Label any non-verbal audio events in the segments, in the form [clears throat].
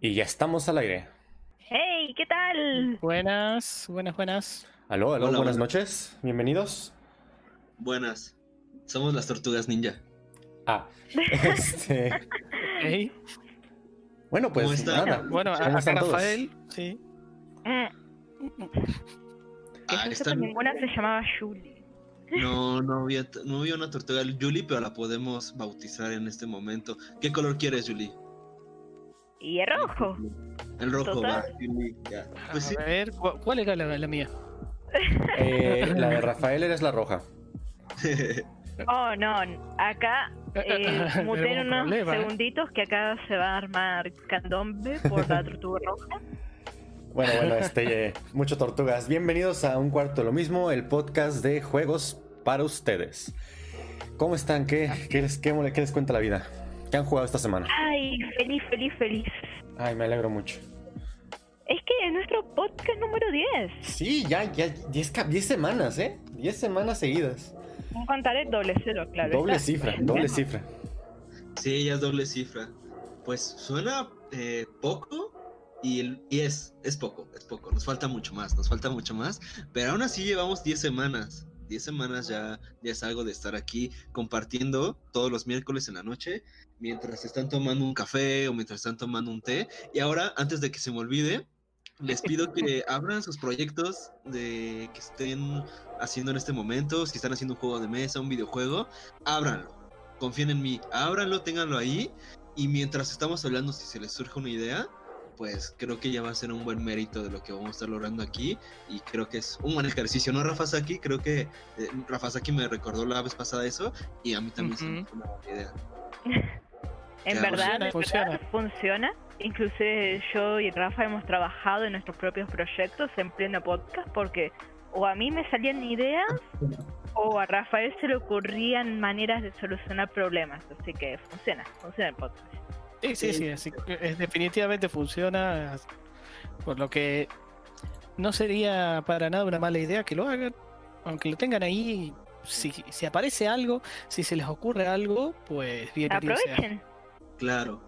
Y ya estamos al aire. ¡Hey! ¿Qué tal? Buenas, buenas, buenas. Aló, aló, Hola, buenas noches. Bienvenidos. Buenas. Somos las tortugas ninja. Ah, [laughs] este. Hey. Bueno, pues nada. Bueno, ¿Cómo acá están todos? Rafael. Sí. Que Ah, ninguna se llamaba Julie. No, no había, no había una tortuga Julie, pero la podemos bautizar en este momento. ¿Qué color quieres, Julie? Y es rojo. El rojo, va. Julie, ya. Pues sí. A ver, ¿cu- ¿cuál era la, la mía? Eh, la de Rafael eres la roja. [laughs] Oh, no. Acá eh, [laughs] muté en Tenemos unos problema, ¿eh? segunditos que acá se va a armar candombe por la tortuga roja. Bueno, bueno, este, eh, [laughs] mucho tortugas. Bienvenidos a Un Cuarto de lo Mismo, el podcast de juegos para ustedes. ¿Cómo están? ¿Qué, qué, les, qué, qué les cuenta la vida? ¿Qué han jugado esta semana? Ay, feliz, feliz, feliz. Ay, me alegro mucho. Es que es nuestro podcast número 10. Sí, ya, ya, 10 ca- 10 semanas, ¿eh? 10 semanas seguidas. No contaré doble cero, claro. Doble está. cifra, doble cifra. Sí, ella es doble cifra. Pues suena eh, poco y, el- y es, es poco, es poco. Nos falta mucho más, nos falta mucho más. Pero aún así llevamos 10 semanas. 10 semanas ya, ya es algo de estar aquí compartiendo todos los miércoles en la noche mientras están tomando un café o mientras están tomando un té. Y ahora, antes de que se me olvide, les pido que [laughs] abran sus proyectos de que estén haciendo en este momento. Si están haciendo un juego de mesa, un videojuego, ábranlo confíen en mí, ábranlo, ténganlo ahí. Y mientras estamos hablando, si se les surge una idea, pues creo que ya va a ser un buen mérito de lo que vamos a estar logrando aquí. Y creo que es un buen ejercicio, ¿no, Rafa Saki? Creo que eh, Rafa Saki me recordó la vez pasada eso. Y a mí también se me Ujú. fue una buena idea. [laughs] En Ya, verdad, funciona, en funciona. verdad, funciona. Inclusive yo y Rafa hemos trabajado en nuestros propios proyectos en pleno podcast porque o a mí me salían ideas o a Rafael se le ocurrían maneras de solucionar problemas. Así que funciona, funciona el podcast. Sí, sí, sí, así que es- definitivamente funciona. Por lo que no sería para nada una mala idea que lo hagan. Aunque lo tengan ahí, si, si aparece algo, si se les ocurre algo, pues sea. Aprovechen. Claro.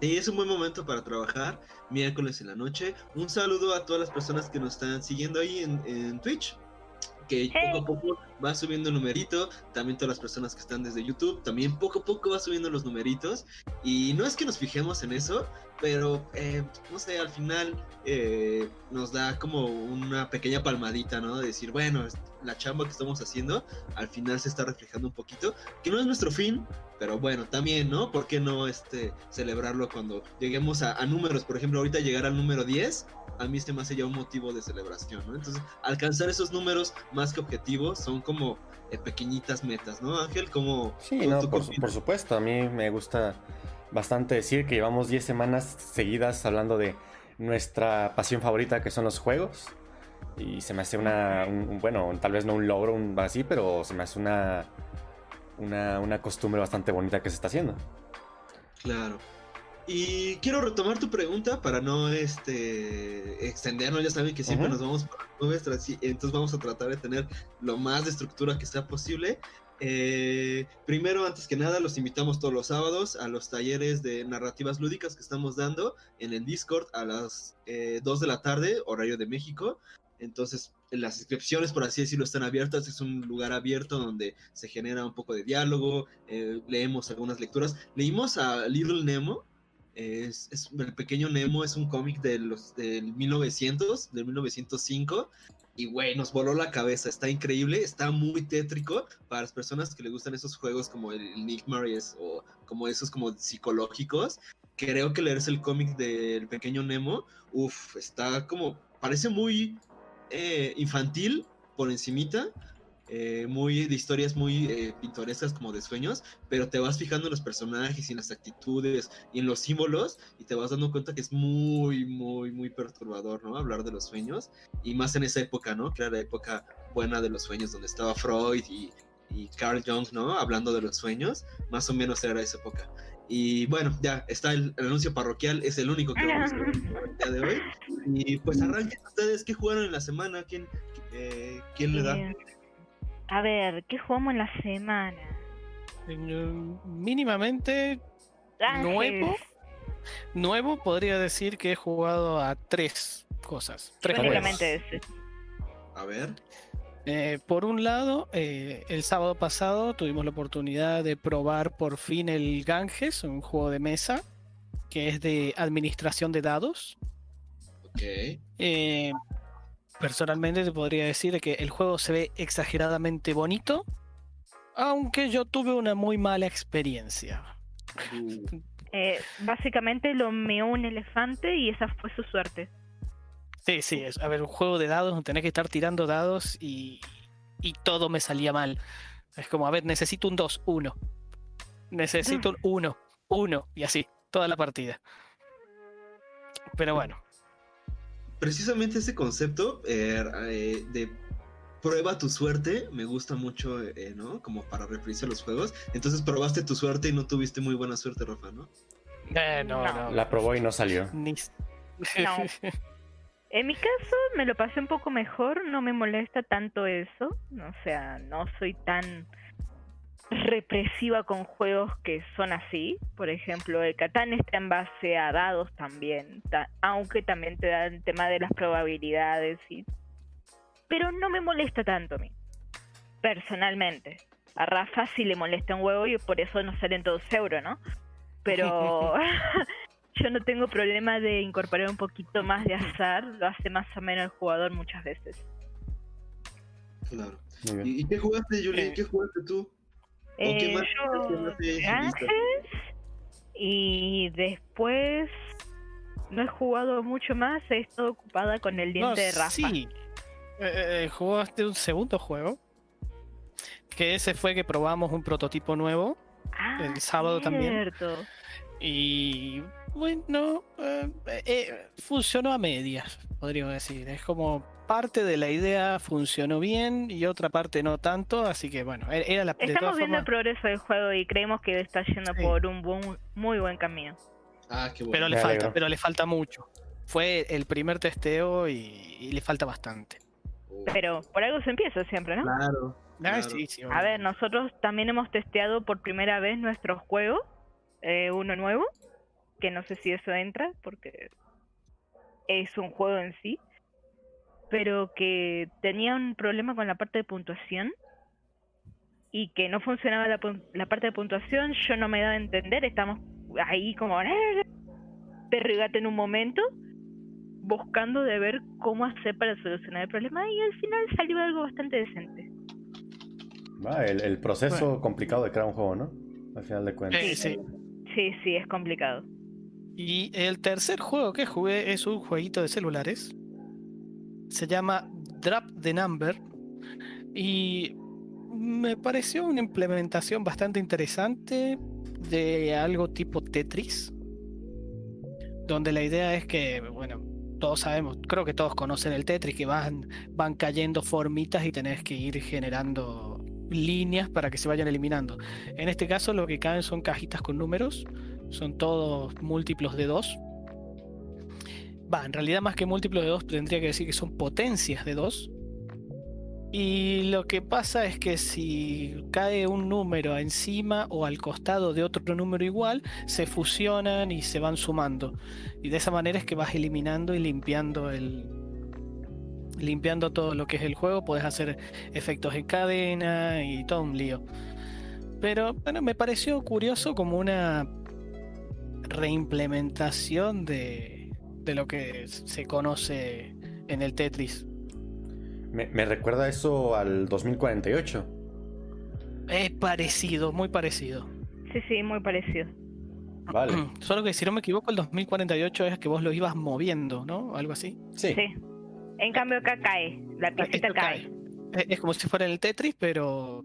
Y es un buen momento para trabajar, miércoles en la noche. Un saludo a todas las personas que nos están siguiendo ahí en, en Twitch. Que Hey. poco a poco va subiendo el numerito. También todas las personas que están desde YouTube. También poco a poco va subiendo los numeritos. Y no es que nos fijemos en eso, pero eh, no sé, al final eh, nos da como una pequeña palmadita, ¿no? De decir, bueno, la chamba que estamos haciendo al final se está reflejando un poquito. Que no es nuestro fin, pero bueno, también, ¿no? ¿Por qué no este, celebrarlo cuando lleguemos a, a números? Por ejemplo, ahorita llegar al número 10, a mí se me hace ya un motivo de celebración, ¿no? Entonces, alcanzar esos números más que objetivos son como eh, pequeñitas metas, ¿no, Ángel? Como Sí, no, por, por supuesto. A mí me gusta bastante decir que llevamos 10 semanas seguidas hablando de nuestra pasión favorita, que son los juegos. Y se me hace una, un- un- bueno, tal vez no un logro un, así, pero se me hace una, una, una costumbre bastante bonita que se está haciendo. Claro. Y quiero retomar tu pregunta para no este extendernos, ya saben que siempre nos vamos por nubes, entonces vamos a tratar de tener lo más de estructura que sea posible. Eh, primero, antes que nada, los invitamos todos los sábados a los talleres de narrativas lúdicas que estamos dando en el Discord a las eh, 2 de la tarde, horario de México. Entonces, las inscripciones, por así decirlo, están abiertas. Es un lugar abierto donde se genera un poco de diálogo. eh, leemos algunas lecturas. Leímos a Little Nemo. Es, el pequeño Nemo es un cómic de los, del 1900, del 1905. Y güey, nos voló la cabeza. Está increíble, está muy tétrico para las personas que le gustan esos juegos como el, Nick Maries o como esos como psicológicos. Creo que leerse el cómic del pequeño Nemo, uff, está como, parece muy eh, infantil por encimita, eh, muy de historias muy eh, pintorescas como de sueños, pero te vas fijando en los personajes y en las actitudes y en los símbolos y te vas dando cuenta que es muy, muy, muy perturbador, ¿no? Hablar de los sueños y más en esa época, ¿no? Que era la época buena de los sueños donde estaba Freud y, y Carl Jung, ¿no? Hablando de los sueños, más o menos era esa época. Y bueno, ya está el, el anuncio parroquial, es el único que vamos a ver el día de hoy. Y pues arranquen ustedes, ¿qué jugaron en la semana? ¿Quién, eh, ¿quién le da? A ver, ¿qué jugamos en la semana? Mínimamente nuevo. Ángeles. Nuevo podría decir que he jugado a tres cosas. Tres ese. A ver. Eh, por un lado, eh, el sábado pasado tuvimos la oportunidad de probar por fin el Ganges, un juego de mesa que es de administración de dados. Ok. Eh, personalmente te podría decir que el juego se ve exageradamente bonito, aunque yo tuve una muy mala experiencia. Uh, Eh, básicamente lo meó un elefante y esa fue su suerte. Sí, sí, es, a ver, un juego de dados, donde tenés que estar tirando dados y, y todo me salía mal. Es como, a ver, necesito un 2, 1. Necesito un 1, 1, y así, toda la partida. Pero bueno, Precisamente ese concepto eh, eh, de prueba tu suerte me gusta mucho, eh, ¿no? Como para referirse a los juegos. Entonces probaste tu suerte y no tuviste muy buena suerte, Rafa, ¿no? eh, no, No. no. La probó y no salió. Ni... No. [laughs] En mi caso me lo pasé un poco mejor, no me molesta tanto eso, o sea, no soy tan represiva con juegos que son así, por ejemplo, el Catán está en base a dados también, ta- aunque también te da el tema de las probabilidades y pero no me molesta tanto a mí, personalmente. A Rafa sí le molesta un huevo y por eso no salen todos euros, ¿no? Pero [laughs] [laughs] yo no tengo problema de incorporar un poquito más de azar, lo hace más o menos el jugador muchas veces. Claro. Muy bien. ¿Y, y qué jugaste, Julie? Eh. ¿Qué jugaste tú? ¿O Eh, más yo? Ángeles y después no he jugado mucho más, he estado ocupada con el diente No, de Rafa. Sí. Eh, eh, jugaste un segundo juego. Que ese fue que probamos un prototipo nuevo. Ah, el sábado también. cierto. Y bueno, eh, eh, funcionó a medias, podríamos decir. Es como parte de la idea funcionó bien y otra parte no tanto. Así que bueno, e- era la Estamos viendo el progreso del juego y creemos que está yendo Sí. por un buen- muy buen camino. Ah, qué bueno. Pero le Me falta, alegro. pero le falta mucho. Fue el primer testeo y, y le falta bastante. Oh, Pero por algo se empieza siempre, ¿no? Claro. Ah, Claro. sí, sí, A ver, nosotros también hemos testeado por primera vez nuestro juego, eh, uno nuevo, que no sé si eso entra, porque es un juego en sí, pero que tenía un problema con la parte de puntuación y que no funcionaba la, parte de puntuación, yo no me daba a entender, estamos ahí como [laughs] perrigate en un momento buscando de ver cómo hacer para solucionar el problema y al final salió algo bastante decente. Va, el, el proceso complicado de crear un juego, ¿no? Al final de cuentas. Eh, sí. Sí, sí, es complicado. Y el tercer juego que jugué es un jueguito de celulares. Se llama Drop the Number. Y me pareció una implementación bastante interesante de algo tipo Tetris. Donde la idea es que, bueno, todos sabemos, creo que todos conocen el Tetris, que van, van cayendo formitas y tenés que ir generando líneas para que se vayan eliminando. En este caso lo que caen son cajitas con números, son todos múltiplos de 2. Va, en realidad más que múltiplos de 2 tendría que decir que son potencias de 2. Y lo que pasa es que si cae un número encima o al costado de otro número igual, se fusionan y se van sumando. Y de esa manera es que vas eliminando y limpiando el limpiando todo lo que es el juego, puedes hacer efectos en cadena y todo un lío. Pero bueno, me pareció curioso como una reimplementación de, de lo que se conoce en el Tetris. Me, me recuerda eso al 2048. Es parecido, muy parecido. Sí, sí, muy parecido. Vale. [clears throat] Solo que si no me equivoco, el 2048 es que vos lo ibas moviendo, ¿no? Algo así. Sí. Sí. En cambio acá cae, la piecita Esto cae. cae. Es- Es como si fuera el Tetris, pero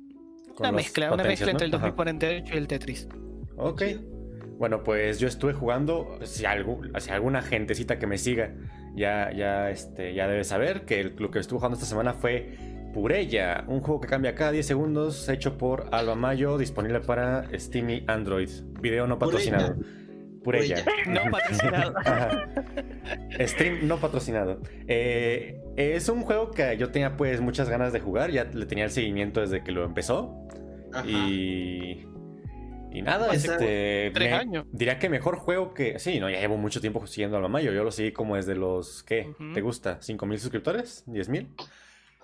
con una mezcla, una mezcla entre el ¿no? Ajá. 2048 y el Tetris. Ok. Bueno, pues yo estuve jugando. Si, algu- si alguna gentecita que me siga ya, ya, este, ya debe saber que el- lo que estuve jugando esta semana fue Purella, un juego que cambia cada 10 segundos, hecho por Alba Mayo, disponible para Steam y Android. Video no patrocinado. Purella. No [laughs] patrocinado. Stream no patrocinado. Eh, es un juego que yo tenía pues muchas ganas de jugar, ya le tenía el seguimiento desde que lo empezó. Ajá. Y Y nada, este. tres me- años. Diría que mejor juego que. Sí, no, ya llevo mucho tiempo siguiendo al Mamayo. Yo lo seguí como desde los. ¿Qué? ¿Te gusta? ¿5.000 suscriptores? ¿10.000?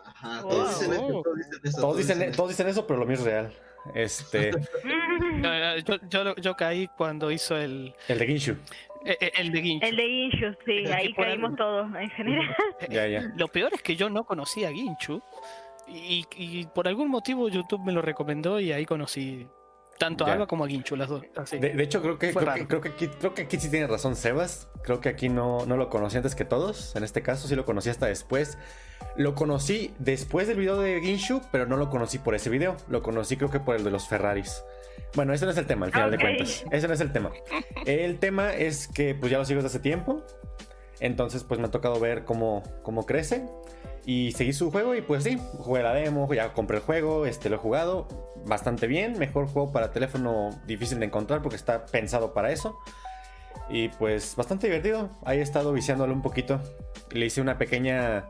Ajá, Wow. todos dicen eso, todos dicen eso. Todos dicen, eso. todos dicen eso, pero lo mío es real. Este. [laughs] Yo, yo, yo caí cuando hizo el, el de Ginshu. eh, eh, el de Ginchu. El de Ginchu, sí, ahí caímos todos en [laughs] general. Ya, ya. Lo peor es que yo no conocía a Ginchu y, y por algún motivo YouTube me lo recomendó y ahí conocí tanto a Ya. Alba como a Ginchu, las dos. Así. De, de hecho, creo que, creo, que, creo, que aquí, creo que aquí sí tiene razón Sebas. Creo que aquí no, no lo conocí antes que todos. En este caso sí lo conocí hasta después. Lo conocí después del video de Ginshu, pero no lo conocí por ese video. Lo conocí creo que por el de los Ferraris. Bueno, ese no es el tema, al final Ok. de cuentas. Ese no es el tema. El tema es que pues ya lo sigo desde hace tiempo. Entonces pues me ha tocado ver cómo, cómo crece. Y seguí su juego y pues sí, jugué la demo, ya compré el juego, este lo he jugado bastante bien. Mejor juego para teléfono difícil de encontrar porque está pensado para eso. Y pues bastante divertido. Ahí he estado viciándolo un poquito. Le hice una pequeña...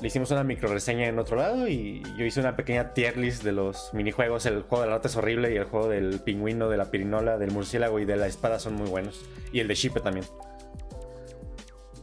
Le hicimos una micro reseña en otro lado y yo hice una pequeña tier list de los minijuegos. El juego de la rata es horrible y el juego del pingüino, de la pirinola, del murciélago y de la espada son muy buenos. Y el de Shipe también.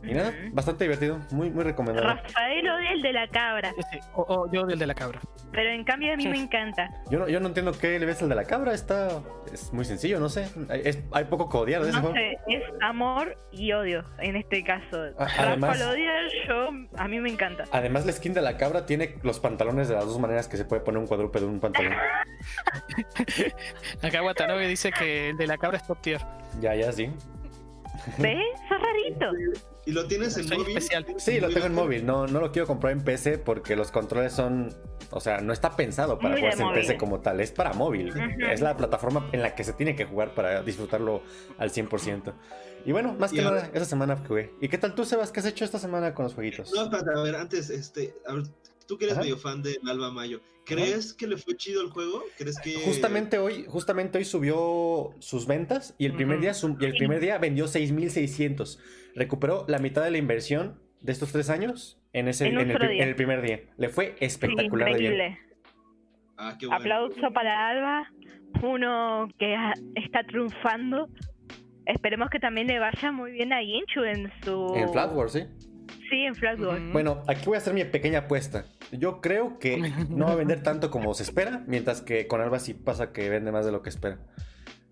Y nada, bastante divertido. Muy, muy recomendado. Rafael odia el de la cabra, o, o yo del de la cabra. pero en cambio a mí me encanta. Yo no, yo no entiendo qué le ves al de la cabra. Está. Es muy sencillo, no sé. Hay, es- hay poco que odiar de ese No juego. sé, es amor y odio en este caso. Ah, Rafa además- lo odia, yo, a mí me encanta. Además, la skin de la cabra tiene los pantalones de las dos maneras que se puede poner un cuadrúpedo en un pantalón. [laughs] Acá Watanabe dice que el de la cabra es top tier. ya, ya, sí. ¿Ves? Sos rarito. ¿Y lo tienes en Soy móvil? especial. Sí, lo tengo en móvil. No, no lo quiero comprar en PC porque los controles son. O sea, no está pensado para Muy jugarse en PC como tal. Es para móvil. Es la plataforma en la que se tiene que jugar para disfrutarlo al 100%. Y bueno, más que Y ahora- nada, esa semana jugué. ¿Y qué tal tú, Sebas? ¿Qué has hecho esta semana con los jueguitos? No, espérate, a ver, antes, este, a ver, tú que eres Ajá. medio fan de Alba Mayo, ¿crees que le fue chido el juego? ¿Crees que Justamente hoy, justamente hoy subió sus ventas y el primer día su- y el primer día vendió 6600. Recuperó la mitad de la inversión de estos tres años en ese En el, en primer día. Le fue Sí, espectacular de bien. increíble. Ah, qué bueno. Aplauso para Alba, uno que ha- está triunfando. Esperemos que también le vaya muy bien a Ginchu en su... En sí. Sí, en. Ujú. Bueno, aquí voy a hacer mi pequeña apuesta. Yo creo que no va a vender tanto como se espera, mientras que con Alba sí pasa que vende más de lo que espera.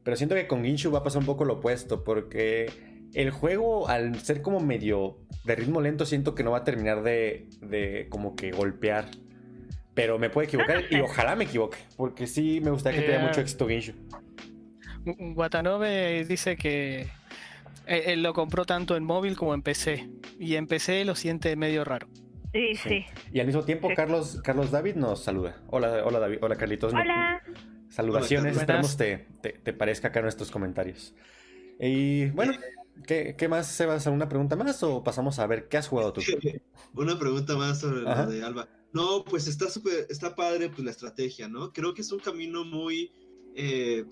Pero siento que con Ginshu va a pasar un poco lo opuesto, porque el juego, al ser como medio de ritmo lento, siento que no va a terminar de, de como que golpear. Pero me puede equivocar y ojalá me equivoque, porque sí me gustaría que tenga Yeah. mucho éxito Ginshu. Watanabe dice que él, él lo compró tanto en móvil como en PC. Y en PC lo siente medio raro. Sí, Sí. sí. Y al mismo tiempo, Sí. Carlos, Carlos David nos saluda. Hola, hola David, hola Carlitos. Hola. Saludaciones, Hola, esperamos te, te, te parezca acá nuestros comentarios. Y bueno, ¿qué, qué más, Sebas? ¿Alguna pregunta más o pasamos a ver qué has jugado tú? [laughs] Una pregunta más sobre Ajá. lo de Alba. No, pues está súper, está padre pues la estrategia, ¿no? Creo que es un camino muy... eh,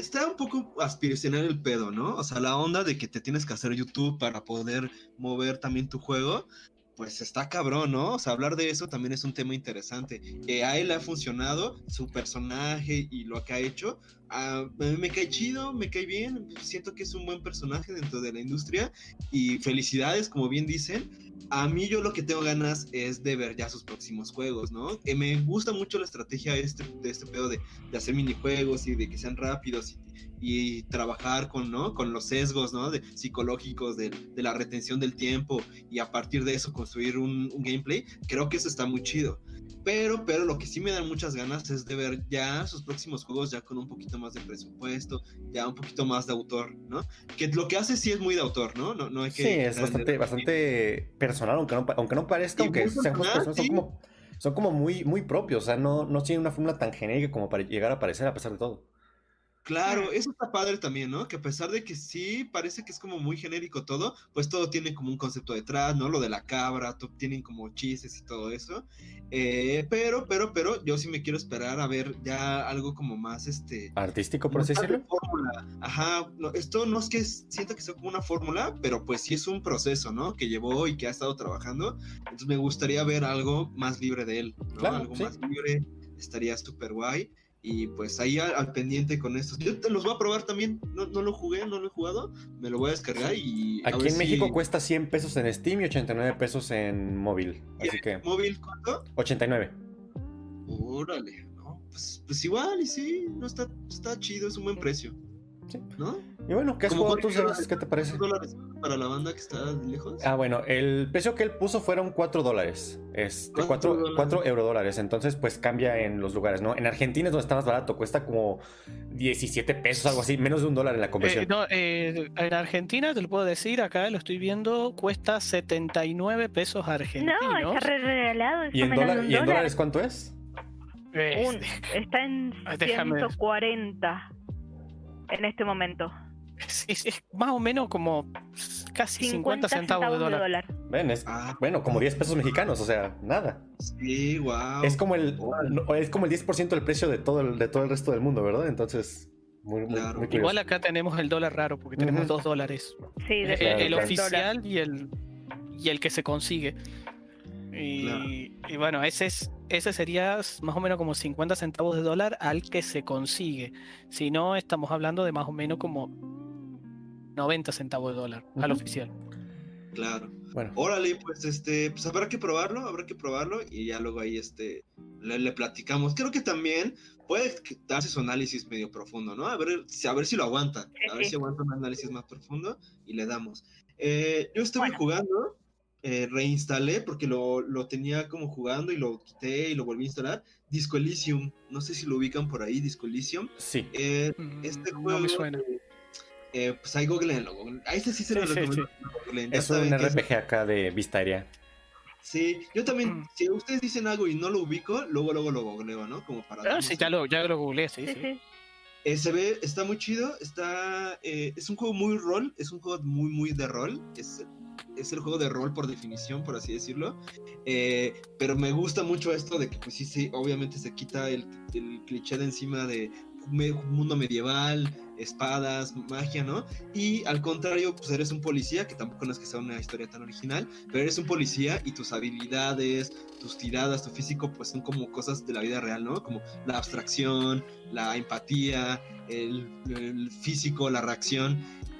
está un poco aspiracional el pedo, ¿no? O sea, la onda de que te tienes que hacer YouTube para poder mover también tu juego, pues está cabrón, ¿no? O sea, hablar de eso también es un tema interesante. Que a él ha funcionado, su personaje y lo que ha hecho. a mí me cae chido, me cae bien, siento que es un buen personaje dentro de la industria y felicidades, como bien dicen. A mí yo lo que tengo ganas es de ver ya sus próximos juegos, ¿no? Eh, me gusta mucho la estrategia este, de este pedo de, de hacer minijuegos y de que sean rápidos y, y trabajar con, ¿no? Con los sesgos, ¿no? De, psicológicos de, de la retención del tiempo y a partir de eso construir un, un gameplay. Creo que eso está muy chido. Pero, pero lo que sí me dan muchas ganas es de ver ya sus próximos juegos ya con un poquito más de presupuesto, ya un poquito más de autor, ¿no? Que lo que hace sí es muy de autor, ¿no? No, no hay que Sí, es bastante, bastante personal, aunque no, aunque no parezca, Y aunque sean personal, son sí. como, son como muy, muy propios, o sea, no, no tienen una fórmula tan genérica como para llegar a aparecer a pesar de todo. Claro, eso está padre también, ¿no? Que a pesar de que sí parece que es como muy genérico todo, pues todo tiene como un concepto detrás, ¿no? Lo de la cabra, to- tienen como chistes y todo eso. Eh, pero, pero, pero, yo sí me quiero esperar a ver ya algo como más, este... Artístico, por así decirlo. fórmula. Ajá, no, esto no es que s- sienta que sea como una fórmula, pero pues sí es un proceso, ¿no? Que llevó y que ha estado trabajando. Entonces me gustaría ver algo más libre de él, ¿no? Claro, algo sí. más libre, estaría súper guay. Y pues ahí al, al pendiente con estos. Yo te los voy a probar también. No, no lo jugué, no lo he jugado. Me lo voy a descargar y. a Aquí ver en si- México cuesta 100 pesos en Steam y 89 pesos en móvil. Así que ¿Móvil cuánto? 89. Órale, ¿no? Pues, pues igual, y sí, no está, está chido, es un buen precio. Sí. ¿No? Y bueno, ¿qué has jugado tú, Sebas? ¿Qué te parece? dólares para la banda que está lejos? Ah, bueno, el precio que él puso fueron 4 dólares. Este, Cuatro 4, dólares. 4 eurodólares. Entonces, pues cambia en los lugares, ¿no? En Argentina es donde está más barato. Cuesta como 17 pesos, algo así. Menos de un dólar en la conversión. Eh, no, eh, en Argentina, te lo puedo decir, acá lo estoy viendo, cuesta 79 pesos argentinos. No, está re regalado. ¿Y, en está dólar- un ¿Y en dólar. dólares cuánto es? Un- está en Ah, [laughs] déjame- 140 en este momento. Es, es- es más o menos como casi 50, centavos, de dólar. Ven, es, Ah, bueno, como 10 pesos mexicanos, o sea, nada. sí, wow. Es como el es como el 10% del precio de todo el, de todo el resto del mundo, ¿verdad? Entonces, muy, Claro. muy. Igual acá tenemos el dólar raro, porque tenemos dos dólares. Sí, de Claro, el claro. oficial y el, y el que se consigue. Y, Claro. y bueno, ese es ese sería más o menos como 50 centavos de dólar al que se consigue. Si no, estamos hablando de más o menos como 90 centavos de dólar al oficial. Claro. Bueno, Órale, pues este, pues habrá que probarlo, habrá que probarlo y ya luego ahí este le, le platicamos. Creo que también puede darse su análisis medio profundo, ¿no? A ver, si- a ver si lo aguanta, a ver si aguanta un análisis más profundo y le damos. Eh, yo estuve Bueno. jugando, eh, reinstalé porque lo, lo tenía como jugando y lo quité y lo volví a instalar. Disco Elysium, no sé si lo ubican por ahí, Disco Elysium. sí. Eh, Mm, este no juego, me suena. eh, eh, pues ahí googleenlo. google- A este sí se Sí, lo sí, recomiendo. ya Es un que es- RPG acá de vista aérea. Sí, yo también, Mm. si ustedes dicen algo y no lo ubico, luego luego lo googleo, ¿no? Como para... Ah, sí, ya lo, ya lo googleé, sí, Sí, sí. sí. Eh, se ve, está muy chido, está... eh, es un juego muy rol, es un juego muy, muy de rol, es, es el juego de rol por definición, por así decirlo, Eh, pero me gusta mucho esto de que, pues sí, sí, obviamente se quita el, el cliché de encima de mundo medieval, espadas, magia, ¿no? Y al contrario, pues eres un policía, que tampoco no es que sea una historia tan original, pero eres un policía y tus habilidades, tus tiradas, tu físico, pues son como cosas de la vida real, ¿no? Como la abstracción, la empatía, el, el físico, la reacción,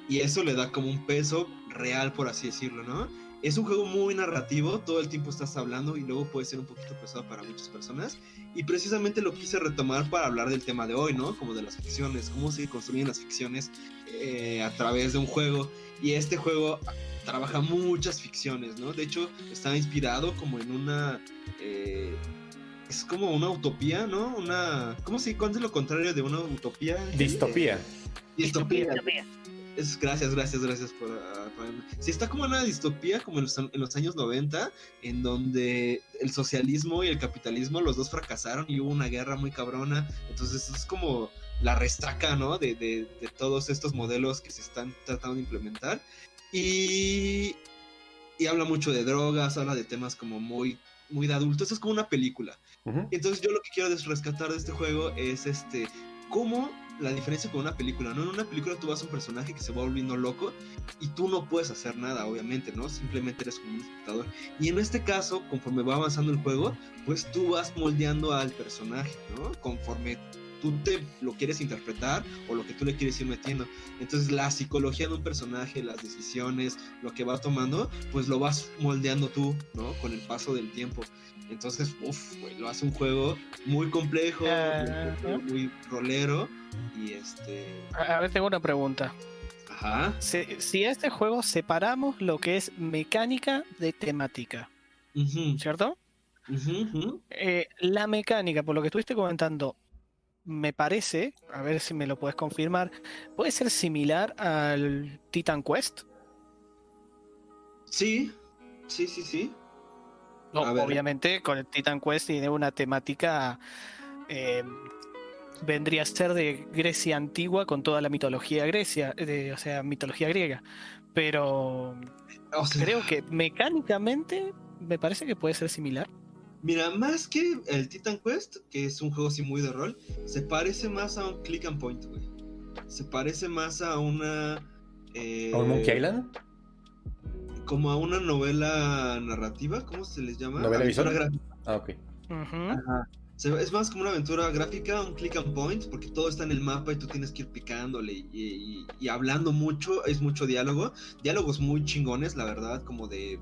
y eso le da como un peso real, por así decirlo, ¿no? Es un juego muy narrativo, todo el tiempo estás hablando y luego puede ser un poquito pesado para muchas personas. Y precisamente lo quise retomar para hablar del tema de hoy, ¿no? Como de las ficciones, cómo se construyen las ficciones eh, a través de un juego. Y este juego trabaja muchas ficciones, ¿no? De hecho, está inspirado como en una... eh, es como una utopía, ¿no? Una... ¿Cómo se cuál es lo contrario de una utopía? Distopía. Distopía. Distopía. Es, gracias, gracias, gracias por... ah, ponerme- Sí, está como una distopía como en los, en los años 90, en donde el socialismo y el capitalismo, los dos fracasaron y hubo una guerra muy cabrona. Entonces es como la restaca, ¿no? De, de- de todos estos modelos que se están tratando de implementar. Y, y habla mucho de drogas, habla de temas como muy, muy de adultos. Es como una película. Entonces yo lo que quiero rescatar de este juego es este cómo la diferencia con una película, ¿no? En una película tú vas a un personaje que se va volviendo loco y tú no puedes hacer nada, obviamente, ¿no? Simplemente eres como un espectador. Y en este caso, conforme va avanzando el juego, pues tú vas moldeando al personaje, ¿no? Conforme tú te lo quieres interpretar o lo que tú le quieres ir metiendo. Entonces la psicología de un personaje, las decisiones, lo que va tomando, pues lo vas moldeando tú, ¿no? Con el paso del tiempo. Entonces, uff, lo hace un juego muy complejo, Ah, muy, muy rolero y este... A ver, tengo una pregunta. Ajá. Si, si a este juego separamos lo que es mecánica de temática, ¿cierto? Eh, la mecánica, por lo que estuviste comentando, me parece, a ver si me lo puedes confirmar, puede ser similar al Titan Quest. Sí, sí, sí, sí. No, obviamente con el Titan Quest tiene una temática, eh, vendría a ser de Grecia antigua con toda la mitología Grecia, de- o sea, mitología griega. Pero O sea, creo que mecánicamente me parece que puede ser similar. Mira, más que el Titan Quest, que es un juego así muy de rol, se parece más a un click and point, güey. Se parece más a una... eh, ¿A un Monkey Island? Como a una novela narrativa, ¿cómo se les llama? ¿Novela Aventura visual? gráfica. Ah, ok. Ajá. Se- Es más como una aventura gráfica, un click and point, porque todo está en el mapa y tú tienes que ir picándole y, y- y hablando mucho, es mucho diálogo. Diálogos muy chingones, la verdad, como de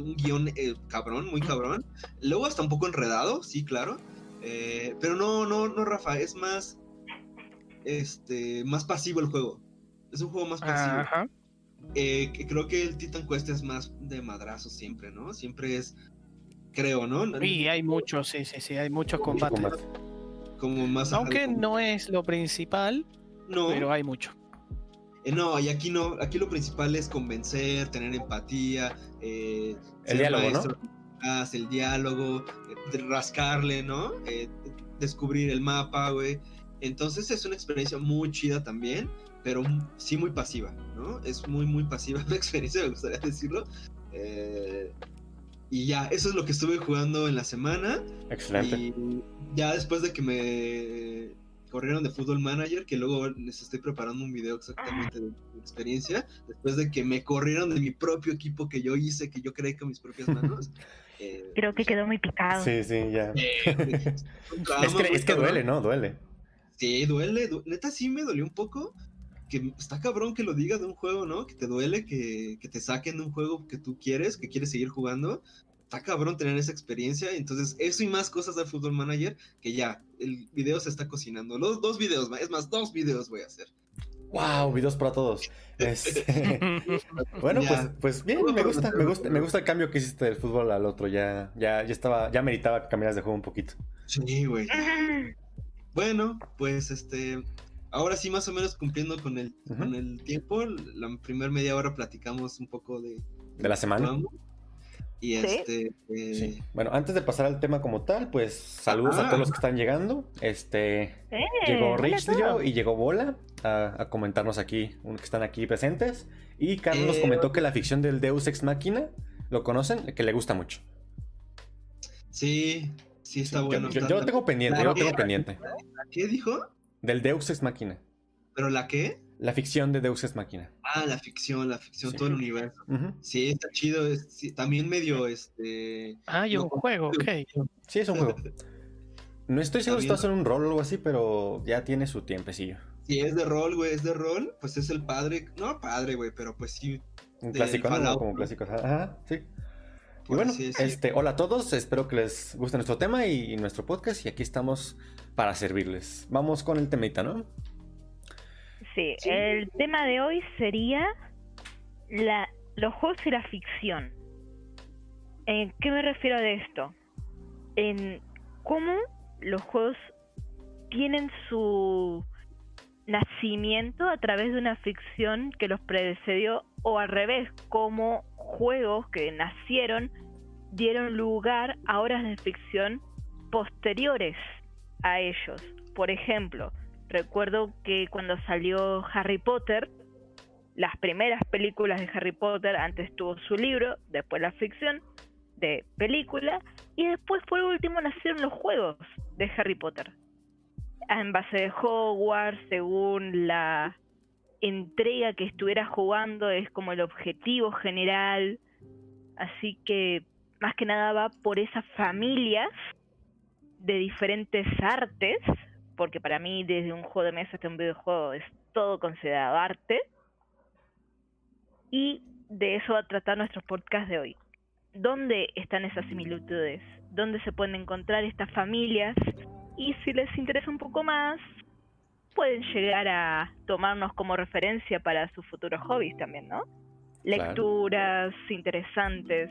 un guion eh, cabrón, muy cabrón. Luego hasta un poco enredado, sí, claro. Eh, pero no, no, no, Rafa, es más, este, más pasivo el juego. Es un juego más pasivo. Ajá. Eh, creo que el Titan Quest es más de madrazo siempre, ¿no? Siempre es, creo, ¿no? Y hay muchos, sí, sí, sí, hay muchos Mucho combates. combate. Como más... Aunque no es lo principal, no, pero hay mucho. Eh, no, y aquí no, aquí lo principal es convencer, tener empatía, eh, El ser diálogo, ¿no? maestro, el diálogo, eh, rascarle, ¿no? Eh, descubrir el mapa, güey. Entonces es una experiencia muy chida también, pero sí muy pasiva, ¿no? Es muy, muy pasiva [laughs] la experiencia, me gustaría decirlo. Y ya, eso es lo que estuve jugando en la semana. Excelente. Y ya después de que me corrieron de Football Manager, que luego les estoy preparando un video exactamente de mi experiencia, después de que me corrieron de mi propio equipo que yo hice, que yo creé con mis propias manos. [laughs] eh, Creo que quedó muy picado. Sí, sí, ya. eh, [laughs] Es que, es que duele, ¿no? Duele. Sí, duele, du- neta sí me dolió un poco. Que está cabrón que lo digas de un juego, ¿no? Que te duele que, que te saquen de un juego que tú quieres, que quieres seguir jugando. Está cabrón tener esa experiencia. Entonces, eso y más cosas del Football Manager, que ya, el video se está cocinando. Los dos videos, es más, dos videos voy a hacer. Wow, videos para todos. Este, [laughs] bueno, Ya. pues, pues bien, me gusta, me gusta, me gusta el cambio que hiciste del fútbol al otro. Ya, ya, ya estaba, ya meritaba que cambiaras de juego un poquito. Sí, güey. Bueno, pues este. Ahora sí, más o menos cumpliendo con el, con el tiempo. La primera media hora platicamos un poco de. De la semana. Vamos. Y Sí. este. eh, Sí. Bueno, antes de pasar al tema como tal, pues saludos a Ah. todos los que están llegando. Este Eh, llegó Rich y llegó Bola a, a comentarnos aquí, que están aquí presentes. Y Carlos nos Eh, comentó que la ficción del Deus Ex Machina, ¿lo conocen? Que le gusta mucho. Sí, sí está bueno. yo, está- yo lo tengo pendiente, yo lo tengo pendiente. ¿Qué dijo? Del Deus Ex Machina. ¿Pero la qué? La ficción de Deus Ex Machina. Ah, la ficción, la ficción, Sí. todo el universo. Sí, está chido. es- sí, también medio este. Hay un No. juego, [laughs] ok. Sí, es un juego. No estoy seguro si Está está haciendo un rol o algo así, pero ya tiene su tiempecillo. Si es de rol, güey, es de rol, pues es el padre. No padre, güey, pero pues sí. Un clásico, ¿no? Fallout, Como ¿no? clásico. Ajá, sí. Y por bueno, este, hola a todos, espero que les guste nuestro tema y, nuestro podcast y aquí estamos para servirles. Vamos con el temita, ¿no? Sí, Sí. el tema de hoy sería la, los juegos y la ficción. ¿En qué me refiero de esto? En cómo los juegos tienen su nacimiento a través de una ficción que los predecedió o al revés, como juegos que nacieron dieron lugar a obras de ficción posteriores a ellos. Por ejemplo, recuerdo que cuando salió Harry Potter, las primeras películas de Harry Potter, antes tuvo su libro, después la ficción de película, y después por último nacieron los juegos de Harry Potter. En base de Hogwarts, según la entrega que estuviera jugando, es como el objetivo general. Así que más que nada va por esas familias de diferentes artes, porque para mí desde un juego de mesa hasta un videojuego es todo considerado arte. Y de eso va a tratar nuestro podcast de hoy. ¿Dónde están esas similitudes? ¿Dónde se pueden encontrar estas familias? Y si les interesa un poco más, pueden llegar a tomarnos como referencia para sus futuros hobbies también, ¿no? Claro. Lecturas interesantes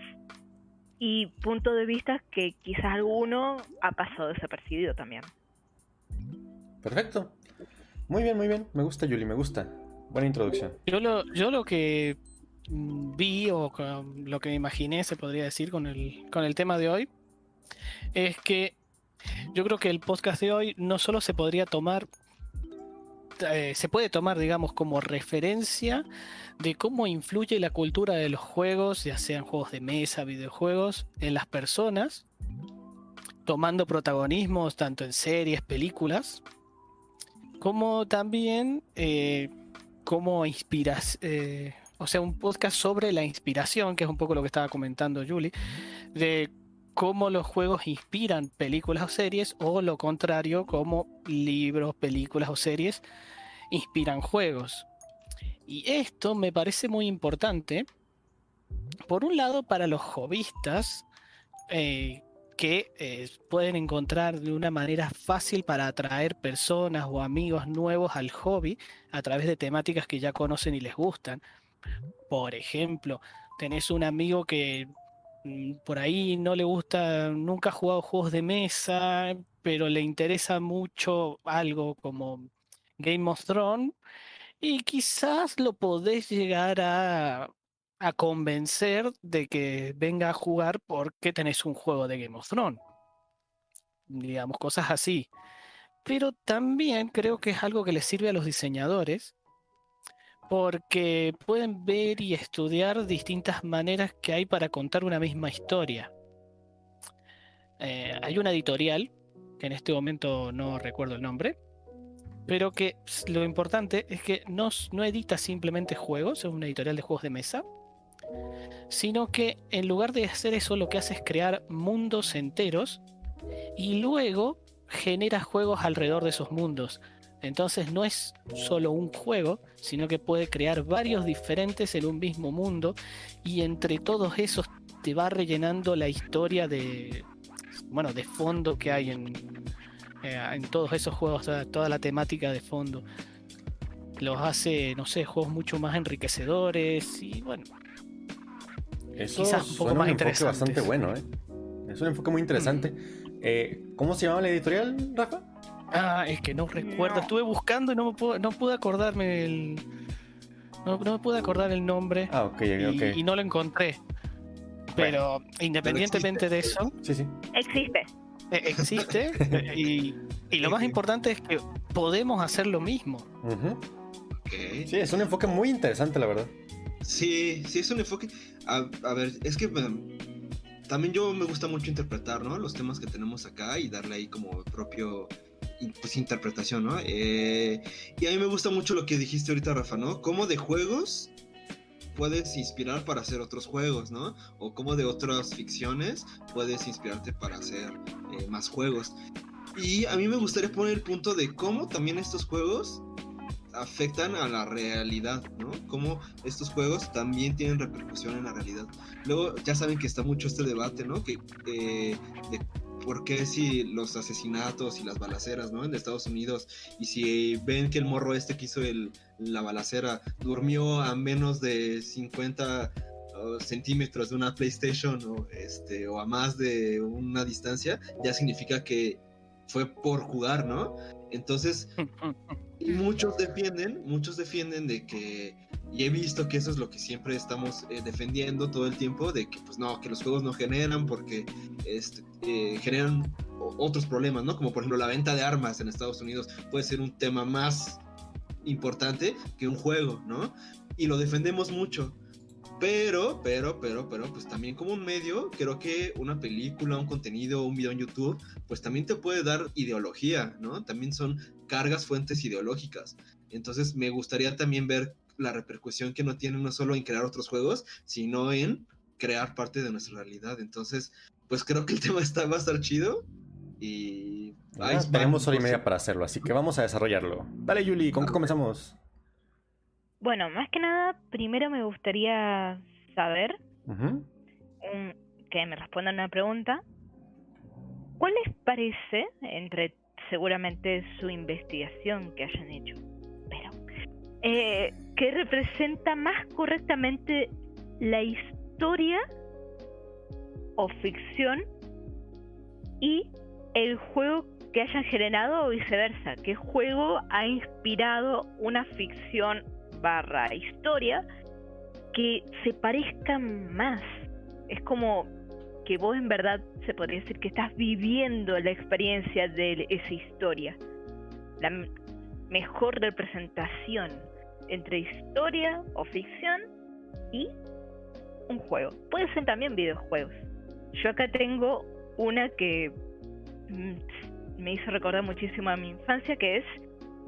y puntos de vista que quizás alguno ha pasado desapercibido también. Perfecto. Muy bien, muy bien. Me gusta, Yuli, me gusta. Buena introducción. Yo lo, yo lo que mm, vi o lo que me imaginé, se podría decir, con el, con el tema de hoy, es que yo creo que el podcast de hoy no solo se podría tomar, eh, se puede tomar, digamos, como referencia de cómo influye la cultura de los juegos, ya sean juegos de mesa, videojuegos, en las personas, tomando protagonismos tanto en series, películas, como también eh, como inspiras, eh, o sea, un podcast sobre la inspiración, que es un poco lo que estaba comentando Julie, de cómo los juegos inspiran películas o series, o lo contrario, cómo libros, películas o series inspiran juegos. Y esto me parece muy importante, por un lado, para los hobbyistas, eh, que eh, pueden encontrar de una manera fácil para atraer personas o amigos nuevos al hobby a través de temáticas que ya conocen y les gustan. Por ejemplo, tenés un amigo que mm, por ahí no le gusta, nunca ha jugado juegos de mesa, pero le interesa mucho algo como Game of Thrones y quizás lo podés llegar a a convencer de que venga a jugar porque tenés un juego de Game of Thrones. Digamos, cosas así. Pero también creo que es algo que les sirve a los diseñadores porque pueden ver y estudiar distintas maneras que hay para contar una misma historia. Eh, hay una editorial, que en este momento no recuerdo el nombre, pero que lo importante es que no, no edita simplemente juegos, es una editorial de juegos de mesa, sino que en lugar de hacer eso lo que hace es crear mundos enteros y luego genera juegos alrededor de esos mundos. Entonces no es solo un juego, sino que puede crear varios diferentes en un mismo mundo y entre todos esos te va rellenando la historia de bueno, de fondo que hay en, eh, en todos esos juegos, toda, toda la temática de fondo. Los hace, no sé, juegos mucho más enriquecedores y bueno, eso es un, enfoque bastante bueno, ¿eh? Es un enfoque muy interesante. Eh, ¿Cómo se llama la editorial, Rafa? Ah, es que no recuerdo. Estuve buscando y no, me no pude acordarme el. No, me pude acordar el nombre. Ah, ok, y, ok. Y no lo encontré. Pero independientemente de eso. Sí, sí. Existe. Eh, existe. [laughs] y, y, lo más importante es que podemos hacer lo mismo. Sí, es un enfoque muy interesante, la verdad. Sí, sí, es un enfoque. A, ver, es que también yo me gusta mucho interpretar, ¿no? Los temas que tenemos acá y darle ahí como propio pues, interpretación, ¿no? Eh, y a mí me gusta mucho lo que dijiste ahorita, Rafa, ¿no? Cómo de juegos puedes inspirar para hacer otros juegos, ¿no? O cómo de otras ficciones puedes inspirarte para hacer eh, más juegos. Y a mí me gustaría poner el punto de cómo también estos juegos afectan a la realidad, ¿no? Cómo estos juegos también tienen repercusión en la realidad. Luego ya saben que está mucho este debate, ¿no? Que eh, de por qué si los asesinatos y las balaceras, ¿no? En Estados Unidos y si ven que el morro este que hizo el, la balacera durmió a menos de 50 centímetros de una PlayStation este, o a más de una distancia, ya significa que fue por jugar, ¿no? Entonces, [laughs] muchos defienden, muchos defienden de que, y he visto que eso es lo que siempre estamos eh, defendiendo todo el tiempo, de que pues no, que los juegos no generan porque este, eh, generan otros problemas, ¿no? Como por ejemplo la venta de armas en Estados Unidos puede ser un tema más importante que un juego, ¿no? Y lo defendemos mucho. Pero, pero, pero, pero, pues también como un medio, creo que una película, un contenido, un video en YouTube, pues también te puede dar ideología, ¿no? También son cargas fuentes ideológicas. Entonces me gustaría también ver la repercusión que no tiene no solo en crear otros juegos, sino en crear parte de nuestra realidad. Entonces, pues creo que el [laughs] tema está, va a estar chido y... tenemos hora y media para hacerlo, así que vamos a desarrollarlo. Dale, Yuli, ¿con qué comenzamos? Bueno, más que nada, primero me gustaría saber que me respondan una pregunta. ¿Cuál les parece, entre seguramente su investigación que hayan hecho, pero eh, que representa más correctamente la historia o ficción y el juego que hayan generado o viceversa? ¿Qué juego ha inspirado una ficción barra historia que se parezcan más. Es como que vos en verdad se podría decir que estás viviendo la experiencia de esa historia. La mejor representación entre historia o ficción y un juego. Puede ser también videojuegos. Yo acá tengo una que mm, me hizo recordar muchísimo a mi infancia, que es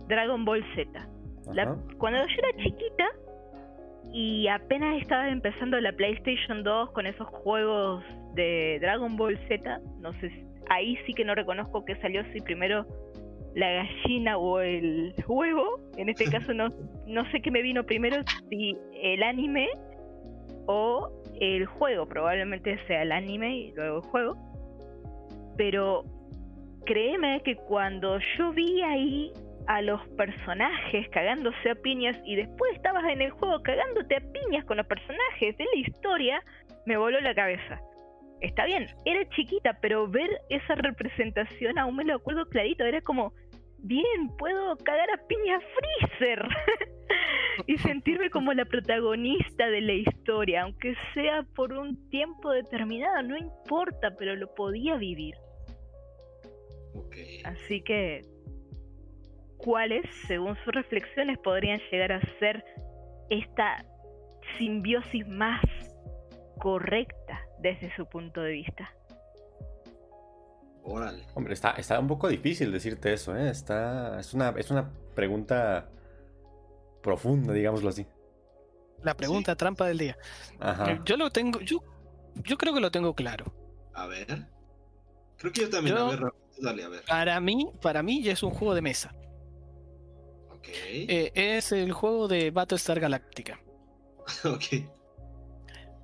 Dragon Ball Z cuando yo era chiquita y apenas estaba empezando la PlayStation 2 con esos juegos de Dragon Ball Z, no sé, ahí sí que no reconozco que salió si primero la gallina o el huevo. En este [laughs] caso no, no sé qué me vino primero, si el anime o el juego. Probablemente sea el anime y luego el juego. Pero créeme que cuando yo vi ahí a los personajes cagándose a piñas y después estabas en el juego cagándote a piñas con los personajes de la historia, me voló la cabeza. Está bien, era chiquita, pero ver esa representación aún me lo acuerdo clarito, era como, bien, puedo cagar a piñas Freezer [laughs] y sentirme como la protagonista de la historia, aunque sea por un tiempo determinado, no importa, pero lo podía vivir. Así que, ¿cuáles, según sus reflexiones, podrían llegar a ser esta simbiosis más correcta desde su punto de vista? Órale. Hombre, está, está un poco difícil decirte eso, ¿eh? Está, es, una, es una pregunta profunda, digámoslo así. La pregunta trampa del día. Ajá. Yo lo tengo, yo, yo creo que lo tengo claro. A ver. Creo que yo también. a ver, dale, a ver. Para mí, para mí ya es un juego de mesa. Ok. Eh, es el juego de Battlestar Galactica. [laughs] ok.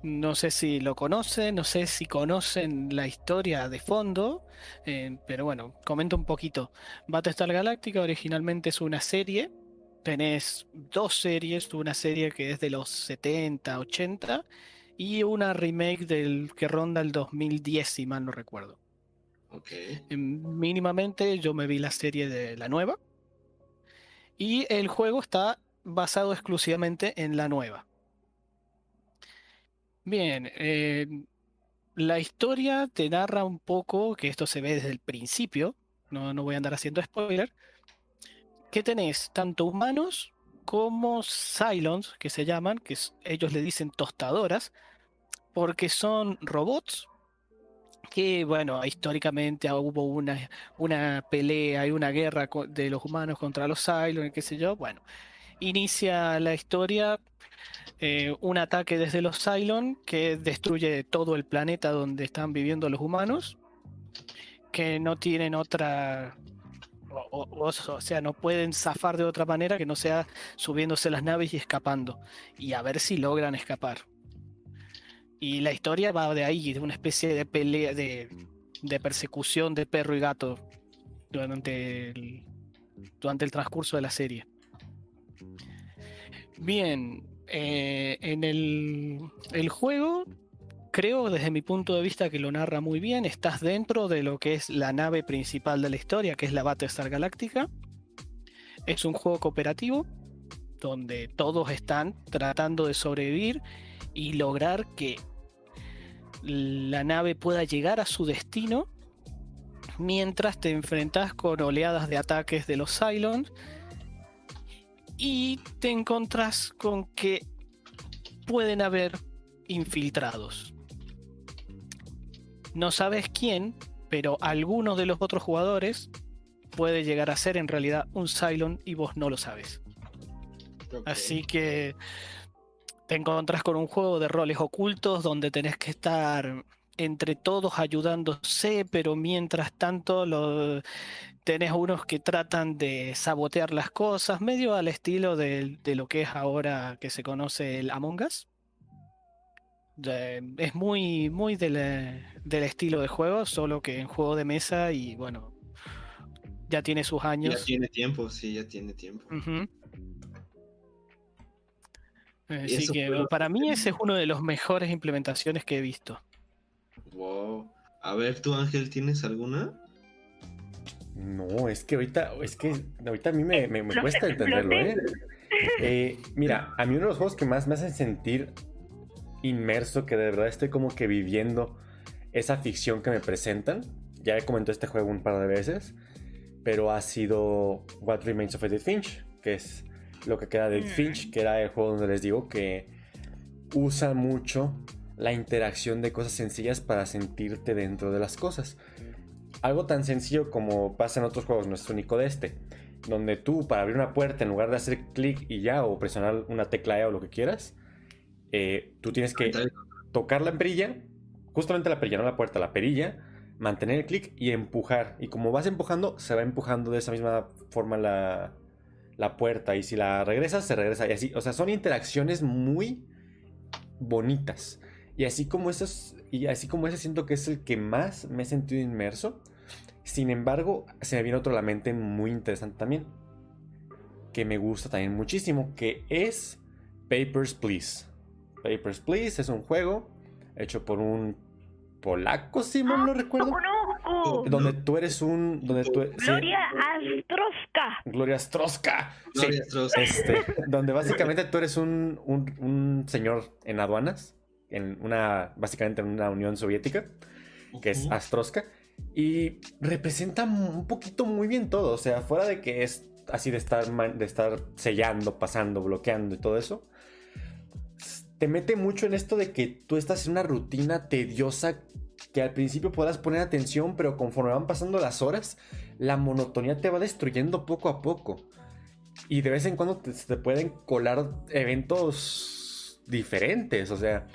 No sé si lo conocen, no sé si conocen la historia de fondo, eh, pero bueno, comento un poquito. Battlestar Galactica originalmente es una serie, tenés dos series, una serie que es de los 70, 80 y una remake del que ronda el 2010, si mal no recuerdo. Mínimamente yo me vi la serie de la nueva y el juego está basado exclusivamente en la nueva. Bien, eh, la historia te narra un poco, que esto se ve desde el principio, no, no voy a andar haciendo spoiler, que tenés tanto humanos como Cylons, que se llaman, que ellos le dicen tostadoras, porque son robots que, bueno, históricamente hubo una, una pelea y una guerra de los humanos contra los Cylons, qué sé yo, bueno, inicia la historia eh, un ataque desde los Cylon que destruye todo el planeta donde están viviendo los humanos, que no tienen otra... O, sea, no pueden zafar de otra manera que no sea subiéndose las naves y escapando. Y a ver si logran escapar. Y la historia va de ahí, de una especie de pelea, de, de persecución de perro y gato durante el, el transcurso de la serie. Bien, eh, en el, juego, creo desde mi punto de vista que lo narra muy bien. Estás dentro de lo que es la nave principal de la historia, que es la Battlestar Galáctica. Es un juego cooperativo donde todos están tratando de sobrevivir y lograr que la nave pueda llegar a su destino mientras te enfrentas con oleadas de ataques de los Cylons y te encontrás con que pueden haber infiltrados. No sabes quién, pero alguno de los otros jugadores puede llegar a ser en realidad un Cylon y vos no lo sabes. Así que te encontrás con un juego de roles ocultos donde tenés que estar entre todos ayudándose, pero mientras tanto lo, tenés unos que tratan de sabotear las cosas, medio al estilo de, lo que es ahora que se conoce el Among Us. es muy, muy del, estilo de juego, solo que en juego de mesa y bueno, ya tiene sus años. Ya tiene tiempo, sí, ya tiene tiempo. Así que para mí ese es uno de los mejores implementaciones que he visto. Wow. A ver, tú Ángel, ¿tienes alguna? No, es que ahorita, es que ahorita a mí me, cuesta entenderlo, ¿eh? ¿eh? Mira, a mí uno de los juegos que más me hacen sentir inmerso, que de verdad estoy como que viviendo esa ficción que me presentan. Ya he comentado este juego un par de veces, pero ha sido What Remains of Edith Finch, que es lo que queda de mm. Finch, que era el juego donde les digo que usa mucho la interacción de cosas sencillas para sentirte dentro de las cosas algo tan sencillo como pasa en otros juegos, no es único de este, donde tú para abrir una puerta en lugar de hacer clic y ya o presionar una tecla E o lo que quieras, eh, tú tienes que tocar la perilla justamente la perilla, no la puerta, la perilla, mantener el clic y empujar. Y como vas empujando, se va empujando de esa misma forma la, la puerta. Y si la regresas, se regresa y así. O sea, son interacciones muy bonitas. Y así como esos, y así como ese siento que es el que más me he sentido inmerso. Sin embargo, se me viene otro a la mente muy interesante también. Que me gusta también muchísimo. Que es Papers, Please. Papers, Please es un juego hecho por un polaco, si mal no recuerdo. Donde tú eres un. Donde tú, Gloria Astroska. Gloria Astroska. Gloria Astroska. Este, donde básicamente tú eres un, un, un, señor en aduanas. En una. Básicamente en una Unión Soviética. Que es Astroska. Y representa un poquito muy bien todo. O sea, fuera de que es así de estar, de estar sellando, pasando, bloqueando y todo eso te mete mucho en esto de que tú estás en una rutina tediosa que al principio puedas poner atención, pero conforme van pasando las horas, la monotonía te va destruyendo poco a poco. Y de vez en cuando te, te pueden colar eventos diferentes, o sea,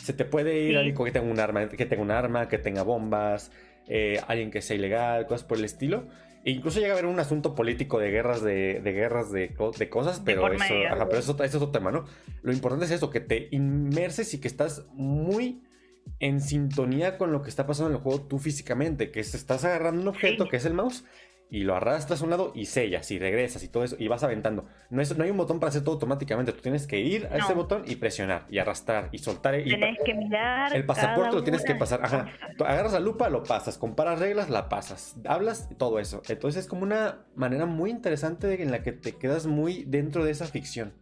se te puede ir alguien que tenga un arma, que tenga un arma, que tenga bombas, eh, alguien que sea ilegal, cosas por el estilo. E incluso llega a haber un asunto político de guerras de, de guerras de, de, cosas, pero, eso, ajá, pero eso, eso, es otro tema, ¿no? Lo importante es eso, que te inmerses y que estás muy en sintonía con lo que está pasando en el juego tú físicamente, que es, estás agarrando un objeto sí. que es el mouse y lo arrastras a un lado y sellas y regresas y todo eso y vas aventando. No, es, no hay un botón para hacer todo automáticamente. Tú tienes que ir a no. ese botón y presionar y arrastrar y soltar. Y tienes que mirar. El pasaporte lo tienes que pasar. Ajá. Agarras la lupa, lo pasas. Comparas reglas, la pasas. Hablas, todo eso. Entonces es como una manera muy interesante en la que te quedas muy dentro de esa ficción.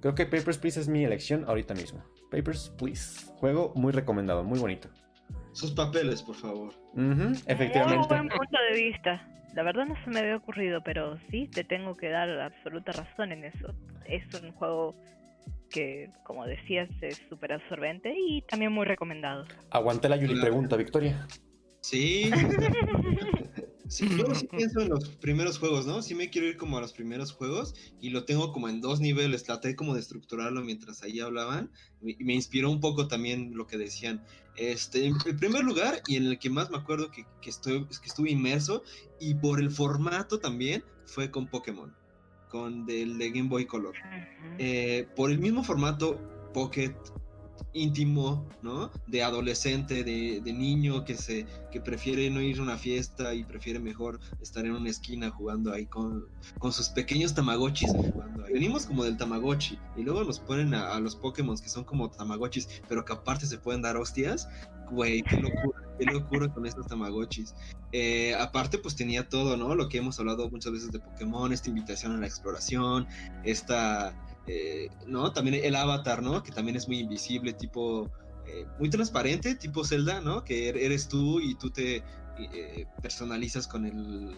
Creo que Papers, Please es mi elección ahorita mismo. Papers, Please. Juego muy recomendado, muy bonito. Sus papeles, por favor. Uh -huh, efectivamente. Muy buen punto de vista. La verdad no se me había ocurrido, pero sí te tengo que dar absoluta razón en eso. Es un juego que, como decías, es súper absorbente y también muy recomendado. Aguante la Yuli pregunta, Victoria. Sí. [laughs] sí, yo sí [laughs] pienso en los primeros juegos, ¿no? Sí me quiero ir como a los primeros juegos y lo tengo como en dos niveles. Traté como de estructurarlo mientras ahí hablaban y me inspiró un poco también lo que decían. Este, en primer lugar, y en el que más me acuerdo que, que, estoy, que estuve inmerso, y por el formato también, fue con Pokémon, con el de Game Boy Color. Eh, por el mismo formato, Pocket íntimo, ¿no? De adolescente, de, de, niño que se que prefiere no ir a una fiesta y prefiere mejor estar en una esquina jugando ahí con, con sus pequeños tamagotchis. Venimos como del tamagotchi y luego nos ponen a, los Pokémon que son como tamagotchis, pero que aparte se pueden dar hostias. Güey, qué locura, qué locura con estos tamagotchis. Eh, aparte, pues tenía todo, ¿no? Lo que hemos hablado muchas veces de Pokémon, esta invitación a la exploración, esta eh, ¿no? También el avatar, ¿no? Que también es muy invisible, tipo, eh, muy transparente, tipo Zelda, ¿no? Que er-, eres tú y tú te eh, personalizas con el,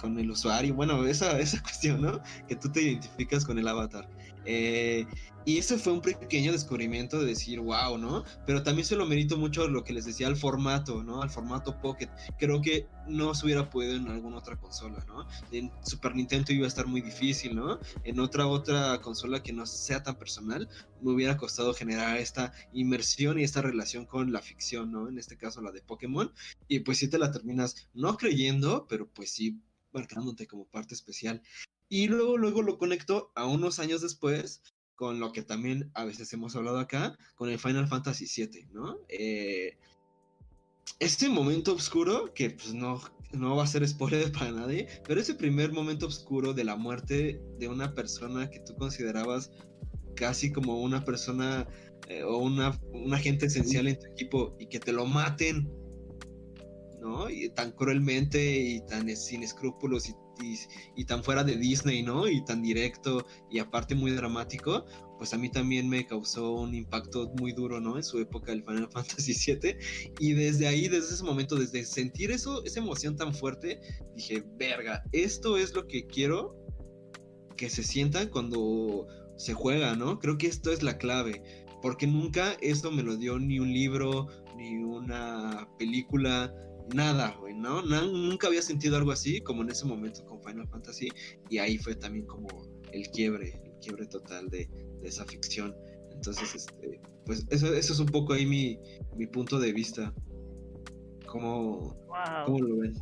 con el usuario. Bueno, esa, esa [laughs] cuestión, ¿no? Que tú te identificas con el avatar. Eh, y ese fue un pequeño descubrimiento de decir, wow, ¿no? Pero también se lo merito mucho lo que les decía al formato, ¿no? Al formato Pocket. Creo que no se hubiera podido en alguna otra consola, ¿no? En Super Nintendo iba a estar muy difícil, ¿no? En otra otra consola que no sea tan personal, me hubiera costado generar esta inmersión y esta relación con la ficción, ¿no? En este caso la de Pokémon. Y pues sí te la terminas no creyendo, pero pues sí marcándote como parte especial. Y luego, luego lo conecto a unos años después con lo que también a veces hemos hablado acá, con el Final Fantasy VII, ¿no? Eh, este momento oscuro, que pues no, no va a ser spoiler [laughs] para nadie, pero ese primer momento oscuro de la muerte de una persona que tú considerabas casi como una persona eh, o una, un agente esencial en tu equipo y que te lo maten, ¿no? Y tan cruelmente y tan sin escrúpulos y y, tan fuera de Disney, ¿no? Y tan directo y aparte muy dramático, pues a mí también me causó un impacto muy duro, ¿no? En su época del Final [laughs] Fantasy VII. Y desde ahí, desde ese momento, desde sentir eso, esa emoción tan fuerte, dije, verga, esto es lo que quiero que se sienta cuando se juega, ¿no? Creo que esto es la clave. Porque nunca esto me lo dio ni un libro, ni una película, nada, güey, ¿no? Nunca había sentido algo así como en ese momento con Final Fantasy y ahí fue también como el quiebre, el quiebre total de, de esa ficción. Entonces, este, pues eso, eso es un poco ahí mi, mi punto de vista. ¿Cómo, Wow. cómo lo ven?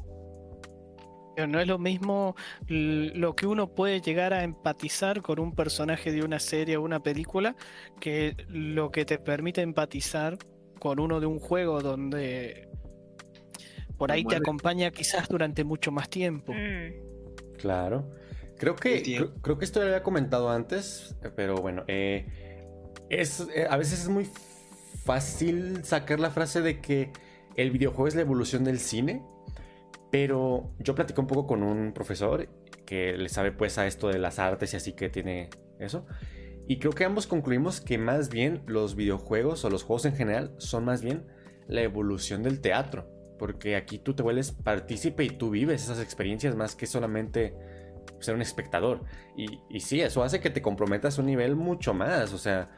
Pero no es lo mismo lo que uno puede llegar a empatizar con un personaje de una serie o una película que lo que te permite empatizar con uno de un juego donde por ahí te acompaña quizás durante mucho más tiempo. Mm, Claro. Creo que, creo, creo que esto lo había comentado antes, pero bueno, eh, es, eh, a veces es muy fácil sacar la frase de que el videojuego es la evolución del cine, pero yo platicé un poco con un profesor que le sabe pues a esto de las artes y así que tiene eso, y creo que ambos concluimos que más bien los videojuegos o los juegos en general son más bien la evolución del teatro, porque aquí tú te vuelves partícipe y tú vives esas experiencias más que solamente ser un espectador. Y, y sí, eso hace que te comprometas a un nivel mucho más. O sea,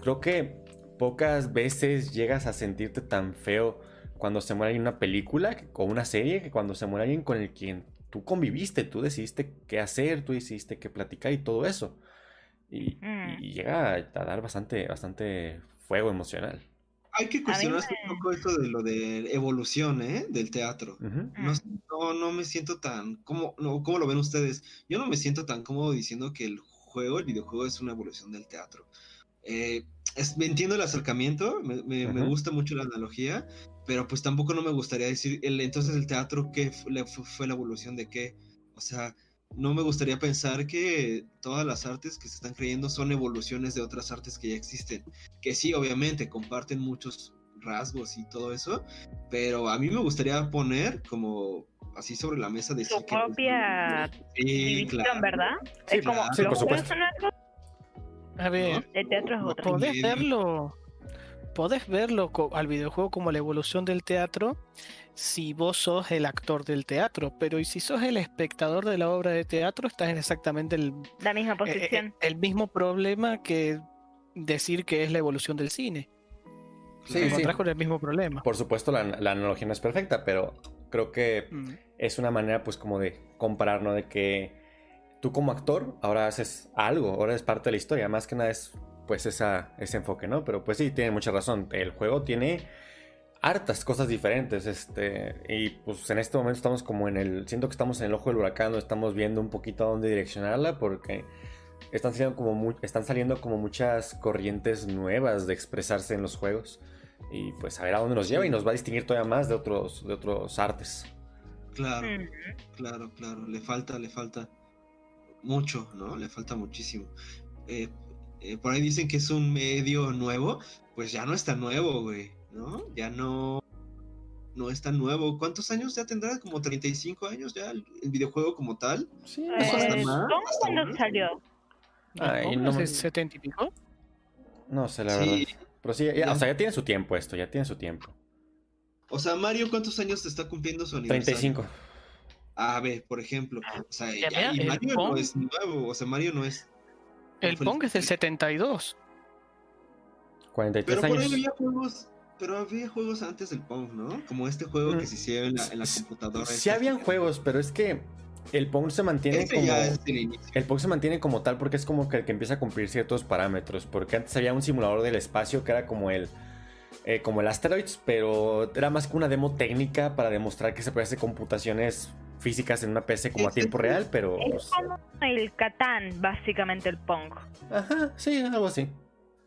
creo que pocas veces llegas a sentirte tan feo cuando se muere alguien en una película o una serie que cuando se muere alguien con el quien tú conviviste, tú decidiste qué hacer, tú decidiste qué platicar y todo eso. Y, Mm. y llega a dar bastante, bastante fuego emocional. Hay que cuestionarse me- un poco esto de lo de evolución, ¿eh? Del teatro. Ujú. No, mm. no, no me siento tan... ¿cómo, no, ¿Cómo lo ven ustedes? Yo no me siento tan cómodo diciendo que el juego, el videojuego es una evolución del teatro. Eh, es- me entiendo el acercamiento, me, me- me Ujú. gusta mucho la analogía, pero pues tampoco no me gustaría decir, el, entonces el teatro, ¿qué fu- le- fu- fue la evolución de qué? O sea, no me gustaría pensar que todas las artes que se están creyendo son evoluciones de otras artes que ya existen. Que sí, obviamente, comparten muchos rasgos y todo eso, pero a mí me gustaría poner como así sobre la mesa decir Su que propia Sí, división, claro. ¿verdad? Sí, es como claro. Sí, por supuesto. A ver, el teatro es No, otra. podés medio. Podés verlo al videojuego como la evolución del teatro si vos sos el actor del teatro, pero y si sos el espectador de la obra de teatro, estás en exactamente el, La misma eh, eh, posición. el mismo problema que decir que es la evolución del cine. Sí, Te sí. encontrás con el mismo problema. Por supuesto, la, la analogía no es perfecta, pero creo que Mm. es una manera pues como de comparar, ¿no? De que tú como actor ahora haces algo, ahora eres parte de la historia, más que nada es pues esa, ese enfoque, ¿no? Pero pues sí, tiene mucha razón, el juego tiene hartas cosas diferentes, este, y pues en este momento estamos como en el, siento que estamos en el ojo del huracán, no estamos viendo un poquito a dónde direccionarla porque están saliendo como, mu- están saliendo como muchas corrientes nuevas de expresarse en los juegos y pues a ver a dónde nos lleva y nos va a distinguir todavía más de otros, de otros artes. Claro, claro, claro. Le falta, le falta mucho, ¿no? Le falta muchísimo. Eh, eh, por ahí dicen que es un medio nuevo. Pues ya no está nuevo, güey, ¿no? Ya no, no es tan nuevo. ¿Cuántos años ya tendrá? Como 35 años ya el, el videojuego como tal. Sí, Eh, hasta más, ¿Cómo hasta cuando más. salió? Ay, no ¿Es me- de 70 y pico? No sé, la Sí. verdad. Pero sí, ya- o sea, ya tiene su tiempo esto, ya tiene su tiempo. O sea, Mario, ¿cuántos años te está cumpliendo su aniversario? 35. A ver, por ejemplo. O sea, Ya, Mario no es nuevo. O sea, Mario no es. El Pong es del 72. 43 Pero por ahí años. había juegos. Pero había juegos antes del Pong, ¿no? Como este juego que Mm, se hicieron en la, en la computadora. Sí esta habían juegos, pero es que el Pong se mantiene Este como... es. El Pong se mantiene como tal porque es como que el que empieza a cumplir ciertos parámetros. Porque antes había un simulador del espacio que era como el... eh, como el Asteroids, pero era más que una demo técnica para demostrar que se puede hacer computaciones físicas en una PC como a tiempo real, pero... Es como el Catán, básicamente el Pong. Ajá, sí, algo así.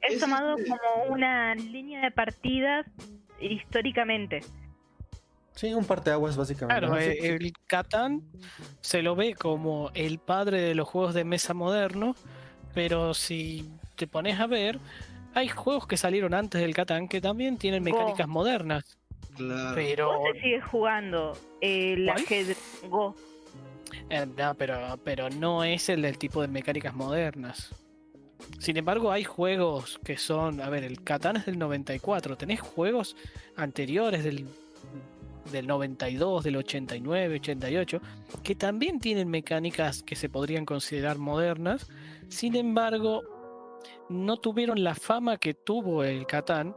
Es tomado este- como una línea de partida históricamente. Sí, un parteaguas básicamente. Claro, sí, eh, sí. el Catán se lo ve como el padre de los juegos de mesa modernos, pero si te pones a ver, hay juegos que salieron antes del Catán que también tienen Go. mecánicas modernas, Claro. pero Vos te sigues jugando el ¿Cuál? ajedrez Go. Eh, no, pero, pero no es el del tipo de mecánicas modernas. Sin embargo, hay juegos que son. A ver, el Catán es del 94. Tenés juegos anteriores del, del 92, del 89, 88, que también tienen mecánicas que se podrían considerar modernas. Sin embargo, no tuvieron la fama que tuvo el Catán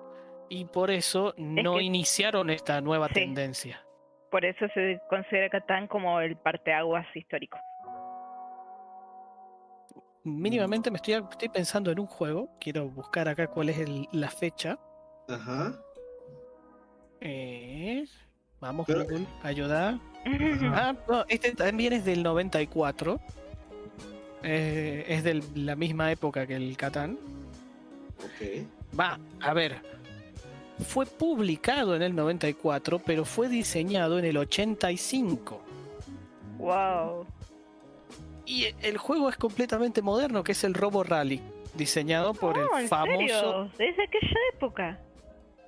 y por eso no que- iniciaron esta nueva Sí. tendencia. Por eso se considera Catán como el parteaguas histórico. mínimamente me estoy, estoy pensando en un juego. Quiero buscar acá cuál es el- la fecha. Ajá. Eh, vamos, Pero- Google, ayuda. [laughs] Ah, no, este también es del 94. Eh, es de la misma época que el Catán. Ok. Va, a ver. Fue publicado en el 94, pero fue diseñado en el 85. wow. Y el juego es completamente moderno, que es el Robo Rally, diseñado por el ¿en famoso, serio? Desde aquella época.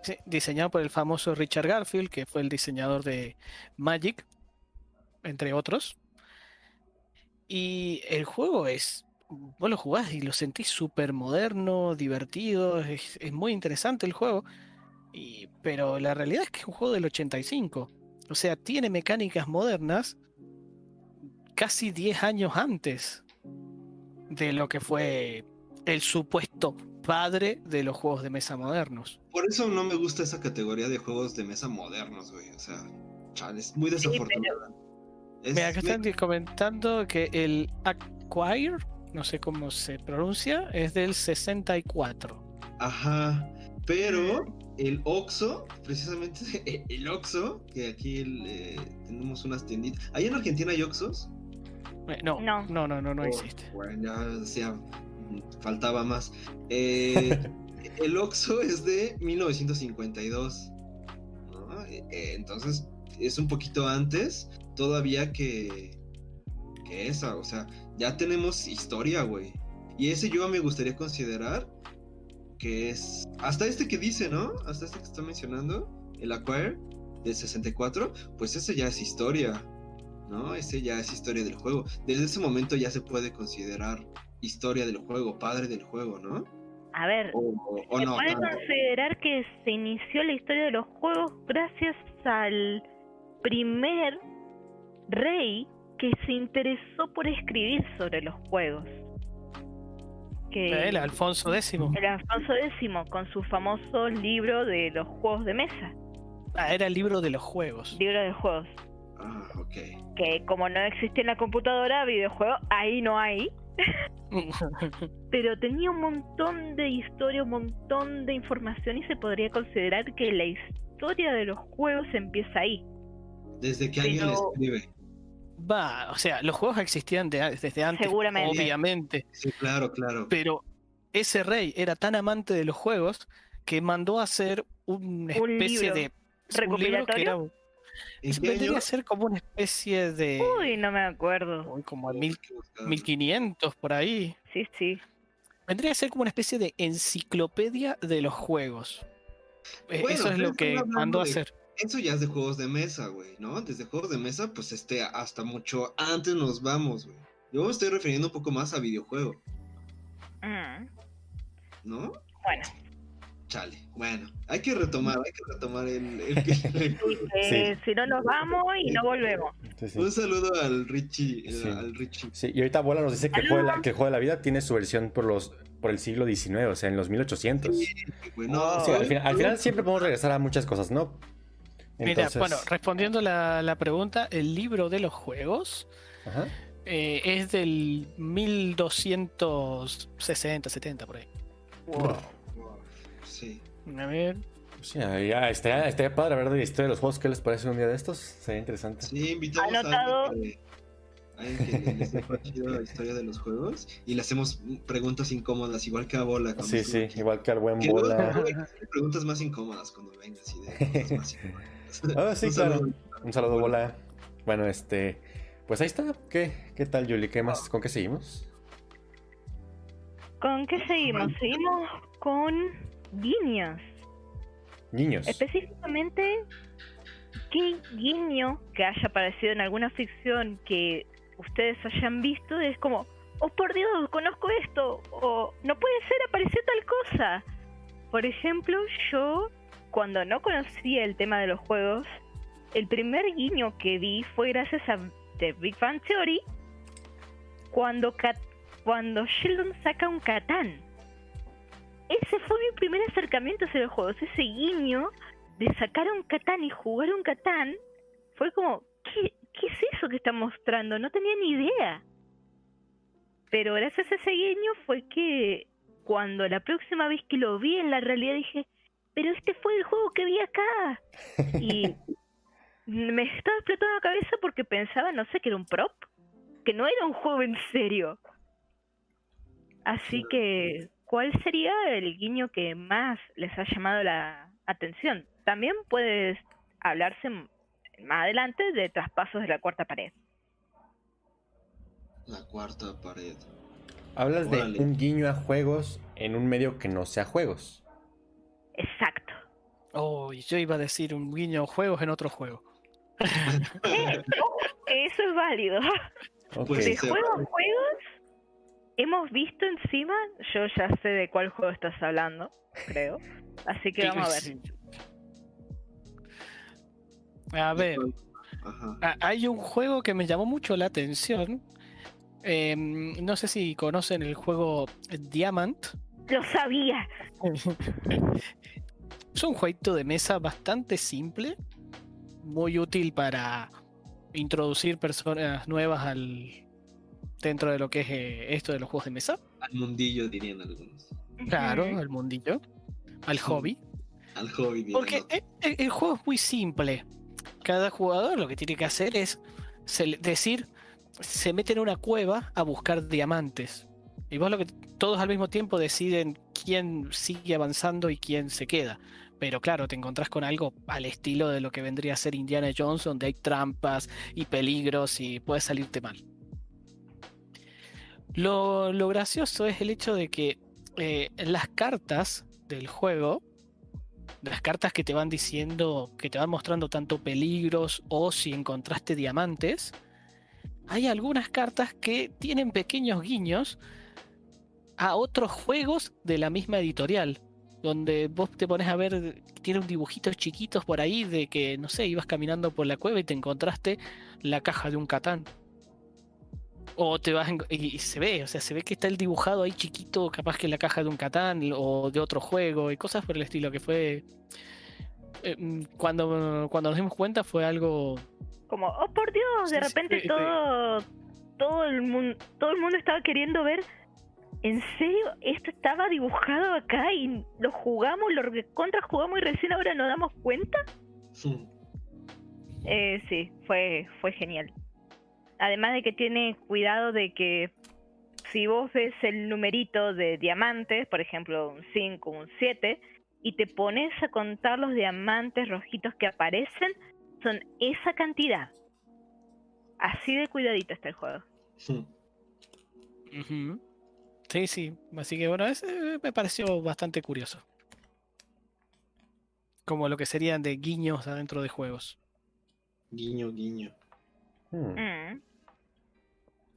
sí, diseñado por el famoso Richard Garfield, que fue el diseñador de Magic, entre otros. Y el juego es, vos lo jugás y lo sentís súper moderno, divertido, es, es muy interesante el juego. Y, pero la realidad es que es un juego del 85. O sea, tiene mecánicas modernas casi 10 años antes de lo que fue el supuesto padre de los juegos de mesa modernos. Por eso no me gusta esa categoría de juegos de mesa modernos, güey. O sea, chale, es muy desafortunada. Es- Mira, acá me- están comentando que el Acquire, no sé cómo se pronuncia, es del 64. Ajá. Pero el Oxxo, precisamente [laughs] el Oxxo, que aquí el, eh, tenemos unas tienditas. ¿Ahí en Argentina hay Oxxos? Eh, no, No. no, no, no, no Oh, existe. Bueno, ya decía, mm, faltaba más. Eh, [laughs] el Oxxo es de 1952. ¿no? Eh, eh, entonces, es un poquito antes todavía que, que esa. O sea, ya tenemos historia, güey. Y ese yo me gustaría considerar que es. Hasta este que dice, ¿no? Hasta este que está mencionando, el Acquire del 64, pues ese ya es historia. ¿no? Ese ya es historia del juego. Desde ese momento ya se puede considerar historia del juego, padre del juego, ¿no? A ver, O, o se no. puede considerar que se inició la historia de los juegos gracias al primer rey que se interesó por escribir sobre los juegos. Que El Alfonso X. el Alfonso X con su famoso libro de los juegos de mesa, Ah, era el libro de los juegos. libro de juegos, Ah, ok. que como no existe en la computadora, videojuego, ahí no hay. [laughs] pero tenía un montón de historia, un montón de información y se podría considerar que la historia de los juegos empieza ahí. Desde que alguien Pero- escribe. Va, o sea, los juegos existían de- desde antes, Seguramente. obviamente, Sí, claro, claro. pero ese rey era tan amante de los juegos que mandó a hacer una Un especie libro de un libro que era ¿En qué vendría a ser como una especie de Uy, no me acuerdo. como a mil, hay que buscarlo. 1500 por ahí. Sí, sí. Vendría a ser como una especie de enciclopedia de los juegos. Eh, Bueno, Eso es lo que mandó a de- hacer. Eso ya es de juegos de mesa, güey, ¿no? Desde juegos de mesa, pues este, hasta mucho antes nos vamos, güey. Yo me estoy refiriendo un poco más a videojuego, Mm, ¿no? Bueno, Chale. Bueno, hay que retomar, hay que retomar el. [laughs] si no nos vamos y no volvemos. Sí, sí. Un saludo al Richie, eh, Sí. al Richie. Sí, y ahorita Bola nos dice que el, juego de la, que el juego de la vida tiene su versión por los por el siglo XIX, o sea, en los 1800. Sí, güey, no, Wow. Sí, al, final, al final siempre podemos regresar a muchas cosas, ¿no? Mira, Entonces- bueno, respondiendo la, la pregunta, el libro de los juegos Ajá. eh, es del 1260, 70 por ahí. Wow, Sí. A ver. Sí, ya estaría, estaría padre ver de la historia de los juegos. ¿Qué les parece un día de estos? Sería interesante. Sí, invitamos Anotado. a alguien que, alguien que le sepa [laughs] chido la historia de los juegos y le hacemos preguntas incómodas, igual que a Bola. cuando Sí, sí, aquí. igual que al buen Que Bola. luego [laughs] preguntas más incómodas cuando venga, así de cosas más incómodas. Ah, sí, Un claro. saludo. Un saludo, Bola. Bueno, este. Pues ahí está. ¿Qué, qué tal, Yuli? ¿Qué más? ¿Con qué seguimos? ¿Con qué seguimos? Seguimos con guiños. Niños. Específicamente, ¿qué guiño que haya aparecido en alguna ficción que ustedes hayan visto es como, oh por Dios, conozco esto, o no puede ser, apareció tal cosa? Por ejemplo, yo, cuando no conocía el tema de los juegos, el primer guiño que vi fue gracias a The Big Bang Theory, cuando, Cat- cuando Sheldon saca un Catán. Ese fue mi primer acercamiento hacia los juegos, ese guiño de sacar un Catán y jugar un Catán, fue como, ¿qué, ¿qué es eso que está mostrando? No tenía ni idea. Pero gracias a ese guiño fue que cuando la próxima vez que lo vi en la realidad dije, pero este fue el juego que vi acá. Y [laughs] me estaba explotando la cabeza porque pensaba, no sé, que era un prop, que no era un juego en serio. Así que, ¿cuál sería el guiño que más les ha llamado la atención? También puedes hablarse más adelante de traspasos de la cuarta pared. La cuarta pared. Hablas de un guiño a juegos en un medio que no sea juegos. Exacto. Oh, y yo iba a decir un guiño a juegos en otro juego. Eh, que eso es válido. De juegos a juegos, hemos visto encima, yo ya sé de cuál juego estás hablando, creo. Así que vamos a ver. A ver, Ajá. hay un juego que me llamó mucho la atención. Em, no sé si conocen el juego Diamant. Lo sabía. [laughs] Es un jueguito de mesa bastante simple, muy útil para introducir personas nuevas al dentro de lo que es eh, esto de los juegos de mesa. Al mundillo dirían algunos. Claro, al mundillo, al hobby. Al hobby dirían Porque otros. e- e- el, juego es muy simple. Cada jugador lo que tiene que hacer es decir, se mete en una cueva a buscar diamantes. Y vos lo que todos al mismo tiempo deciden quién sigue avanzando y quién se queda. Pero claro, te encontrás con algo al estilo de lo que vendría a ser Indiana Jones, donde hay trampas y peligros y puede salirte mal. Lo, lo gracioso es el hecho de que eh, las cartas del juego las cartas que te van diciendo, que te van mostrando tanto peligros o si encontraste diamantes, hay algunas cartas que tienen pequeños guiños a otros juegos de la misma editorial, donde vos te pones a ver, tiene un dibujitos chiquitos por ahí de que, no sé, ibas caminando por la cueva y te encontraste la caja de un Catán. O te vas y, se ve, o sea, se ve que está el dibujado ahí chiquito, capaz que la caja de un Catán o de otro juego y cosas por el estilo que fue eh, mm, cuando cuando nos dimos cuenta fue algo Como, oh por Dios, de Sí, repente sí, sí. todo, todo el mundo, todo el mundo estaba queriendo ver. ¿En serio? Esto estaba dibujado acá y lo jugamos, lo contra jugamos y recién ahora nos damos cuenta. Hmm. Eh, sí, fue, fue genial. Además de que tiene cuidado de que si vos ves el numerito de diamantes, por ejemplo un 5, un 7, y te pones a contar los diamantes rojitos que aparecen, son esa cantidad. Así de cuidadito está el juego. Hmm. Ujú. Sí, sí. Así que bueno, ese me pareció bastante curioso. Como lo que serían de guiños adentro de juegos. Guiño, guiño. Hmm. Mm.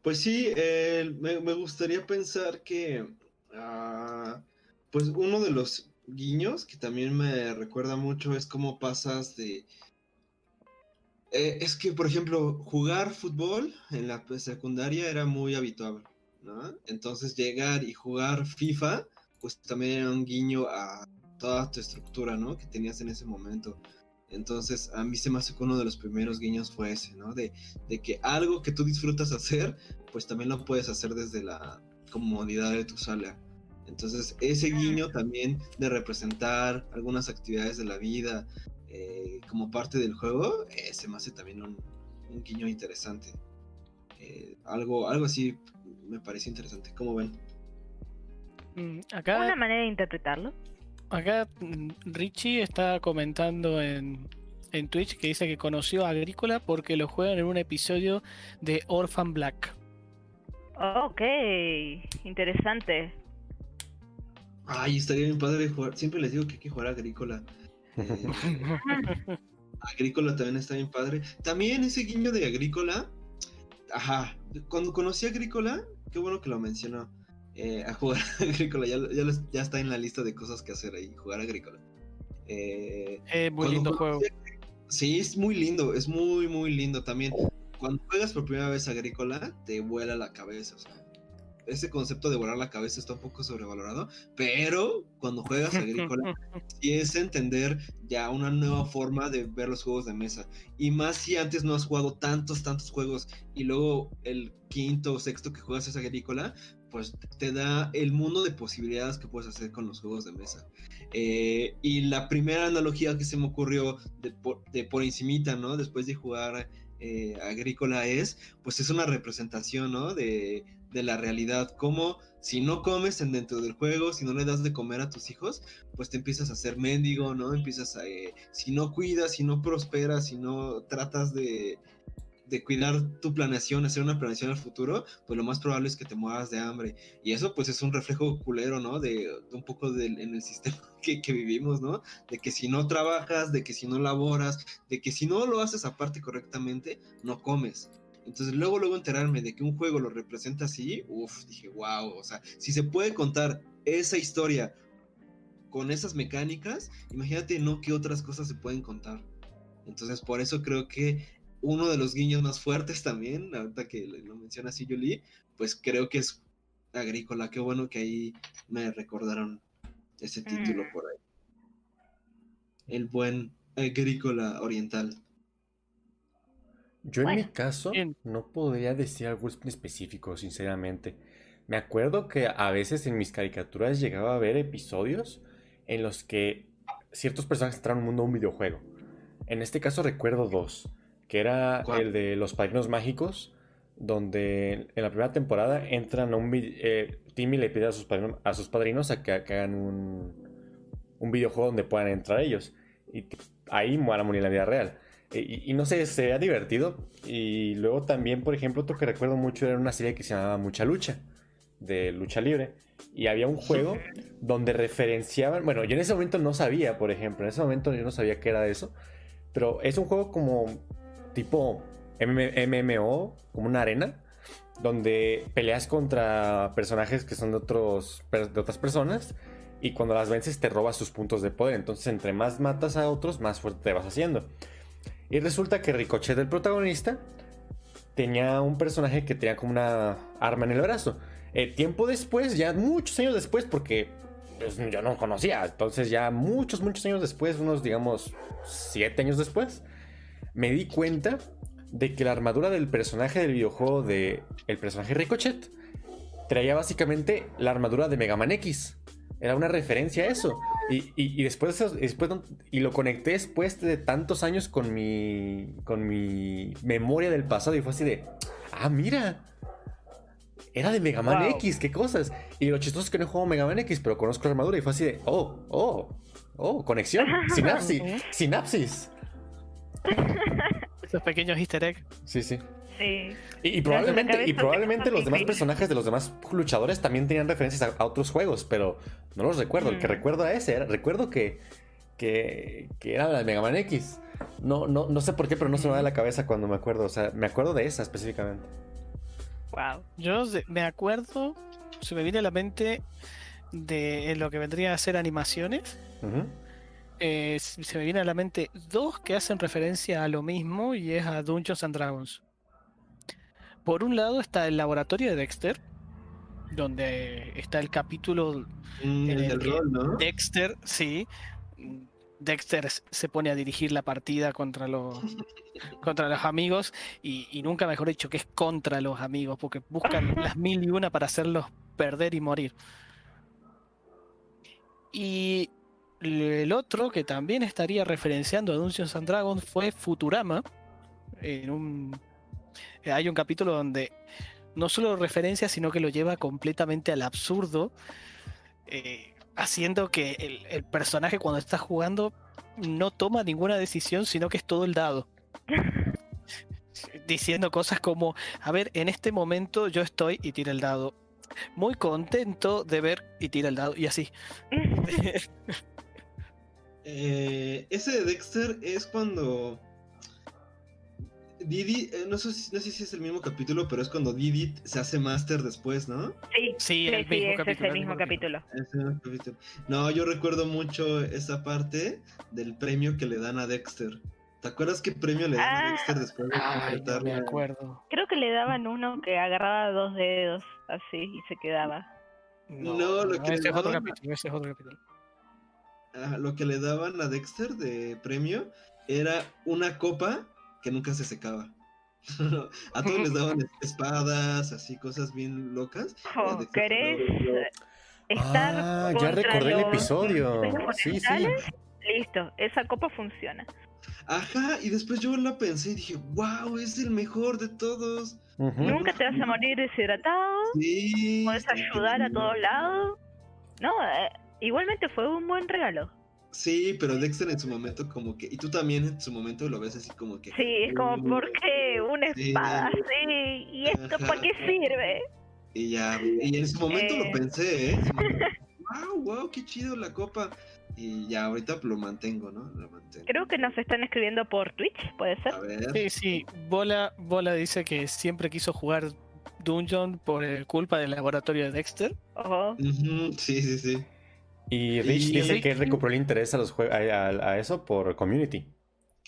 Pues sí, eh, me, me gustaría pensar que, ah, pues uno de los guiños que también me recuerda mucho es cómo pasas de... eh, es que, por ejemplo, jugar fútbol en la secundaria era muy habitual, ¿no? Entonces llegar y jugar FIFA, pues también era un guiño a toda tu estructura, ¿no? Que tenías en ese momento. Entonces, a mí se me hace que uno de los primeros guiños fue ese, ¿no? De, de que algo que tú disfrutas hacer, pues también lo puedes hacer desde la comodidad de tu sala. Entonces, ese guiño también de representar algunas actividades de la vida eh, como parte del juego, eh, se me hace también un, un guiño interesante. Eh, algo, algo así me parece interesante. ¿Cómo ven? Mm, Acá, Una manera de interpretarlo. acá mm, Richie está comentando en, en Twitch que dice que conoció a Agrícola porque lo juegan en un episodio de Orphan Black. Ok, interesante. Ay, estaría bien padre jugar. Siempre les digo que hay que jugar a Agrícola. [laughs] Eh, Agrícola también está bien padre. También ese guiño de Agrícola. Ajá. Cuando conocí a Agrícola, qué bueno que lo mencionó. eh, a jugar a [laughs] Agrícola. Ya, ya, está en la lista de cosas que hacer ahí. Jugar a Agrícola. Eh, Es muy lindo juego. a- Sí, es muy lindo. Es muy, muy lindo también. Cuando juegas por primera vez Agrícola, te vuela la cabeza. O sea, ese concepto de volar la cabeza está un poco sobrevalorado, pero cuando juegas Agrícola, [laughs] sí es entender ya una nueva forma de ver los juegos de mesa. Y más si antes no has jugado tantos, tantos juegos y luego el quinto o sexto que juegas es Agrícola, pues te da el mundo de posibilidades que puedes hacer con los juegos de mesa. Eh, y la primera analogía que se me ocurrió de por, de por encimita, ¿no? Después de jugar eh, agrícola es, pues es una representación, ¿no? De, de la realidad, como si no comes en dentro del juego, si no le das de comer a tus hijos, pues te empiezas a hacer mendigo, ¿no? Empiezas a, eh, si no cuidas, si no prosperas, si no tratas de, de cuidar tu planeación, hacer una planeación al futuro, pues lo más probable es que te mueras de hambre. Y eso pues es un reflejo culero, ¿no? De, un poco del, en el sistema [laughs] que, vivimos, ¿no? De que si no trabajas, de que si no laboras, de que si no lo haces aparte correctamente, no comes. Entonces luego, luego enterarme de que un juego lo representa así, uff, dije, wow, o sea, si se puede contar esa historia con esas mecánicas, imagínate, ¿no? ¿Qué otras cosas se pueden contar? Entonces, por eso creo que uno de los guiños más fuertes también, ahorita que lo menciona así Julie, pues creo que es Agrícola. Qué bueno que ahí me recordaron ese título mm. por ahí. El buen Agrícola Oriental. Yo en bueno, mi caso bien. no podría decir algo específico, sinceramente. Me acuerdo que a veces en mis caricaturas llegaba a ver episodios en los que ciertos personajes entraron en un mundo de un videojuego. En este caso recuerdo dos que era ¿Cuál? el de los padrinos mágicos, donde en la primera temporada entran a un eh, Timmy le pide a sus padrinos a, sus padrinos a que, que hagan un, un, videojuego donde puedan entrar ellos. Y ahí van a morir en la vida real. Y, y, no sé, se veía divertido. Y luego también, por ejemplo, otro que recuerdo mucho era una serie que se llamaba Mucha Lucha, de lucha libre. Y había un juego donde referenciaban, bueno, yo en ese momento no sabía, por ejemplo, en ese momento yo no sabía qué era eso, pero es un juego como tipo MMO, como una arena, donde peleas contra personajes que son de, otros, de otras personas y cuando las vences te robas sus puntos de poder. Entonces, entre más matas a otros, más fuerte te vas haciendo. Y resulta que Ricochet, el protagonista, tenía un personaje que tenía como una arma en el brazo. Eh, tiempo después, ya muchos años después, porque pues, yo no conocía, entonces ya muchos, muchos años después, unos digamos siete años después, me di cuenta de que la armadura del personaje del videojuego de el personaje Ricochet traía básicamente la armadura de Mega Man X. Era una referencia a eso. Y, y, y después, después, y lo conecté después de tantos años con mi, con mi memoria del pasado y fue así de, ah, mira, era de Mega Man wow. X, qué cosas. Y lo chistoso es que no he jugado Mega Man X, pero conozco la armadura y fue así de, oh, oh, oh, conexión, [laughs] sinapsis, sinapsis. [laughs] Esos pequeños easter eggs. Sí, sí. Sí. Y, y probablemente, y probablemente los demás personajes de los demás luchadores también tenían referencias a, a otros juegos, pero no los recuerdo. Mm. El que recuerdo a ese era, recuerdo que, que, que era la de Mega Man X. No, no, no sé por qué, pero no se me da la cabeza cuando me acuerdo. O sea, me acuerdo de esa específicamente. Wow. Yo me acuerdo, se me viene a la mente de lo que vendría a ser animaciones. Uh -huh eh, se me viene a la mente dos que hacen referencia a lo mismo y es a Dungeons and Dragons. Por un lado está el laboratorio de Dexter, donde está el capítulo mm, en el, el que rol, ¿no? Dexter, sí, Dexter se pone a dirigir la partida contra los [laughs] contra los amigos y, y, nunca mejor dicho que es contra los amigos porque buscan [laughs] las mil y una para hacerlos perder y morir. Y el otro que también estaría referenciando a Dungeons and Dragons fue Futurama. En un, hay un capítulo donde no solo lo referencia, sino que lo lleva completamente al absurdo, eh, haciendo que el, el, personaje cuando está jugando no toma ninguna decisión, sino que es todo el dado. [laughs] Diciendo cosas como, a ver, en este momento yo estoy y tira el dado. Muy contento de ver y tira el dado y así. [laughs] [laughs] Eh, ese de Dexter es cuando Didi, eh, no, sé, no, sé, si es el mismo capítulo, pero es cuando Didi se hace máster después, ¿no? Sí, sí, el sí, mismo ese es el mismo capítulo. No, yo recuerdo mucho esa parte del premio que le dan a Dexter. ¿Te acuerdas qué premio le daban a Ah. Dexter después de Ay, no me acuerdo. Creo que le daban uno que agarraba dos dedos así y se quedaba. No, lo que ese le es otro daban- capítulo, ese es otro capítulo. Ah, lo que le daban a Dexter de premio era una copa que nunca se secaba. [laughs] a todos les [laughs] daban espadas, así cosas bien locas. Oh, ¿Querés estar Ah, ya recordé el episodio. Sí, sí. Listo, esa copa funciona. Ajá, y después yo la pensé y dije, wow, es el mejor de todos. Nunca te vas a morir deshidratado, Sí. puedes ayudar a todos lados. No, eh, igualmente fue un buen regalo. Sí, pero Dexter en su momento como que, y tú también en su momento lo ves así como que... Sí, es como, "Mm", ¿por qué una Sí. espada así? ¿Y esto para qué sirve? Y ya, y en su momento Eh. lo pensé, ¿eh? [laughs] wow, wow, qué chido la copa. Y ya, ahorita lo mantengo, ¿no? Lo mantengo. Creo que nos están escribiendo por Twitch, ¿puede ser? A ver. Sí, sí. Bola, Bola dice que siempre quiso jugar Dungeon por eh, culpa del laboratorio de Dexter. Sí, sí, sí. Y Rich Y- dice que él recuperó el interés a, los jue- a, a- a eso por Community.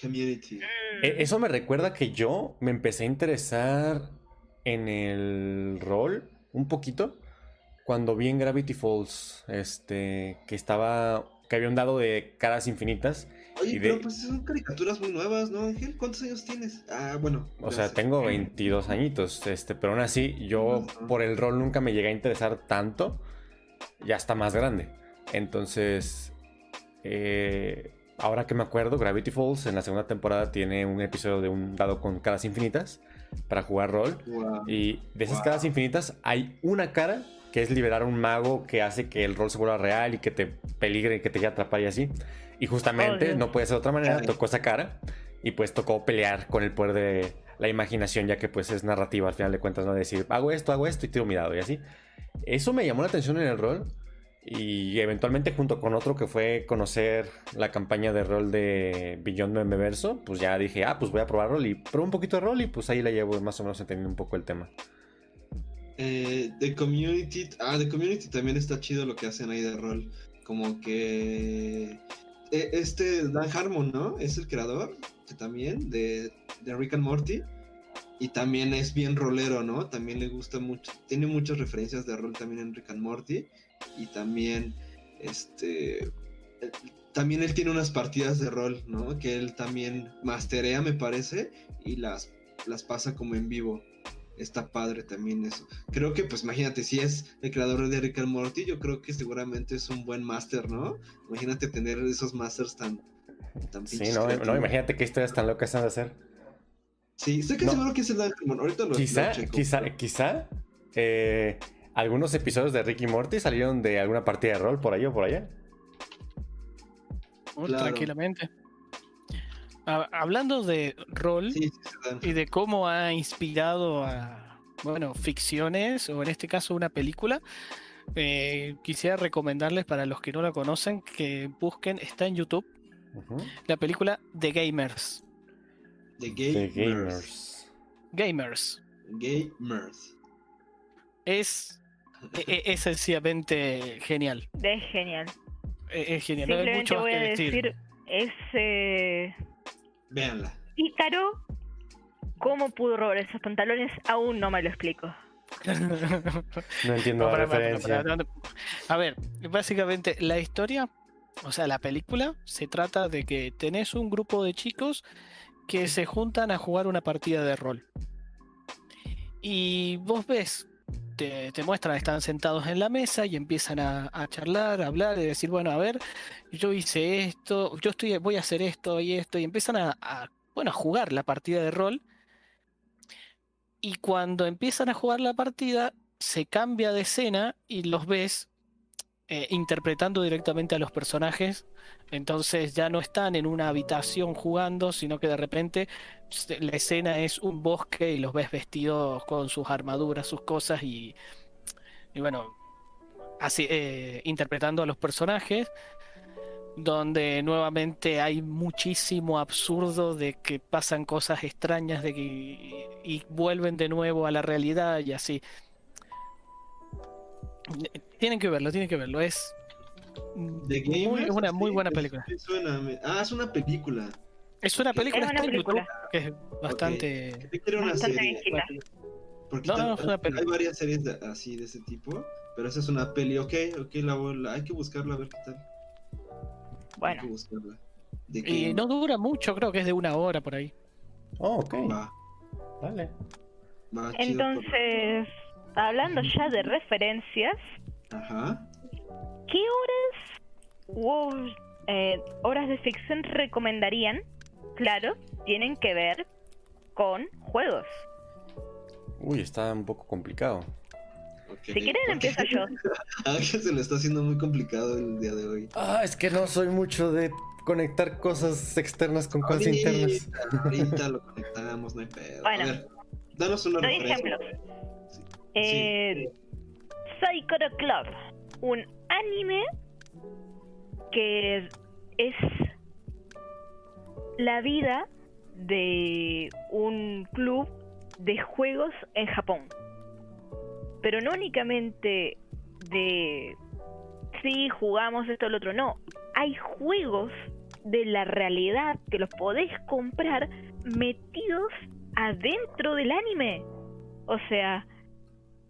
Community. Mm, E- Eso me recuerda que yo me empecé a interesar en el rol un poquito cuando vi en Gravity Falls este que estaba que había un dado de caras infinitas. Oye, y de- pero pues son caricaturas muy nuevas, ¿no, Ángel? ¿Cuántos años tienes? Ah, bueno. O sea, tengo 22 añitos, este, pero aún así yo por el rol nunca me llegué a interesar tanto. Ya está más grande. Entonces, eh, ahora que me acuerdo, Gravity Falls en la segunda temporada tiene un episodio de un dado con caras infinitas para jugar rol. Y de esas Wow. caras infinitas hay una cara que es liberar a un mago que hace que el rol se vuelva real y que te peligre y que te quiera atrapar y así. Y justamente Oh, no puede ser de otra manera, tocó esa cara y pues tocó pelear con el poder de la imaginación ya que pues es narrativa al final de cuentas, ¿no? Decir, hago esto, hago esto y tiro mi dado y así. Eso me llamó la atención en el rol y eventualmente junto con otro que fue conocer la campaña de rol de Beyond Membeverso, pues ya dije, ah, pues voy a probar rol y probé un poquito de rol y pues ahí la llevo más o menos entendiendo un poco el tema. Eh, The Community. Ah, The Community también está chido lo que hacen ahí de rol. Como que. eh, Este Dan Harmon, ¿no? Es el creador que también de, de Rick and Morty. Y también es bien rolero, ¿no? También le gusta mucho. Tiene muchas referencias de rol también en Rick and Morty. Y también. Este. También él tiene unas partidas de rol, ¿no? Que él también masterea, me parece. Y las, las pasa como en vivo. Está padre también eso. Creo que, pues imagínate, si es el creador de Rick and Morty, yo creo que seguramente es un buen máster, ¿no? Imagínate tener esos masters tan, tan Sí, no, no, imagínate qué historias tan locas han de hacer. Sí, estoy que No. seguro que es el Harmon. Ahorita lo, Quizá, lo checo. quizá, quizá eh, algunos episodios de Ricky Morty salieron de alguna partida de rol por ahí o por allá. Muy Claro. Tranquilamente. Ha- hablando de rol Sí, y de cómo ha inspirado a, bueno, ficciones o en este caso una película, eh, quisiera recomendarles para los que no la conocen que busquen, está en YouTube, la película The Gamers. The The Gamers. Gamers. Gamers. Gamers. Es, e- e- es sencillamente genial. Es genial. E- Es, genial. No hay mucho más voy que a decir. decir, ese Véanla. pícaro, ¿cómo pudo robar esos pantalones? Aún no me lo explico. No entiendo No, la referencia. A ver, básicamente la historia, o sea, la película se trata de que tenés un grupo de chicos que se juntan a jugar una partida de rol. Y vos ves, te, muestran, están sentados en la mesa y empiezan a, charlar, a hablar y decir, bueno, a ver, yo hice esto, yo estoy, voy a hacer esto y esto, y empiezan a, bueno, a jugar la partida de rol. Y cuando empiezan a jugar la partida, se cambia de escena y los ves eh, interpretando directamente a los personajes. Entonces ya no están en una habitación jugando, sino que de repente la escena es un bosque y los ves vestidos con sus armaduras, sus cosas y, y bueno, así eh, interpretando a los personajes. Donde nuevamente hay muchísimo absurdo de que pasan cosas extrañas de que, y vuelven de nuevo a la realidad y así. Tienen que verlo, tienen que verlo. Es The muy- Gamers. es una muy buena película. me suena, me- Ah, es una película. Es una película, Es una película. YouTube, que es bastante... Una Bastante serie. Porque No, no, es una peli. hay varias series de- así de ese tipo, pero esa es una peli, ok, ok, la, la- hay que buscarla a ver qué tal. Hay Bueno, que buscarla. ¿De Y no dura mucho, creo que es de una hora por ahí. Oh, ok. va? Vale. Va, chido, entonces, hablando ya de referencias, Ajá. ¿qué horas o eh, horas de ficción recomendarían? Claro, tienen que ver con juegos. Uy, está un poco complicado. Si quieren, empiezo yo. [laughs] A Ángel se le está haciendo muy complicado el día de hoy. Ah, es que no soy mucho de conectar cosas externas con cosas internas. Ahorita, ahorita lo [laughs] conectamos, no hay pedo. Bueno. a ver, danos una Doy referencia. ejemplos. Eh, Psycho Club, un anime que es la vida de un club de juegos en Japón. Pero no únicamente de sí, jugamos esto lo otro, no. Hay juegos de la realidad que los podés comprar metidos adentro del anime. O sea,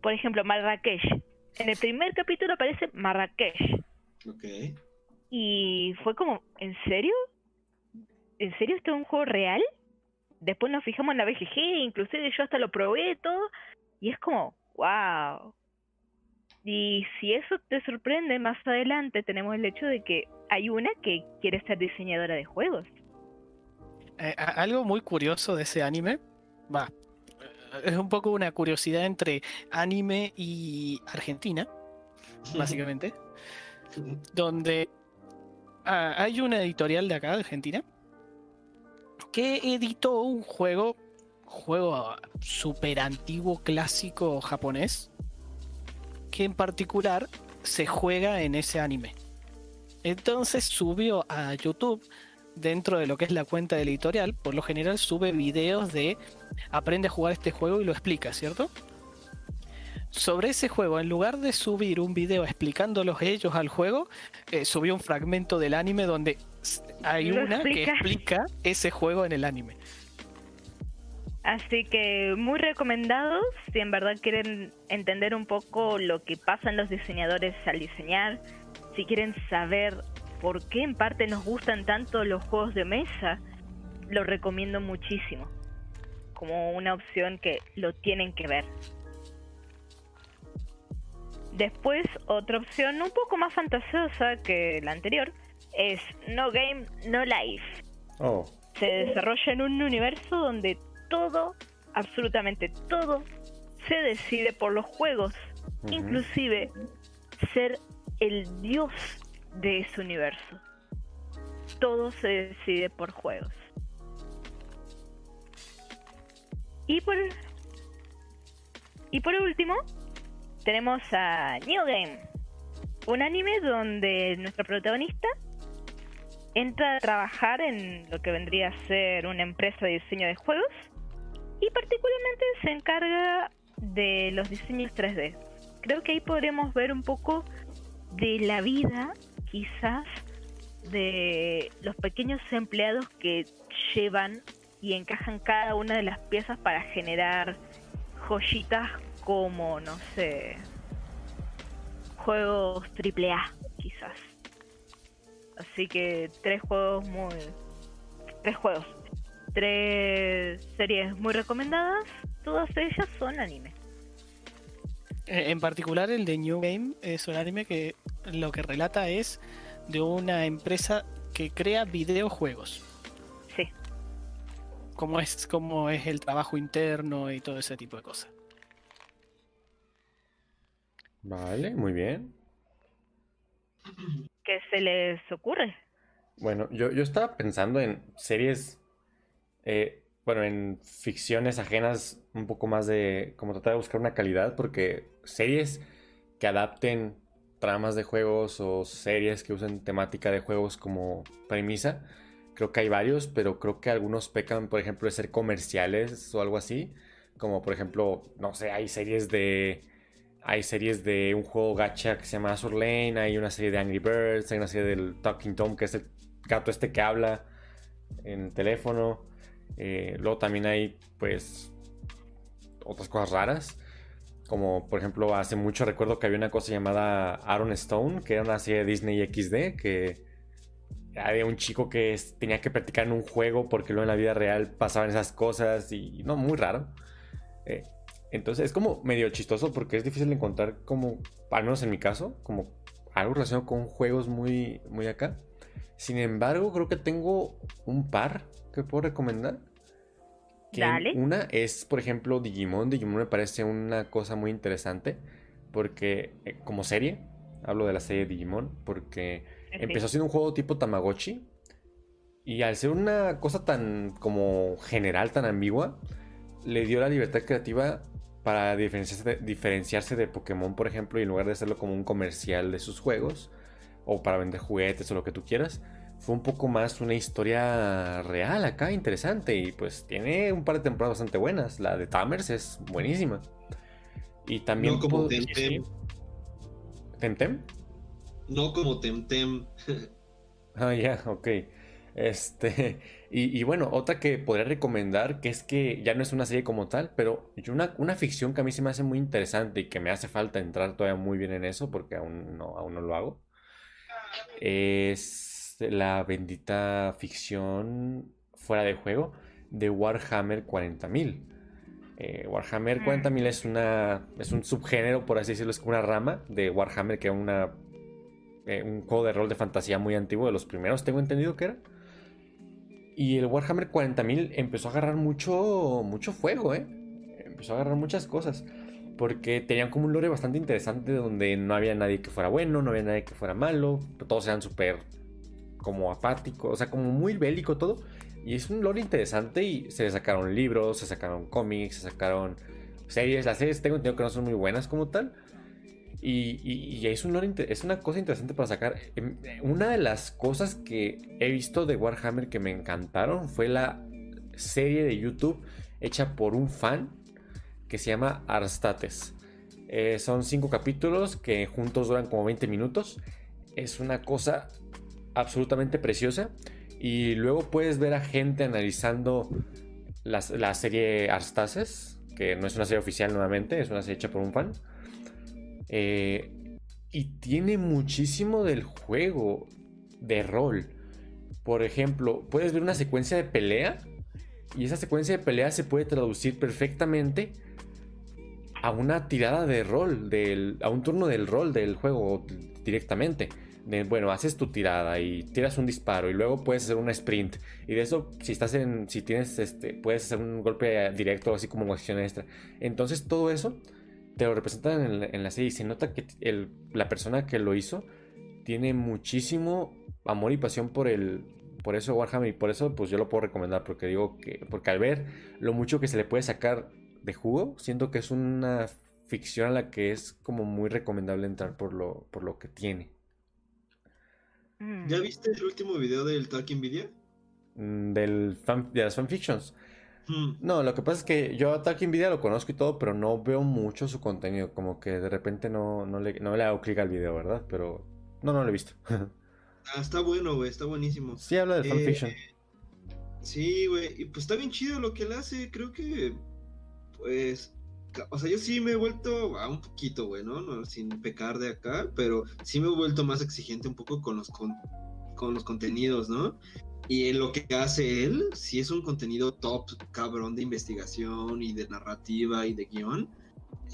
por ejemplo, Marrakech. En el primer capítulo aparece Marrakech. Ok. Y fue como, ¿en serio? ¿En serio esto es un juego real? Después nos fijamos en la BGG, inclusive yo hasta lo probé todo. Y es como, wow. Y si eso te sorprende, más adelante tenemos el hecho de que hay una que quiere ser diseñadora de juegos. Eh, algo muy curioso de ese anime, va, es un poco una curiosidad entre anime y Argentina, básicamente, donde ah, hay una editorial de acá, de Argentina, que editó un juego, juego super antiguo, clásico japonés, que en particular se juega en ese anime. Entonces subió a YouTube dentro de lo que es la cuenta del editorial, por lo general sube videos de aprende a jugar este juego y lo explica, ¿cierto? Sobre ese juego, en lugar de subir un video explicándolos ellos al juego, eh, subió un fragmento del anime donde hay una que explica. explica ese juego en el anime. Así que muy recomendados si en verdad quieren entender un poco lo que pasan los diseñadores al diseñar, si quieren saber por qué en parte nos gustan tanto los juegos de mesa, lo recomiendo muchísimo. Como una opción que lo tienen que ver. Después, otra opción un poco más fantasiosa que la anterior es No Game, No Life Oh, se desarrolla en un universo donde todo, absolutamente todo, se decide por los juegos, inclusive ser el dios de ese universo. Todo se decide por juegos. Y por y por último, tenemos a New Game, un anime donde nuestra protagonista entra a trabajar en lo que vendría a ser una empresa de diseño de juegos y particularmente se encarga de los diseños 3D. Creo que ahí podremos ver un poco de la vida, quizás, de los pequeños empleados que llevan y encajan cada una de las piezas para generar joyitas como, no sé, juegos AAA, quizás. Así que tres juegos muy... Tres juegos. Tres series muy recomendadas. Todas ellas son anime. Eh, En particular el de New Game es un anime que lo que relata es de una empresa que crea videojuegos. Sí. Cómo es, cómo es el trabajo interno y todo ese tipo de cosas. Vale, muy bien. ¿Qué se les ocurre? Bueno, yo, yo estaba pensando en series, eh, bueno, en ficciones ajenas, un poco más de, como tratar de buscar una calidad, porque series que adapten tramas de juegos o series que usen temática de juegos como premisa, creo que hay varios, pero creo que algunos pecan, por ejemplo, de ser comerciales o algo así, como por ejemplo, no sé, hay series de... Hay series de un juego gacha que se llama Azur Lane, hay una serie de Angry Birds, hay una serie del Talking Tom, que es el gato este que habla. en teléfono. Eh, luego también hay, pues, otras cosas raras. Como por ejemplo, hace mucho recuerdo que había una cosa llamada Aaron Stone, que era una serie de Disney XD, que había un chico que tenía que practicar en un juego porque luego en la vida real pasaban esas cosas y no, muy raro. Eh, entonces es como medio chistoso porque es difícil encontrar como, al menos en mi caso, como algo relacionado con juegos muy, muy acá. Sin embargo, creo que tengo un par que puedo recomendar. Dale. Una es, por ejemplo, Digimon. Digimon me parece una cosa muy interesante porque eh, como serie, hablo de la serie Digimon, porque empezó siendo un juego tipo Tamagotchi y al ser una cosa tan como general, tan ambigua, le dio la libertad creativa para diferenciarse de, diferenciarse de Pokémon, por ejemplo, y en lugar de hacerlo como un comercial de sus juegos, o para vender juguetes o lo que tú quieras, fue un poco más una historia real acá, interesante, y pues tiene un par de temporadas bastante buenas. La de Tamers es buenísima. Y también... No como Temtem. ¿Temtem? No como Temtem. [laughs] ah, ya, ok. Este, [laughs] y, bueno, otra que podría recomendar, que es que ya no es una serie como tal, pero una, una ficción que a mí se me hace muy interesante y que me hace falta entrar todavía muy bien en eso, porque aún no, aún no lo hago, es la bendita ficción fuera de juego de Warhammer 40.000. Eh, Warhammer 40.000 mm. es, una, es un subgénero, por así decirlo, es una rama de Warhammer que es una, eh, un juego de rol de fantasía muy antiguo, de los primeros tengo entendido que era. Y el Warhammer 40.000 empezó a agarrar mucho, mucho fuego, ¿eh? Empezó a agarrar muchas cosas. Porque tenían como un lore bastante interesante donde no había nadie que fuera bueno, no había nadie que fuera malo. Todos eran súper como apáticos, o sea, como muy bélico todo. Y es un lore interesante y se sacaron libros, se sacaron cómics, se sacaron series. Las series tengo entendido que no son muy buenas como tal. Y, es, es una cosa interesante para sacar. Em, una de las cosas que he visto de Warhammer que me encantaron fue la serie de YouTube hecha por un fan que se llama Arstates. Eh, son cinco capítulos que juntos duran como 20 minutos. Es una cosa absolutamente preciosa. Y luego puedes ver a gente analizando la, la serie Arstates, que no es una serie oficial nuevamente, es una serie hecha por un fan eh, y tiene muchísimo del juego de rol. Por ejemplo, puedes ver una secuencia de pelea y esa secuencia de pelea se puede traducir perfectamente a una tirada de rol, del, a un turno del rol del juego directamente. Bueno, haces tu tirada y tiras un disparo y luego puedes hacer un sprint. Y de eso, si estás en, si tienes este, puedes hacer un golpe directo, así como una acción extra. Entonces todo eso te lo representan en, la serie y se nota que la persona que lo hizo tiene muchísimo amor y pasión por el por eso Warhammer y por eso pues yo lo puedo recomendar porque digo que porque al ver lo mucho que se le puede sacar de jugo siento que es una ficción a la que es como muy recomendable entrar por lo por lo que tiene mm. ¿Ya viste el último video del Talking Video? Mm, del de las fanfictions. Mm. No, lo que pasa es que yo a Talking Video lo conozco y todo, pero no veo mucho su contenido. Como que de repente no, no, le, no le hago clic al video, ¿verdad? Pero no, no lo he visto. [laughs] ah, está bueno, güey, está buenísimo. Sí, habla de fanfiction. Eh, sí, güey, y pues está bien chido lo que él hace. Creo que, pues, o sea, yo sí me he vuelto a un poquito, güey, ¿no? ¿no? Sin pecar de acá, pero sí me he vuelto más exigente un poco con los, con, con los contenidos, ¿no? Y en lo que hace él, si es un contenido top, cabrón, de investigación y de narrativa y de guion.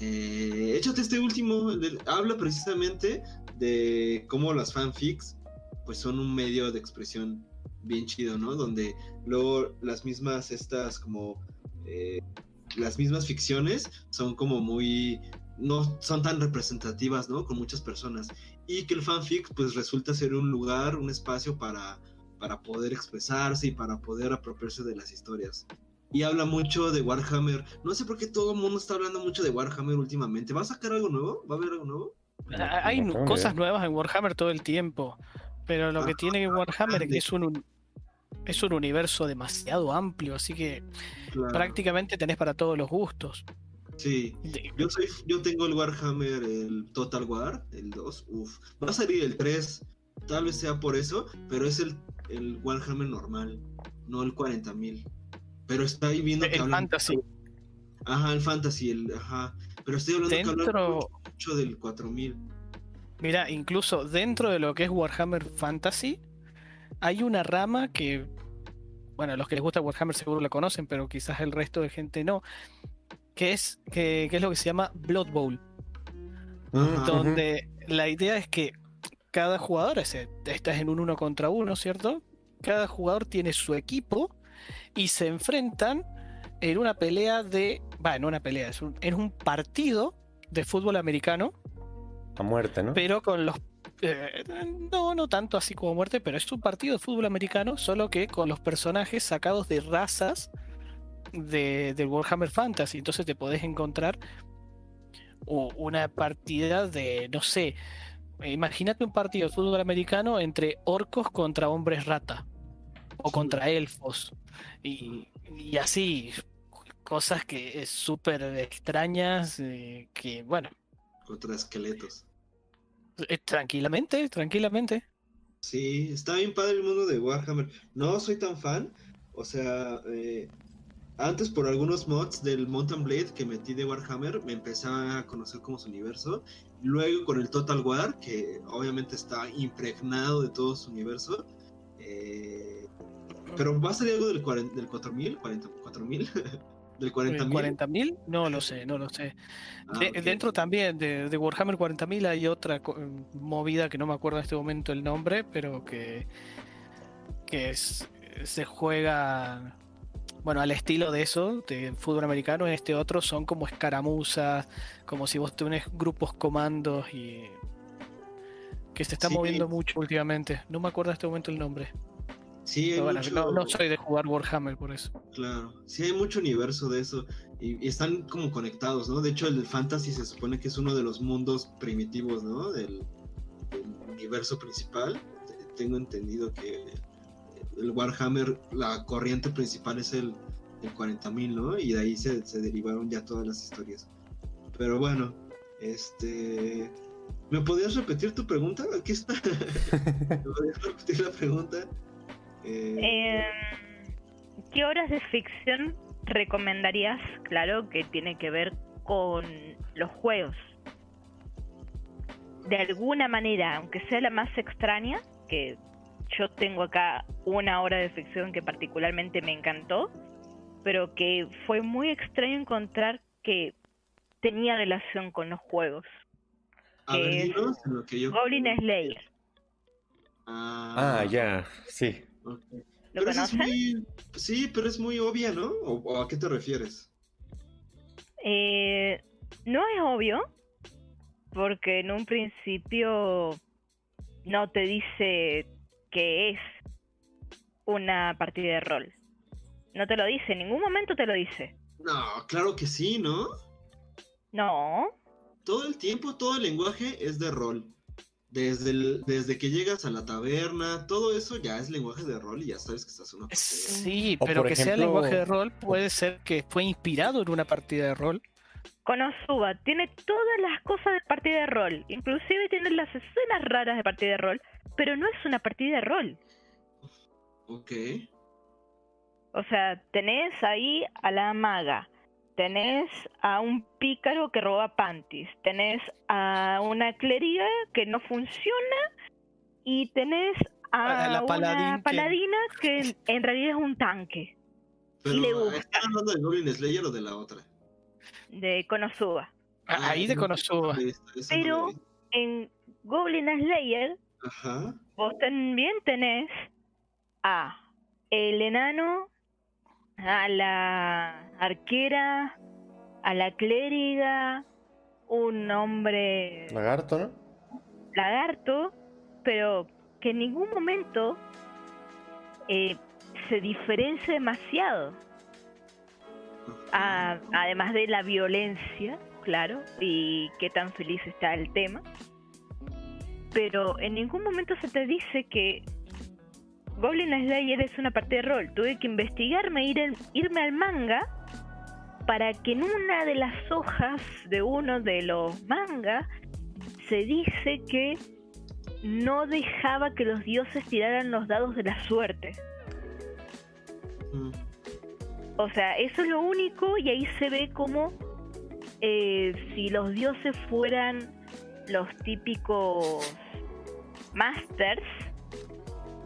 Eh, échate este último, habla precisamente de cómo las fanfics pues son un medio de expresión bien chido, ¿no? Donde luego las mismas, estas como, eh, las mismas ficciones son como muy, no son tan representativas, ¿no? Con muchas personas. Y que el fanfic pues resulta ser un lugar, un espacio para para poder expresarse y para poder apropiarse de las historias. Y habla mucho de Warhammer. No sé por qué todo el mundo está hablando mucho de Warhammer últimamente. ¿Va a sacar algo nuevo? ¿Va a haber algo nuevo? Ah, hay cosas nuevas en Warhammer todo el tiempo. Pero lo que tiene Warhammer es que es un, es un universo demasiado amplio, así que prácticamente tenés para todos los gustos. Sí, yo, soy, yo tengo el Warhammer, el Total War, el 2, uff. Va a salir el 3, tal vez sea por eso, pero es el el Warhammer normal. no el 40.000. Pero está ahí viendo que El hablan fantasy. Ajá, el fantasy, el, ajá. Pero estoy hablando que hablan Dentro, mucho del 4000. mira, incluso dentro de lo que es Warhammer Fantasy, hay una rama que, bueno, los que les gusta Warhammer seguro la conocen, pero quizás el resto de gente no, que es, que, que es lo que se llama Blood Bowl. Donde la idea es que cada jugador, estás en un uno contra uno, ¿cierto? Cada jugador tiene su equipo y se enfrentan en una pelea de, va, no una pelea, es un, en un partido de fútbol americano, A muerte, ¿no? pero con los eh, no, no tanto así como muerte, pero es un partido de fútbol americano, solo que con los personajes sacados de razas de, del Warhammer Fantasy. Entonces te podés encontrar una partida de, no sé, eh, imagínate un partido de fútbol americano entre orcos contra hombres rata o contra elfos y, y así cosas que es súper extrañas eh, que bueno Contra esqueletos. Eh, tranquilamente tranquilamente Sí, está bien padre el mundo de Warhammer. No soy tan fan. O sea, eh, antes por algunos mods del Mountain Blade que metí de Warhammer, me empecé a conocer como su universo. Luego con el Total War, que obviamente está impregnado de todo su universo. Eh, pero va a salir algo del, 40 del 4000, 40 4000, del 40.000. 40.000 no lo sé no lo sé Ah, De- dentro también de, de Warhammer 40.000 hay otra co- movida que no me acuerdo en este momento el nombre, pero que, que es- se juega, bueno, al estilo de eso, de fútbol americano. En este otro son como escaramuzas, como si vos tenés grupos comandos y que se está Sí. moviendo mucho últimamente. No me acuerdo en este momento el nombre. Sí, hay Pero bueno, mucho- no, no soy de jugar Warhammer por eso. Claro, sí hay mucho universo de eso y, y están como conectados, ¿no? De hecho, el fantasy se supone que es uno de los mundos primitivos, ¿no? Del, del universo principal. Te- Tengo entendido que el Warhammer, la corriente principal es el, el 40.000, ¿no? Y de ahí se, se derivaron ya todas las historias. Pero bueno, este... ¿Me podías repetir tu pregunta? Aquí está. [laughs] ¿Me podías repetir la pregunta? Eh, Em, ¿Qué horas de ficción recomendarías? Claro que tiene que ver con los juegos. De alguna manera, aunque sea la más extraña, que yo tengo acá una hora de ficción que particularmente me encantó, pero que fue muy extraño encontrar que tenía relación con los juegos. a ver, es dinos en lo que yo... Goblin Slayer. Ah, Ah, ya, sí. Ok. ¿Lo Pero es muy- Sí, pero es muy obvia, ¿no? ¿O, o a qué te refieres? Eh, no es obvio, porque en un principio no te dice que es una partida de rol. No te lo dice, en ningún momento te lo dice. No, claro que sí, ¿no? No, Todo el tiempo, todo el lenguaje es de rol. Desde, el- desde que llegas a la taberna, todo eso ya es lenguaje de rol y ya sabes que estás en una partida. Sí, pero que sea lenguaje de rol puede ser que fue inspirado en una partida de rol. Konosuba tiene todas las cosas de partida de rol, inclusive tiene las escenas raras de partida de rol, pero no es una partida de rol. Ok. O sea, tenés ahí a la maga, tenés a un pícaro que roba panties, tenés a una clériga que no funciona y tenés A a, la paladín una que- paladina que en realidad es un tanque Pero, le gusta. ¿están hablando de Goblin Slayer o de la otra? de Konosuba. Ah, Ahí de no, Konosuba. Pero-. En Goblin Slayer Ajá. vos también tenés a el enano, a la arquera, a la clériga, un hombre Lagarto, ¿no? lagarto, pero que en ningún momento eh, se diferencia demasiado. A- además de la violencia, claro, y qué tan feliz está el tema. Pero en ningún momento se te dice que Goblin Slayer es una parte de rol. Tuve que investigarme, ir el- irme al manga para que en una de las hojas de uno de los mangas se dice que no dejaba que los dioses tiraran los dados de la suerte. Mm. O sea, eso es lo único y ahí se ve como eh, si los dioses fueran los típicos masters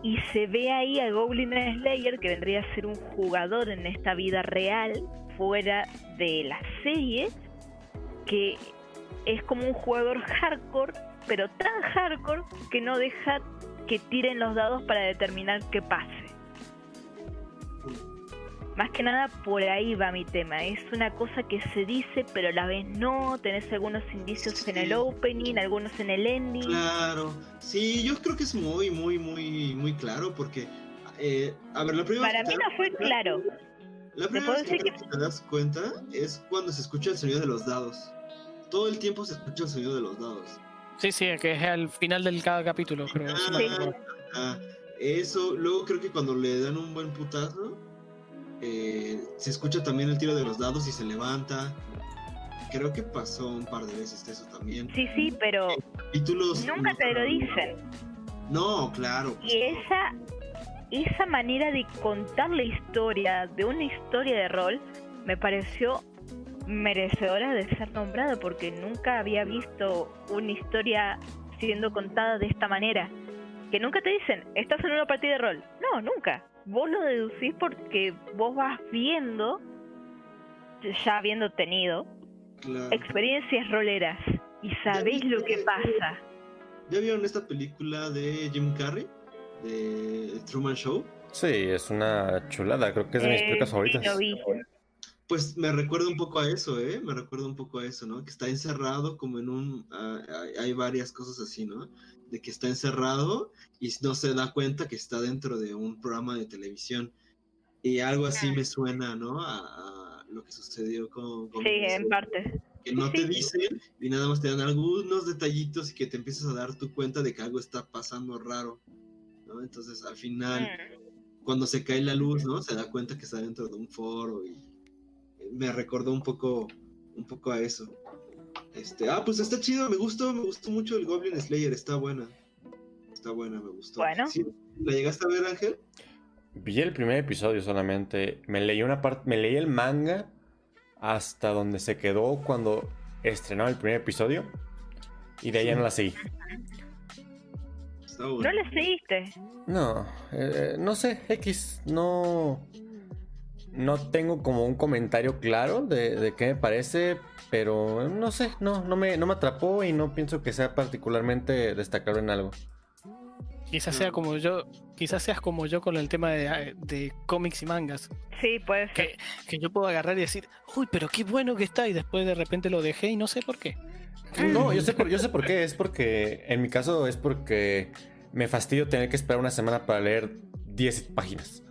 y se ve ahí a Goblin Slayer que vendría a ser un jugador en esta vida real fuera de la serie que es como un jugador hardcore pero tan hardcore que no deja que tiren los dados para determinar qué pase. Más que nada por ahí va mi tema. Es una cosa que se dice, pero a la vez no. Tenés algunos indicios en el opening, algunos en el ending. Claro, sí, yo creo que es muy, muy, muy, muy claro porque, eh, a ver, la primera Para vez mí que no fue claro. La ¿Te primera vez que, que te das cuenta es cuando se escucha el sonido de los dados. Todo el tiempo se escucha el sonido de los dados. Sí, sí, que es al final del cada capítulo, creo. Sí. recuerdo. Ah, eso, luego creo que cuando le dan un buen putazo, eh, se escucha también el tiro de los dados y se levanta. Creo que pasó un par de veces eso también. Sí, sí, pero Capítulos. nunca te lo dicen. No, claro. Y esa, esa manera de contar la historia de una historia de rol me pareció merecedora de ser nombrada porque nunca había visto una historia siendo contada de esta manera. Que nunca te dicen, estás en una partida de rol. No, nunca. Vos lo deducís porque vos vas viendo, ya habiendo tenido, claro. experiencias roleras y sabés lo que pasa. ¿Ya vieron esta película de Jim Carrey? De Truman Show. Sí, es una chulada, creo que es de mis Eh, películas sí, favoritas. lo vi. Pues me recuerda un poco a eso, ¿eh? Me recuerda un poco a eso, ¿no? Que está encerrado como en un... hay, hay varias cosas así, ¿no? De que está encerrado y no se da cuenta que está dentro de un programa de televisión. Y algo así me suena, ¿no? A, a lo que sucedió con... con Sí, en parte. que no te dicen y nada más te dan algunos detallitos y que te empiezas a dar tu cuenta de que algo está pasando raro, ¿no? Entonces al final Mm. cuando se cae la luz, ¿no? Se da cuenta que está dentro de un foro y me recordó un poco, un poco a eso. Este, ah, pues está chido, me gustó, me gustó mucho el Goblin Slayer, está buena. Está buena, me gustó. Bueno. Sí, ¿La llegaste a ver, Ángel? Vi el primer episodio solamente. Me leí una parte, me leí el manga hasta donde se quedó cuando estrenó el primer episodio y de ahí no la seguí. Está ¿No le seguiste? No, eh, no sé, X, no, no tengo como un comentario claro de, de qué me parece, pero no sé, no, no me, no me atrapó y no pienso que sea particularmente destacable en algo. Quizás sea como yo, quizás seas como yo con el tema de, de cómics y mangas. Sí, puede ser. Que, que yo puedo agarrar y decir, uy, pero qué bueno que está, y después de repente lo dejé y no sé por qué. No, yo sé por, yo sé por qué, es porque, en mi caso es porque me fastidio tener que esperar una semana para leer 10 páginas.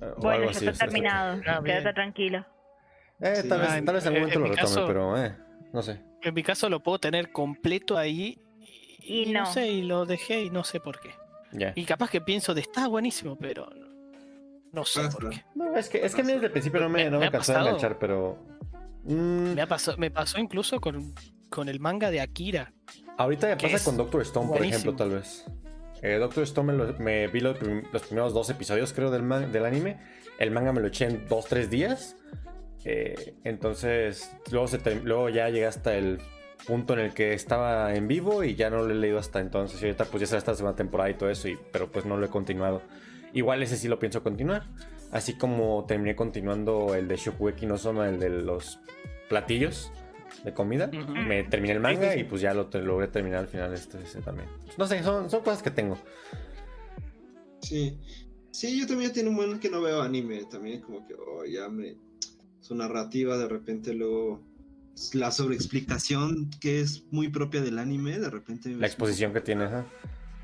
O Bueno, algo ya así, está terminado. Ah. Quédate tranquilo. Eh, Sí. tal, vez, Ah, en- tal vez en algún en momento lo mi retome, caso- pero eh, no sé. En mi caso lo puedo tener completo ahí y, Y no. no. sé, y lo dejé y no sé por qué. Y capaz que pienso de está buenísimo, pero no, no sé Basta. por qué. No, es que, es que a mí desde el principio no me, Me- no me me cansó de enganchar, pero. mm, Me, ha pasado, me pasó incluso con, con el manga de Akira. ahorita me pasa con Doctor Stone, por ejemplo, tal vez. Eh, Doctor Stone me, lo- vi los, prim- los primeros dos episodios, creo, del, del anime. El manga me lo eché en dos, tres días. Eh, entonces, luego, se luego ya llegué hasta el punto en el que estaba en vivo y ya no lo he leído hasta entonces. Y ahorita pues ya será esta segunda temporada y todo eso, y, pero pues no lo he continuado. Igual ese sí lo pienso continuar. Así como terminé continuando el de Shokugeki no Soma, el de los platillos de comida. Me terminé el manga Sí, sí, sí. y pues ya lo te- logré terminar al final este, también. No sé, son, son cosas que tengo. Sí. Sí, yo también tiene un buen que no veo anime. También como que, oh, ya me... Su narrativa de repente luego... La sobreexplicación que es muy propia del anime, de repente... La exposición que tiene, ajá.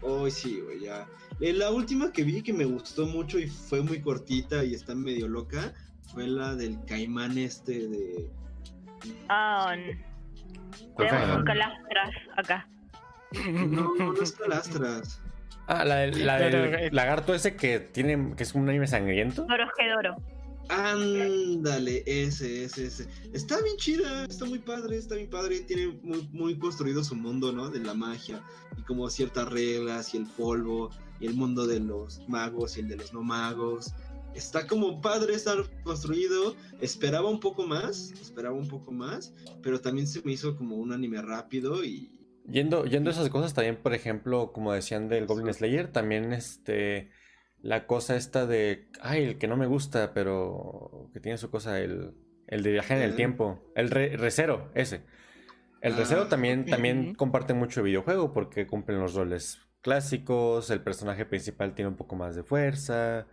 Hoy sí, güey, ya. Eh, la última que vi que me gustó mucho y fue muy cortita y está medio loca fue la del caimán este de... Ah, ¿Cuál fue? tenemos un calastras acá. No, no, es calastras. Ah, la del, la del Pero, eh, lagarto ese que tiene, que es un anime sangriento. Dorosquedoro. Ándale, ese, ese, ese. Está bien chida, está muy padre, está bien padre. Tiene muy, muy construido su mundo, ¿no? De la magia y como ciertas reglas y el polvo y el mundo de los magos y el de los no magos. Está como padre estar construido. Esperaba un poco más, esperaba un poco más, pero también se me hizo como un anime rápido y. Yendo, yendo a esas cosas, también, por ejemplo, como decían del Goblin Slayer, también este. La cosa esta de. Ay, el que no me gusta, pero que tiene su cosa, el, el de viajar en el tiempo. El recero, ese. El recero ah, también, también comparte mucho videojuego porque cumplen los roles clásicos, el personaje principal tiene un poco más de fuerza,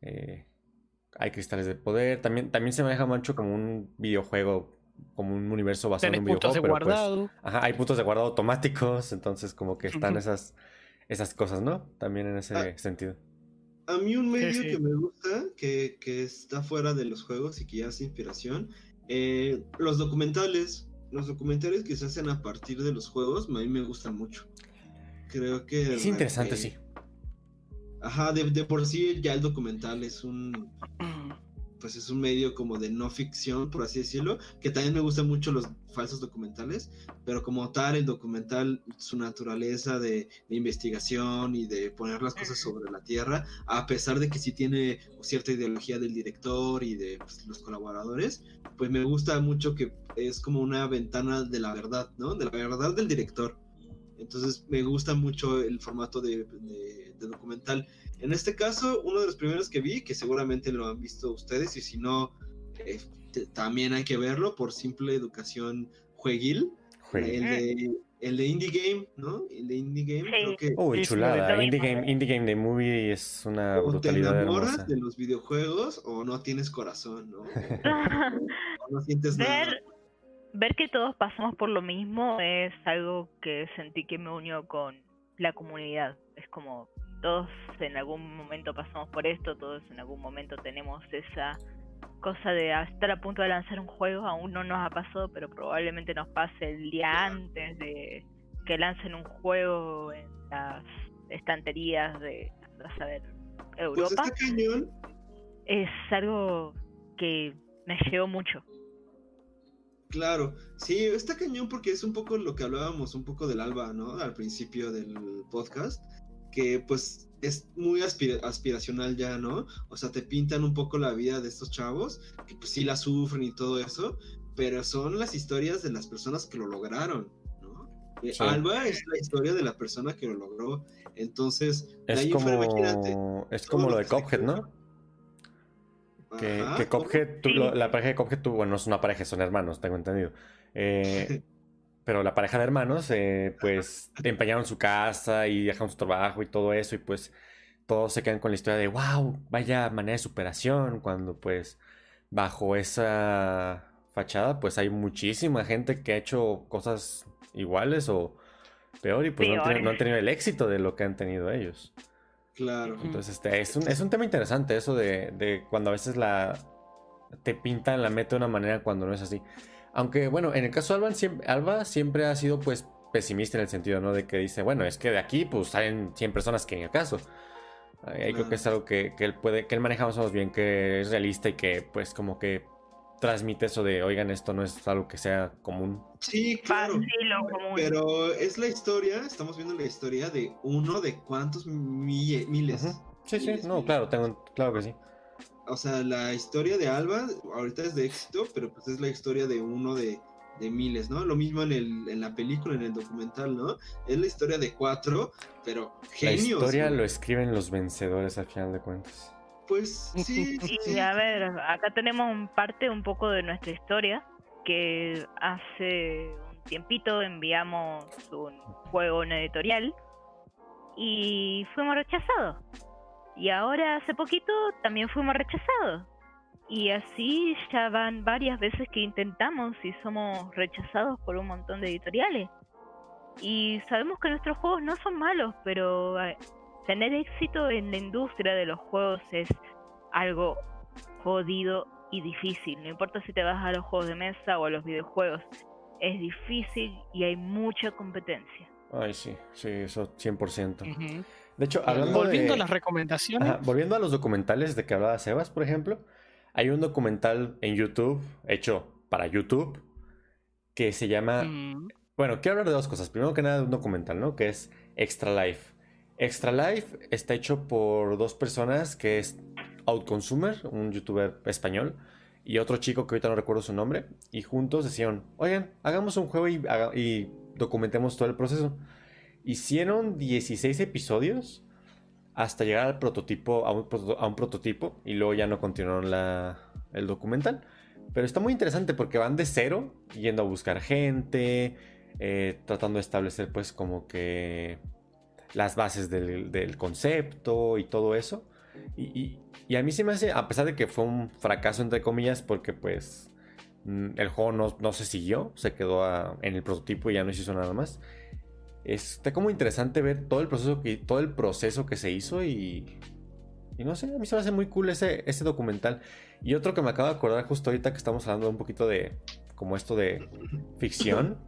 eh, hay cristales de poder, también, también se maneja mucho como un videojuego, como un universo basado en un puntos videojuego. De pues, hay puntos de guardado automáticos, entonces como que están esas, esas cosas, ¿no? También en ese ah, sentido. A mí un medio que me gusta, que, que, está fuera de los juegos y que ya hace inspiración, eh, los documentales. Los documentales que se hacen a partir de los juegos, a mí me gustan mucho. Creo que... Es interesante, sí. Ajá, de, por sí ya el documental es un... Pues es un medio como de no ficción, por así decirlo, que también me gustan mucho los falsos documentales, pero como tal el documental, su naturaleza de, investigación y de poner las cosas sobre la tierra, a pesar de que sí tiene cierta ideología del director y de pues, los colaboradores, pues me gusta mucho que es como una ventana de la verdad, ¿no? De la verdad del director. Entonces me gusta mucho el formato de, documental. En este caso, uno de los primeros que vi, que seguramente lo han visto ustedes, y si no, eh, también hay que verlo por simple educación jueguil. El de, el de Indie Game, ¿no? El de Indie Game, creo que. Uy, chulada. Indie Game, Indie Game de Movie es una o brutalidad. te enamoras de los videojuegos o no tienes corazón, ¿no? [laughs] o no sientes nada ver que todos pasamos por lo mismo es algo que sentí que me unió con la comunidad. Es como todos en algún momento pasamos por esto, todos en algún momento tenemos esa cosa de estar a punto de lanzar un juego, aún no nos ha pasado, pero probablemente nos pase el día antes de que lancen un juego en las estanterías de, a saber, pues Europa. es algo que me llevó mucho. Claro, sí, está cañón porque es un poco lo que hablábamos, un poco del alba, ¿no? Al principio del podcast, que pues es muy aspiracional ya, ¿no? O sea, te pintan un poco la vida de estos chavos, que pues sí la sufren y todo eso, pero son las historias de las personas que lo lograron, ¿no? Eh, alba es la historia de la persona que lo logró, entonces... Es como, es como lo de Cophead, ¿no? Que, la pareja de Cophead tuvo, bueno, no es una pareja, son hermanos, tengo entendido. Eh, [laughs] pero la pareja de hermanos, eh, pues, empeñaron su casa y dejaron su trabajo y todo eso, y pues todos se quedan con la historia de, wow, vaya manera de superación, cuando pues bajo esa fachada, pues hay muchísima gente que ha hecho cosas iguales o peor y pues no han, tenido, el éxito de lo que han tenido ellos. Claro. Entonces, este, es, un, es un tema interesante eso de, de, cuando a veces la te pintan la meta de una manera cuando no es así. Aunque, bueno, en el caso de Alba siempre, Alba siempre ha sido, pues, pesimista en el sentido, ¿no? De que dice, bueno, es que de aquí, pues, salen 100 personas que en el caso. Ahí creo que es algo que, que, él puede, que él maneja más o menos bien, que es realista y que, pues, como que transmite eso de, oigan, esto no es algo que sea común. Sí, claro. Pero es la historia, estamos viendo la historia de uno de cuántos miles. Sí, sí, no, claro, tengo, claro que sí. O sea, la historia de Alba ahorita es de éxito, pero pues es la historia de uno de, de miles, ¿no? Lo mismo en, el, en la película, en el documental, ¿no? Es la historia de cuatro, pero genios. La historia lo escriben los vencedores al final de cuentas. Pues [laughs] sí. Y a ver, acá tenemos parte un poco de nuestra historia, que hace un tiempito enviamos un juego en editorial y fuimos rechazados. Y ahora hace poquito también fuimos rechazados. Y así ya van varias veces que intentamos y somos rechazados por un montón de editoriales. Y sabemos que nuestros juegos no son malos, pero eh, tener éxito en la industria de los juegos es algo jodido y difícil. No importa si te vas a los juegos de mesa o a los videojuegos. Es difícil y hay mucha competencia. Ay, sí, sí, eso 100%. De hecho, hablando Volviendo a las recomendaciones. volviendo a los documentales de que hablaba Sebas, por ejemplo, hay un documental en YouTube, hecho para YouTube, que se llama... Bueno, quiero hablar de dos cosas. Primero que nada, de un documental, ¿no? Que es Extra Life. Extra Life está hecho por dos personas que es Outconsumer, un youtuber español, y otro chico que ahorita no recuerdo su nombre, y juntos decían, oigan, hagamos un juego y, documentemos todo el proceso. Hicieron 16 episodios hasta llegar al prototipo, a un, prototipo, y luego ya no continuaron el documental. Pero está muy interesante porque van de cero, yendo a buscar gente, eh, tratando de establecer pues como que las bases del, concepto y todo eso. Y, a mí se me hace, a pesar de que fue un fracaso entre comillas, porque pues mm, el juego no, se siguió, se quedó en el prototipo y ya no se hizo nada más. Está como interesante ver todo el proceso que, todo el proceso que se hizo y, y no sé, a mí se me hace muy cool ese, ese documental. Y otro que me acabo de acordar justo ahorita que estamos hablando un poquito de como esto de ficción.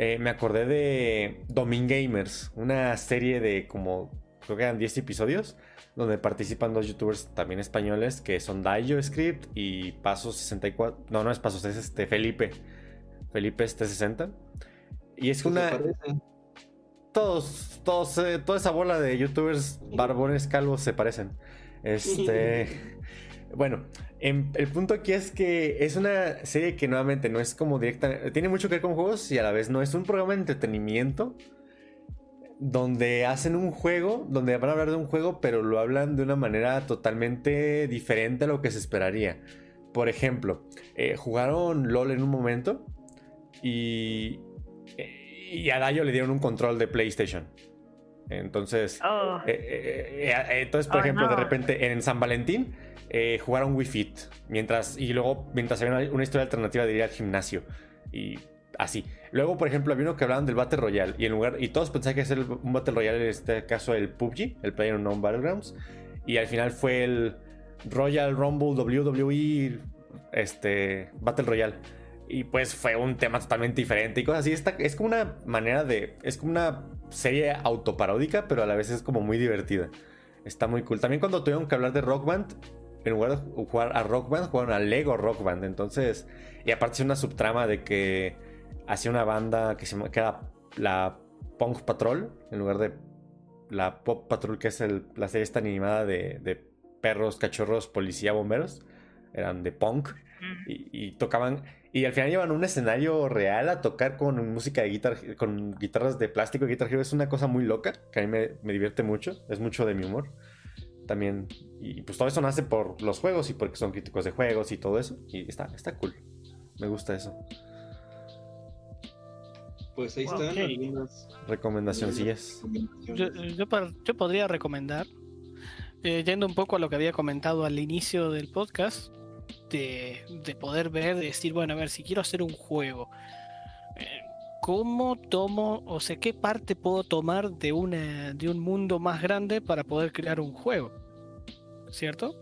Eh, me acordé de Domin Gamers, una serie de como, creo que eran 10 episodios, donde participan dos youtubers también españoles, que son Daio Script y Paso64. No, no es Pasos, es este Felipe. Felipe este 60. Y es una... Todos, todos, eh, toda esa bola de youtubers barbones calvos se parecen. [laughs] Este... Bueno, em, el punto aquí es que es una serie que nuevamente no es como directa, tiene mucho que ver con juegos y a la vez no es un programa de entretenimiento donde hacen un juego, donde van a hablar de un juego, pero lo hablan de una manera totalmente diferente a lo que se esperaría. Por ejemplo, eh, jugaron LOL en un momento y, y a Dayo le dieron un control de PlayStation. Entonces, oh. eh, eh, entonces por oh, ejemplo, de repente en San Valentín eh, jugaron Wii Fit. Mientras, y luego, mientras había una, historia alternativa de ir al gimnasio. Y así. Luego, por ejemplo, había uno que hablaban del Battle Royale. Y en lugar. Y todos pensaban que era un Battle Royale, en este caso el PUBG, el Player Unknown Battlegrounds. Y al final fue el Royal Rumble WWE este, Battle Royale. Y pues fue un tema totalmente diferente y cosas así. es como una manera de. Es como una serie autoparódica, pero a la vez es como muy divertida. Está muy cool. También cuando tuvieron que hablar de Rock Band, en lugar de jugar a Rock Band, jugaron a Lego Rock Band. Entonces, y aparte es una subtrama de que hacía una banda que se llama, que era la Punk Patrol, en lugar de la Pop Patrol, que es la serie esta animada de, perros, cachorros, policía, bomberos. Eran de punk. Y, tocaban. Y al final llevan un escenario real a tocar con música de guitarra, con guitarras de plástico y guitarra Es una cosa muy loca que a mí me, me divierte mucho. Es mucho de mi humor también. Y pues todo eso nace por los juegos y porque son críticos de juegos y todo eso. Y está, está cool. Me gusta eso. Pues ahí están algunas recomendaciones. Yo, yo, podría recomendar, eh, yendo un poco a lo que había comentado al inicio del podcast, de, de poder ver, de decir, bueno, a ver, si quiero hacer un juego, ¿cómo tomo, o sea, qué parte puedo tomar de, una, de un mundo más grande para poder crear un juego? ¿Cierto?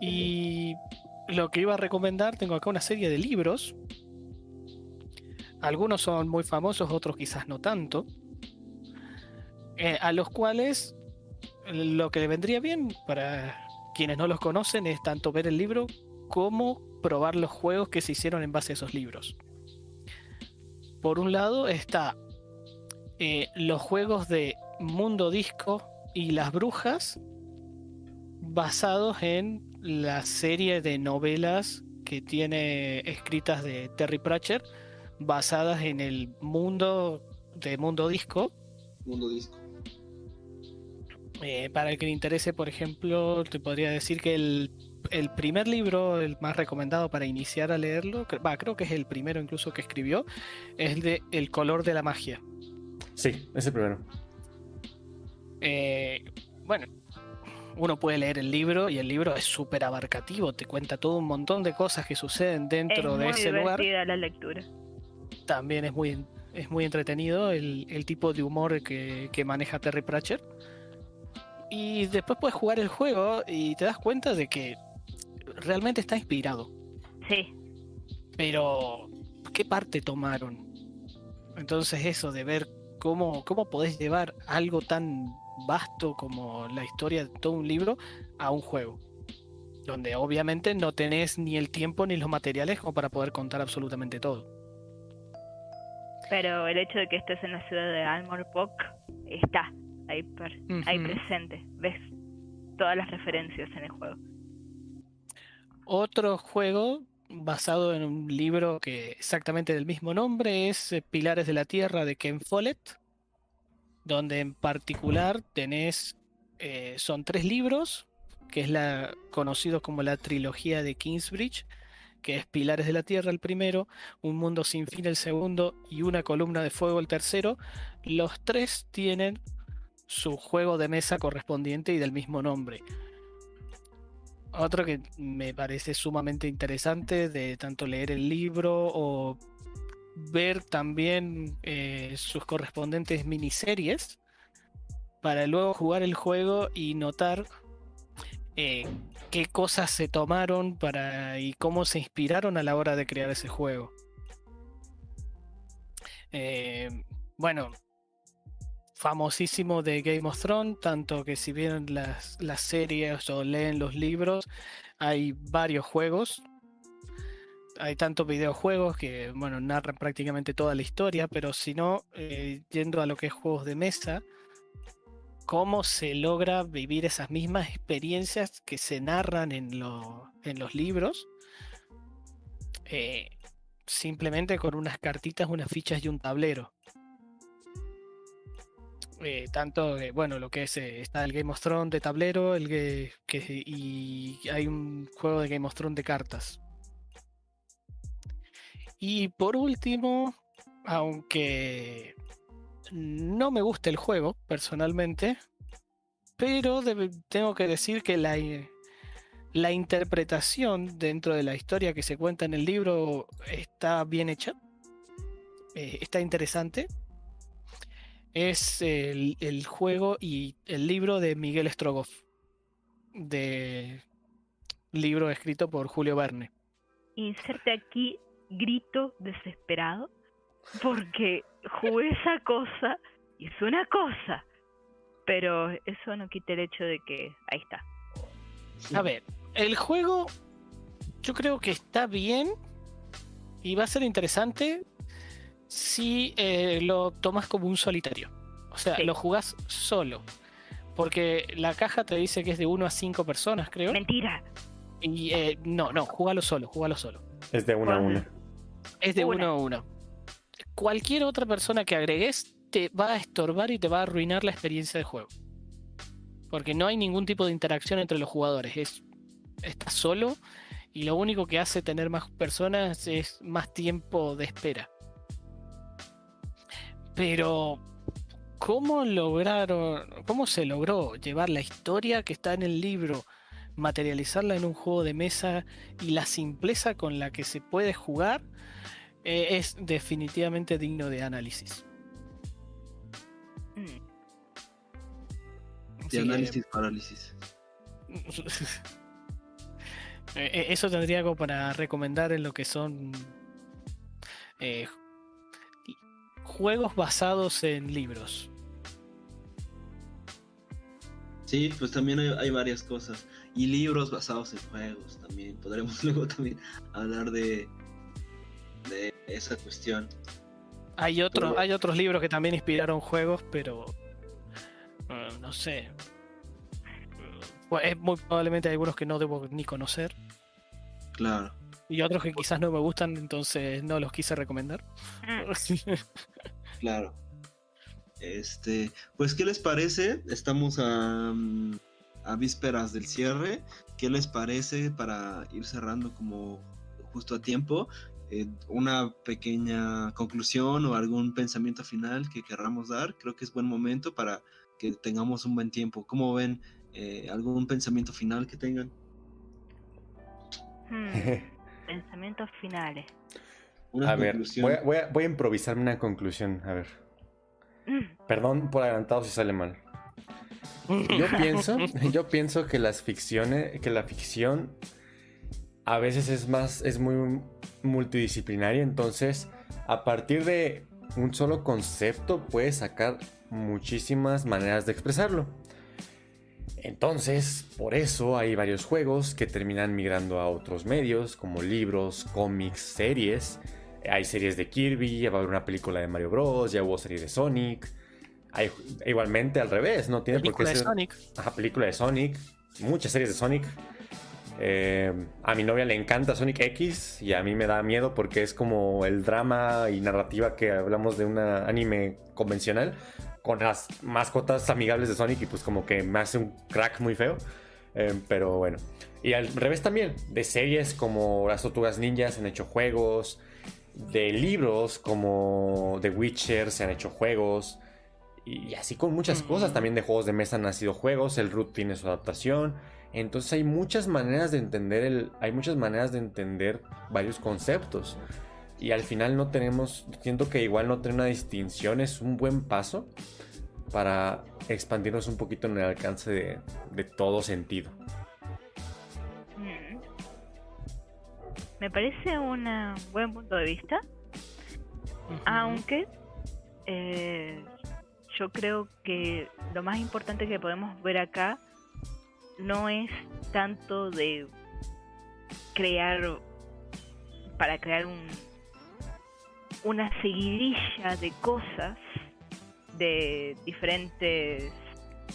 Y lo que iba a recomendar, tengo acá una serie de libros. Algunos son muy famosos, otros quizás no tanto. Eh, a los cuales lo que le vendría bien para quienes no los conocen es tanto ver el libro como probar los juegos que se hicieron en base a esos libros. Por un lado está eh, los juegos de Mundo Disco y Las Brujas, basados en la serie de novelas que tiene escritas de Terry Pratchett, basadas en el mundo de Mundo Disco. Mundo Disco. Eh, para el que le interese, por ejemplo, te podría decir que el el primer libro, el más recomendado para iniciar a leerlo, va, creo que es el primero incluso que escribió, es de El color de la magia. Sí, es el primero. Eh, bueno, uno puede leer el libro y el libro es súper abarcativo, te cuenta todo un montón de cosas que suceden dentro de ese lugar. la lectura. También es muy, es muy entretenido el, tipo de humor que, que maneja Terry Pratchett. Y después puedes jugar el juego y te das cuenta de que realmente está inspirado. Sí. Pero, ¿qué parte tomaron? Entonces eso de ver cómo, cómo podés llevar algo tan vasto como la historia de todo un libro a un juego. Donde obviamente no tenés ni el tiempo ni los materiales como para poder contar absolutamente todo. Pero el hecho de que estés en la ciudad de Almorpok está ahí, ahí presente. Ves todas las referencias en el juego. Otro juego basado en un libro que exactamente del mismo nombre es eh, Pilares de la Tierra de Ken Follett, donde en particular tenés, eh, son tres libros, que es la conocido como la trilogía de Kingsbridge, que es Pilares de la Tierra el primero, Un Mundo Sin Fin el segundo y Una Columna de Fuego el tercero. Los tres tienen su juego de mesa correspondiente y del mismo nombre. Otro que me parece sumamente interesante de tanto leer el libro o ver también eh, sus correspondientes miniseries para luego jugar el juego y notar eh, qué cosas se tomaron para y cómo se inspiraron a la hora de crear ese juego. Eh, bueno, famosísimo de Game of Thrones, tanto que si vieron las, las series o leen los libros, hay varios juegos. Hay tantos videojuegos que, bueno, narran prácticamente toda la historia, pero si no, eh, yendo a lo que es juegos de mesa, cómo se logra vivir esas mismas experiencias que se narran en, en los libros, eh, simplemente con unas cartitas, unas fichas y un tablero. Eh, tanto, bueno, lo que es, eh, está el Game of Thrones de tablero el que, y hay un juego de Game of Thrones de cartas. Y por último, aunque no me gusta el juego personalmente, pero tengo que decir que la, la interpretación dentro de la historia que se cuenta en el libro está bien hecha, eh, está interesante es el, juego y el libro de Miguel Strogoff, de libro escrito por Julio Verne. Inserte aquí grito desesperado, porque jugué esa cosa y es una cosa, pero eso no quita el hecho de que ahí está. A ver, el juego yo creo que está bien y va a ser interesante si eh, lo tomas como un solitario. O sea, lo jugás solo. Porque la caja te dice que es de 1 a 5 personas, creo. Mentira. Y eh, no, no, jugalo solo, jugalo solo. Es de 1 a 1. Es de 1 a 1. Cualquier otra persona que agregues te va a estorbar y te va a arruinar la experiencia de juego. Porque no hay ningún tipo de interacción entre los jugadores. Es, estás solo y lo único que hace tener más personas es más tiempo de espera. Pero, ¿cómo lograron, cómo se logró llevar la historia que está en el libro, materializarla en un juego de mesa y la simpleza con la que se puede jugar? Eh, es definitivamente digno de análisis. Mm. De análisis parálisis. [laughs] Eh, eh, eso tendría algo para recomendar en lo que son juegos basados en libros. Sí, pues también hay, varias cosas. Y libros basados en juegos también. Podremos [laughs] luego también hablar de, de esa cuestión. Hay, otro, hay otros libros que también inspiraron juegos, pero uh, no sé. Pues muy probablemente hay algunos que no debo ni conocer. Claro y otros que quizás no me gustan, entonces no los quise recomendar. [laughs] Claro. Este, pues, ¿qué les parece? Estamos a, mm, a vísperas del cierre. ¿Qué les parece para ir cerrando como justo a tiempo? Eh, una pequeña conclusión o algún pensamiento final que querramos dar. Creo que es buen momento para que tengamos un buen tiempo. ¿Cómo ven? Eh, ¿Algún pensamiento final que tengan? Hmm. [laughs] pensamientos finales. A ver, voy a, voy, improvisarme una conclusión. A ver. Mm. Perdón por adelantado si sale mal. [laughs] Yo pienso, yo pienso que las ficciones, que la ficción a veces es más, es muy multidisciplinaria. Entonces, a partir de un solo concepto puedes sacar muchísimas maneras de expresarlo. Entonces, por eso hay varios juegos que terminan migrando a otros medios, como libros, cómics, series. Hay series de Kirby, ya va a haber una película de Mario Bros, ya hubo serie de Sonic. Hay, igualmente al revés, no tiene por qué ser. Sonic. Ajá, película de Sonic. muchas series de Sonic. Eh, a mi novia le encanta Sonic X y a mí me da miedo porque es como el drama y narrativa que hablamos de un anime convencional con las mascotas amigables de Sonic y pues como que me hace un crack muy feo. Eh, pero bueno. Y al revés también, de series como Las Tortugas Ninjas han hecho juegos, de libros como The Witcher se han hecho juegos, y así con muchas cosas. También de juegos de mesa han nacido juegos, el root tiene su adaptación. Entonces hay muchas maneras de entender el, hay muchas maneras de entender varios conceptos. Y al final no tenemos, siento que igual no tener una distinción es un buen paso para expandirnos un poquito en el alcance de, todo sentido. Me parece un buen punto de vista, aunque eh, yo creo que lo más importante que podemos ver acá no es tanto de crear para crear un una seguidilla de cosas de diferentes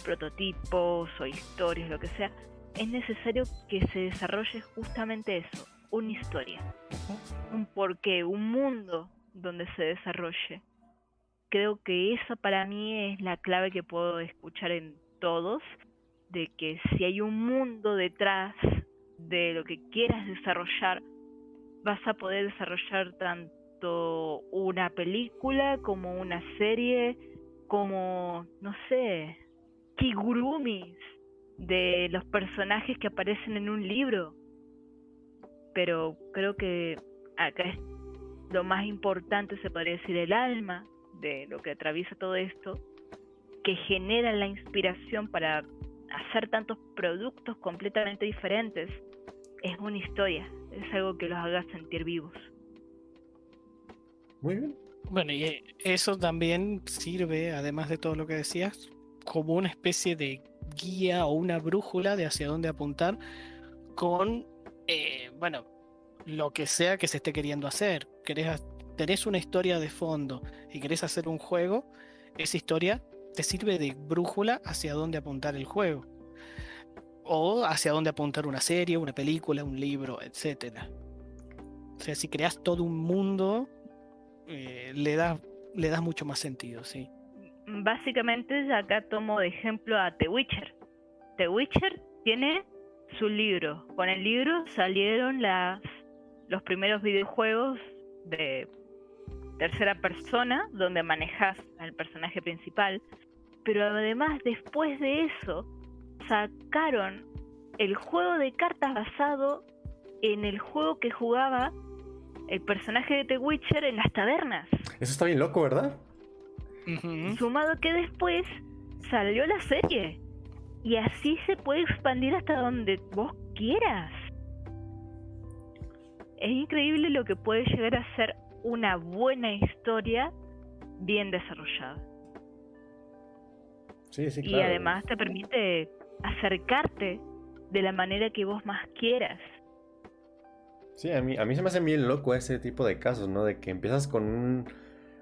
prototipos o historias, lo que sea, es necesario que se desarrolle justamente eso, una historia, un porqué, un mundo donde se desarrolle. Creo que esa para mí es la clave que puedo escuchar en todos, de que si hay un mundo detrás de lo que quieras desarrollar, vas a poder desarrollar tanto una película como una serie, como, no sé, kigurumis de los personajes que aparecen en un libro. Pero creo que acá es lo más importante, se podría decir, el alma de lo que atraviesa todo esto, que genera la inspiración para hacer tantos productos completamente diferentes, es una historia, es algo que los haga sentir vivos. Muy bien. Bueno, y eh, eso también sirve, además de todo lo que decías, como una especie de guía o una brújula de hacia dónde apuntar con, eh, bueno, lo que sea que se esté queriendo hacer. Querés, tenés una historia de fondo y querés hacer un juego, esa historia te sirve de brújula hacia dónde apuntar el juego. O hacia dónde apuntar una serie, una película, un libro, etc. O sea, si creas todo un mundo eh, le, das, le das mucho más sentido, sí. Básicamente acá tomo de ejemplo a The Witcher. The Witcher tiene su libro. Con el libro salieron las, los primeros videojuegos de tercera persona donde manejas al personaje principal. Pero además después de eso sacaron el juego de cartas basado en el juego que jugaba el personaje de The Witcher en las tabernas. Eso está bien loco, ¿verdad? Sumado que después salió la serie. Y así se puede expandir hasta donde vos quieras. Es increíble lo que puede llegar a ser una buena historia bien desarrollada. Sí, sí, claro. Y además te permite acercarte de la manera que vos más quieras. Sí, a mí, a mí se me hace bien loco ese tipo de casos, ¿no? De que empiezas con un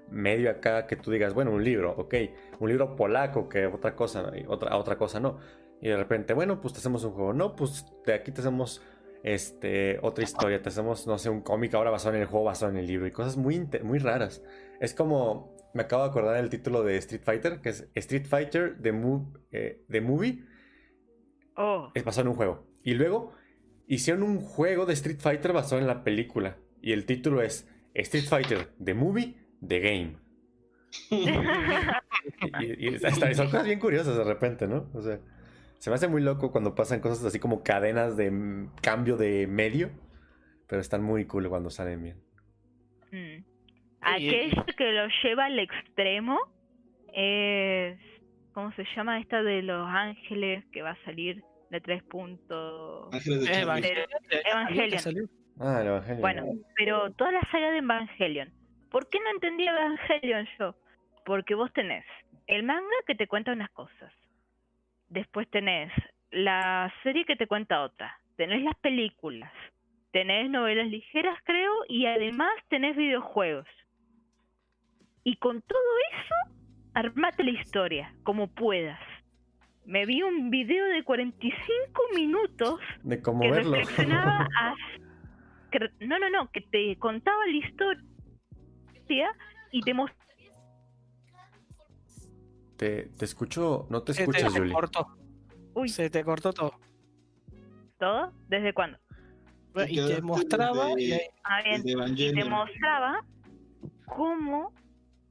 medio acá que tú digas, bueno, un libro, ok, un libro polaco, que otra cosa, otra, otra cosa no. Y de repente, bueno, pues te hacemos un juego, no, pues de aquí te hacemos este, otra historia, te hacemos, no sé, un cómic ahora basado en el juego, basado en el libro, y cosas muy, muy raras. Es como, me acabo de acordar el título de Street Fighter, que es Street Fighter The, eh, The Movie. Oh. Es basado en un juego. Y luego hicieron un juego de Street Fighter basado en la película. Y el título es Street Fighter, The Movie, The Game. [laughs] y, son cosas bien curiosas de repente, ¿no? O sea, se me hace muy loco cuando pasan cosas así como cadenas de cambio de medio. Pero están muy cool cuando salen bien. Mm. Aquello que lo lleva al extremo es. ¿Cómo se llama esta de los ángeles que va a salir? de tres puntos. Evangelion. Ah, el Evangelion. Bueno, pero toda la saga de Evangelion. ¿Por qué no entendí Evangelion yo? Porque vos tenés el manga que te cuenta unas cosas. Después tenés la serie que te cuenta otra. Tenés las películas. Tenés novelas ligeras, creo. Y además tenés videojuegos. Y con todo eso, armate la historia como puedas me vi un video de 45 minutos De cómo que verlo. reflexionaba [laughs] a- que- no, no, no, que te contaba la historia y te mostraba Te, te escucho, no te Se escuchas, te cortó. Uy. Se te cortó todo. todo. ¿Desde cuándo? Y te mostraba Ah, bien. Y te mostraba cómo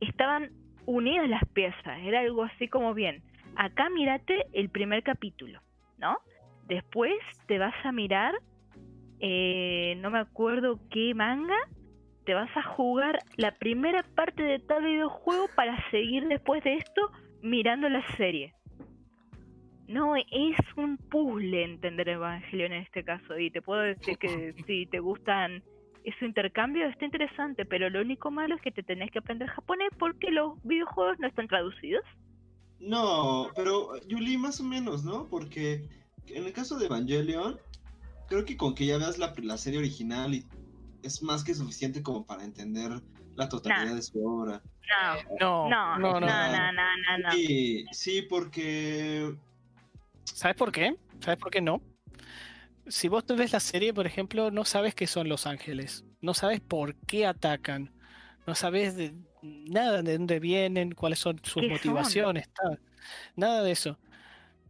estaban unidas las piezas. Era algo así como bien. Acá mírate el primer capítulo, ¿no? Después te vas a mirar, eh, no me acuerdo qué manga, te vas a jugar la primera parte de tal videojuego para seguir después de esto mirando la serie. No, es un puzzle entender Evangelion en este caso. Y te puedo decir que [laughs] si te gustan ese intercambio está interesante, pero lo único malo es que te tenés que aprender japonés porque los videojuegos no están traducidos. No, pero Yuli, más o menos, ¿no? Porque en el caso de Evangelion, creo que con que ya veas la, la serie original y es más que suficiente como para entender la totalidad de su obra. No, No, no, no, no, no, no. no, no, no. Sí, sí, porque ¿Sabes por qué? ¿Sabes por qué no? Si vos te ves la serie, por ejemplo, no sabes qué son los ángeles, no sabes por qué atacan, no sabes de nada de dónde vienen, cuáles son sus motivaciones, nada, nada de eso.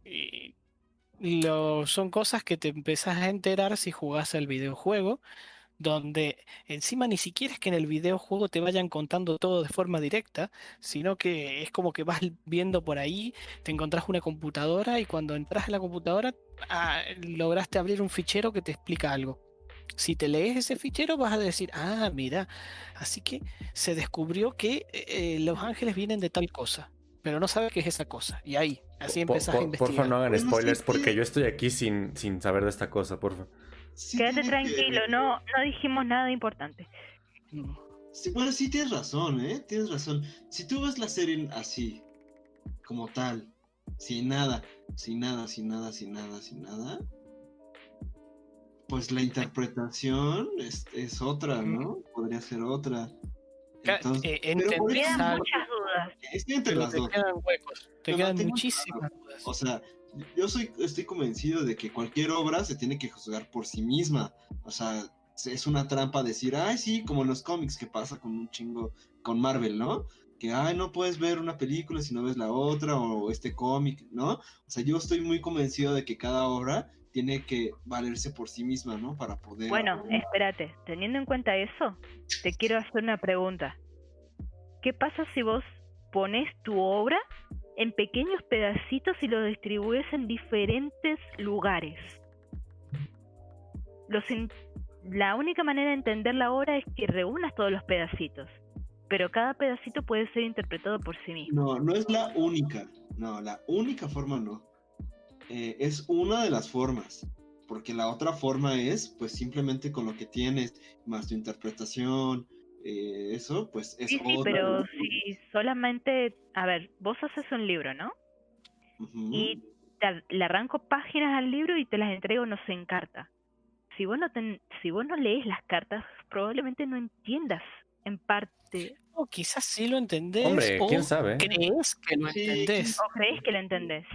Y lo, son cosas que te empezás a enterar si jugás el videojuego, donde encima ni siquiera es que en el videojuego te vayan contando todo de forma directa, sino que es como que vas [laughs] viendo por ahí, te encontrás una computadora y cuando entras en la computadora ah, lograste abrir un fichero que te explica algo. Si te lees ese fichero vas a decir, ah, mira, así que se descubrió que eh, eh, los ángeles vienen de tal cosa, pero no sabes qué es esa cosa. Y ahí, así empezás a po- investigar. porfa, no hagan spoilers porque yo estoy aquí sin, sin saber de esta cosa, porfa. Sí Quédate tranquilo, que- no, no dijimos nada importante. Sí, bueno, sí tienes razón, ¿eh? Tienes razón. Si tú ves la serie así, como tal, sin nada, sin nada, sin nada, sin nada, sin nada, pues la interpretación es, es otra, ¿no? Podría ser otra. Entonces, eh, pero eso- Quedan muchas dudas. estoy entre pero las te dos. quedan huecos, te Pero quedan muchísimas dudas. O sea, yo soy, estoy convencido de que cualquier obra se tiene que juzgar por sí misma. O sea, es una trampa decir, ay, sí, como en los cómics que pasa con un chingo, con Marvel, ¿no? Que, ay, no puedes ver una película si no ves la otra, o este cómic, ¿no? O sea, yo estoy muy convencido de que cada obra tiene que valerse por sí misma, ¿no? Para poder... Bueno, espérate, teniendo en cuenta eso, te quiero hacer una pregunta. ¿Qué pasa si vos pones tu obra en pequeños pedacitos y lo distribuyes en diferentes lugares? Los La única manera de entender la obra es que reúnas todos los pedacitos, pero cada pedacito puede ser interpretado por sí mismo. No, no es la única. No, la única forma no. Eh, es una de las formas. Porque la otra forma es, pues simplemente con lo que tienes, más tu interpretación, eh, eso, pues es Sí, sí, pero si solamente, a ver, vos haces un libro, ¿no? y te- le arranco páginas al libro y te las entrego, no sé, en carta. Si vos no, ten- si vos no lees las cartas, probablemente no entiendas en parte O quizás sí lo entendés. Hombre, o quién sabe. crees que lo Sí, entendés. o crees que lo entendés.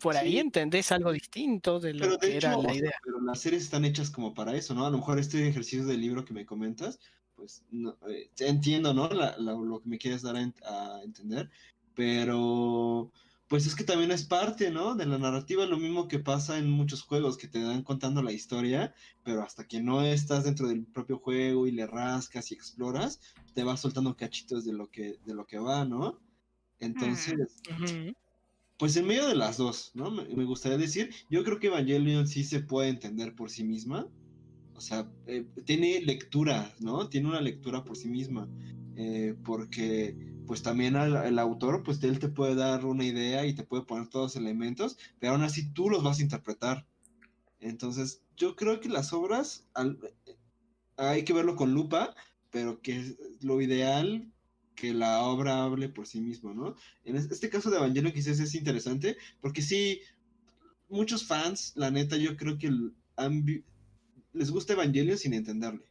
Por ahí Sí. entendés algo distinto de lo Pero de que era hecho, la idea. pero las series están hechas como para eso, ¿no? A lo mejor este ejercicio del libro que me comentas, pues no, eh, entiendo, ¿no? La- la- lo que me quieres dar a, a entender, pero pues es que también es parte, ¿no? De la narrativa, lo mismo que pasa en muchos juegos que te dan contando la historia, pero hasta que no estás dentro del propio juego y le rascas y exploras, te vas soltando cachitos de lo que, de lo que va, ¿no? Entonces, Ujú. pues en medio de las dos, ¿no? Me, me gustaría decir, yo creo que Evangelion sí se puede entender por sí misma. Sea, eh, tiene lectura, ¿no? Tiene una lectura por sí misma. eh, porque, pues también al, el autor, pues él te puede dar una idea y te puede poner todos los elementos, pero aún así tú los vas a interpretar. Entonces, yo creo que las obras al- hay que verlo con lupa, pero que es lo ideal que la obra hable por sí misma, ¿no? En es- este caso de Evangelion quizás es interesante, porque sí, muchos fans, la neta, yo creo que han les gusta Evangelion sin entenderle,